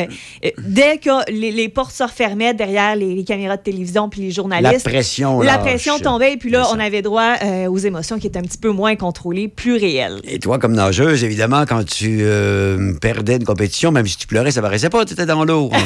euh, dès que les, les portes se refermaient derrière les, les caméras de télévision puis les journalistes, La pression la lâche. pression tombait et puis là, on avait droit euh, aux émotions qui étaient un petit peu moins contrôlées, plus réelles. Et toi, comme nageuse, évidemment, quand tu euh, perdais une compétition, même si tu pleurais, ça paraissait pas, tu étais dans l'eau.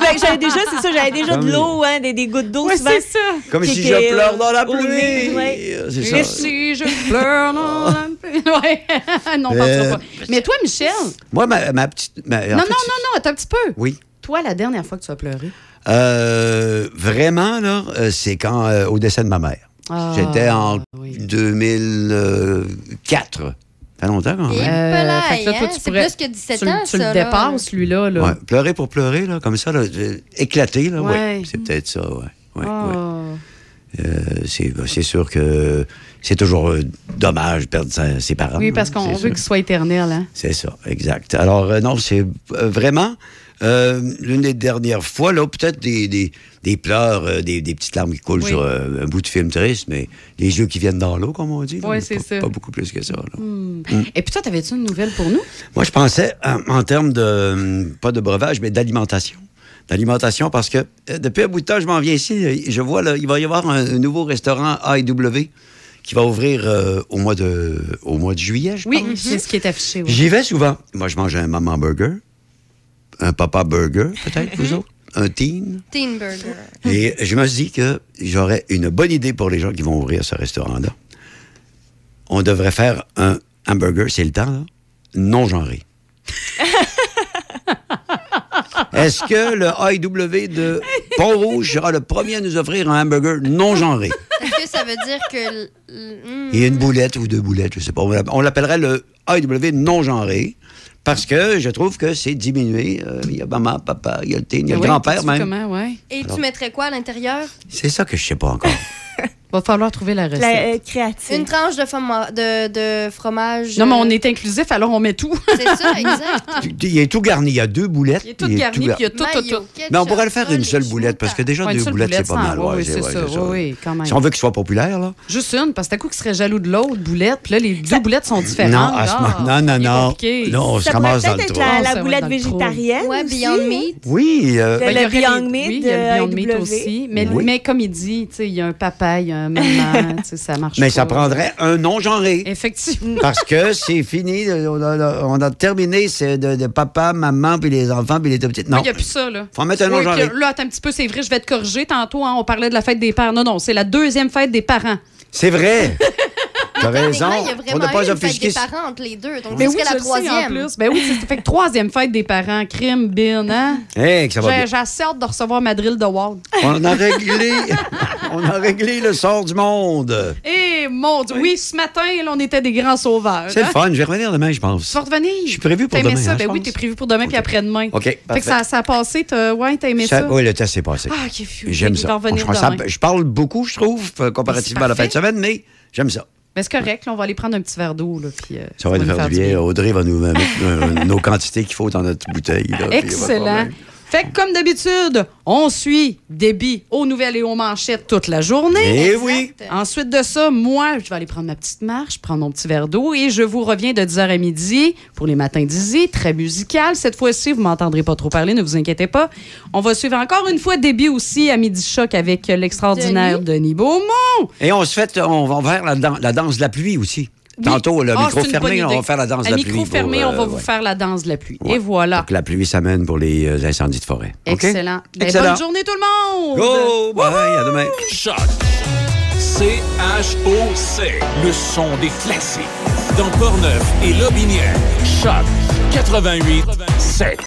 Ben, j'avais déjà, c'est ça, j'avais déjà de Comme- l'eau, hein, des, des gouttes d'eau Ouais, c'est ça. Comme si je pleure dans la pluie. ouais. Et ça. si je pleure dans la Ouais. non, on Euh, pas. Mais toi, Michel? Moi, ma, ma petite. ma- non, fait, non, non, non, attends un petit peu. Oui. Toi, la dernière fois que tu as pleuré? Euh, vraiment, là, euh, c'est quand, euh, au décès de ma mère. Ah, J'étais en 2004. Ça fait longtemps, quand même. fait que là, toi, hein? tu C'est pourrais- plus que 17 tu, le- ans, tu le ça, là. dépasses, lui-là. Là. Ouais, pleurer pour pleurer, là, comme ça, là, euh, éclater, là, Ouais. oui. C'est peut-être ça, ouais. ouais, ouais. Euh, c'est ben, c'est sûr que c'est toujours euh, dommage de perdre sa- ses parents. Oui, parce qu'on veut sûr. qu'il soit éternel. Hein? C'est ça, exact. Alors, euh, non, c'est vraiment euh, l'une des dernières fois, là, peut-être des, des, des pleurs, euh, des, des petites larmes qui coulent Oui. sur euh, un bout de film triste, mais les yeux qui viennent dans l'eau, comme on dit. Oui, c'est ça. Pas beaucoup plus que ça. là. Hmm. Mm. Et puis toi, t'avais-tu une nouvelle pour nous? Moi, je pensais en, en termes de, hum, pas de breuvage, mais d'alimentation. D'alimentation, parce que euh, depuis un bout de temps, je m'en viens ici, euh, je vois, là, il va y avoir un, un nouveau restaurant AEW qui va ouvrir euh, au, mois de, au mois de juillet, je Oui, pense. c'est ce qui est affiché. oui. J'y vais souvent. Moi, je mange un maman burger, un papa burger, peut-être, vous autres, un teen. Teen Burger. Et je me suis dit que j'aurais une bonne idée pour les gens qui vont ouvrir ce restaurant-là. On devrait faire un hamburger, c'est le temps, là, non genré. Est-ce que le AEW de Pont-Rouge sera le premier à nous offrir un hamburger non genré? Est-ce que ça veut dire que. hmm. Il y a une boulette ou deux boulettes, je sais pas. On l'app- On l'appellerait le AEW non genré. Parce que je trouve que c'est diminué. Euh, Il y a maman, papa, il y a le teen, il y a le grand-père t'es-tu même. Comment, ouais. Et Alors- tu mettrais quoi à l'intérieur? C'est ça que je sais pas encore. Va falloir trouver la recette. La euh, créative. Une tranche de, froma- de, de fromage. Non, mais on euh, est inclusif, alors on met tout. C'est ça, exact. Il est tout garni. Il y a deux boulettes. Il est tout garni, puis il y a tout, tout, tout. Mais on pourrait le faire une seule boulette, parce que déjà, deux boulettes, c'est pas mal. oui, ouais, oui, c'est ça, c'est oui, oui, quand même. Si on veut qu'il soit populaire, là. Juste une, parce que d'un coup, qui serait jaloux de l'autre boulette, puis là, les deux boulettes sont différentes. Non, Ah, non, non, non. on se Ça pourrait ramasse dans peut-être le être trou. la, boulette dans végétarienne. Aussi. Beyond Meat. Oui. euh, Le- Ben, Beyond Meat Oui, il y a le Beyond Meat aussi. Mais, Oui. mais comme il dit, tu sais, il y a un papa, il y a un maman, tu sais, ça marche Mais pas. ça prendrait un non-genré. Effectivement. Parce que c'est fini. On a, on a terminé c'est de, de papa, maman, puis les enfants, puis les tout petits. Non. Il n'y a plus ça, là. Faut en mettre un Oui, non-genré. puis Là, attends un petit peu, c'est vrai, je vais te corriger. Tantôt, hein, on parlait de la fête des pères. Non, non, c'est la deuxième fête des parents. C'est vrai. T'as raison. là, il y a On vraiment n'a pas eu une fête offusqué. des parents entre les deux. Donc, Mais c'est oui, la sais, en troisième. plus. Ben oui, c'est- ça fait que troisième fête des parents. Crime, bin, hein? Hey, que ça va J'ai bien. j'ai assez hâte de recevoir ma drill de Wald. On a réglé, on a réglé le sort du monde. Eh, mon Dieu, oui, ce matin, là, on était des grands sauveurs. C'est le hein? fun. Je vais revenir demain, je pense. Tu vas revenir? Je suis prévu pour T'as aimé demain. ça? hein, ben oui, t'es prévu pour demain puis après-demain. OK, Fait que ça, ça a passé, t'as ouais, t'as aimé ça? Ça- oui, le test est passé. Ah, J'aime ça. Je parle beaucoup, je trouve, euh, comparativement à la fin de semaine, mais j'aime ça. Ben, c'est correct, là, on va aller prendre un petit verre d'eau. Là, puis, euh, Ça va nous faire du bien. Audrey va nous mettre euh, nos quantités qu'il faut dans notre bouteille. là, Excellent. Fait que, comme d'habitude, on suit débit aux nouvelles et aux manchettes toute la journée. Eh oui. Ensuite de ça, moi, je vais aller prendre ma petite marche, prendre mon petit verre d'eau et je vous reviens de 10h à midi pour les matins d'Izzy, très musical. Cette fois-ci, vous m'entendrez pas trop parler, ne vous inquiétez pas. On va suivre encore une fois débit aussi à midi choc avec l'extraordinaire Denis, Beaumont. Et on se fait, on va la, dan- la danse de la pluie aussi. Tantôt, le Ah, micro fermé, on va faire la danse de la micro pluie. pour, fermé, on va euh, vous faire la danse de la pluie. Et voilà. Que la pluie s'amène pour les euh, incendies de forêt. Excellent. Ben, Excellent. bonne journée tout le monde. Go! Bye, à demain. Choc. C-H-O-C. Le son des classiques. Dans Portneuf et Lobinière. Choc 88 7.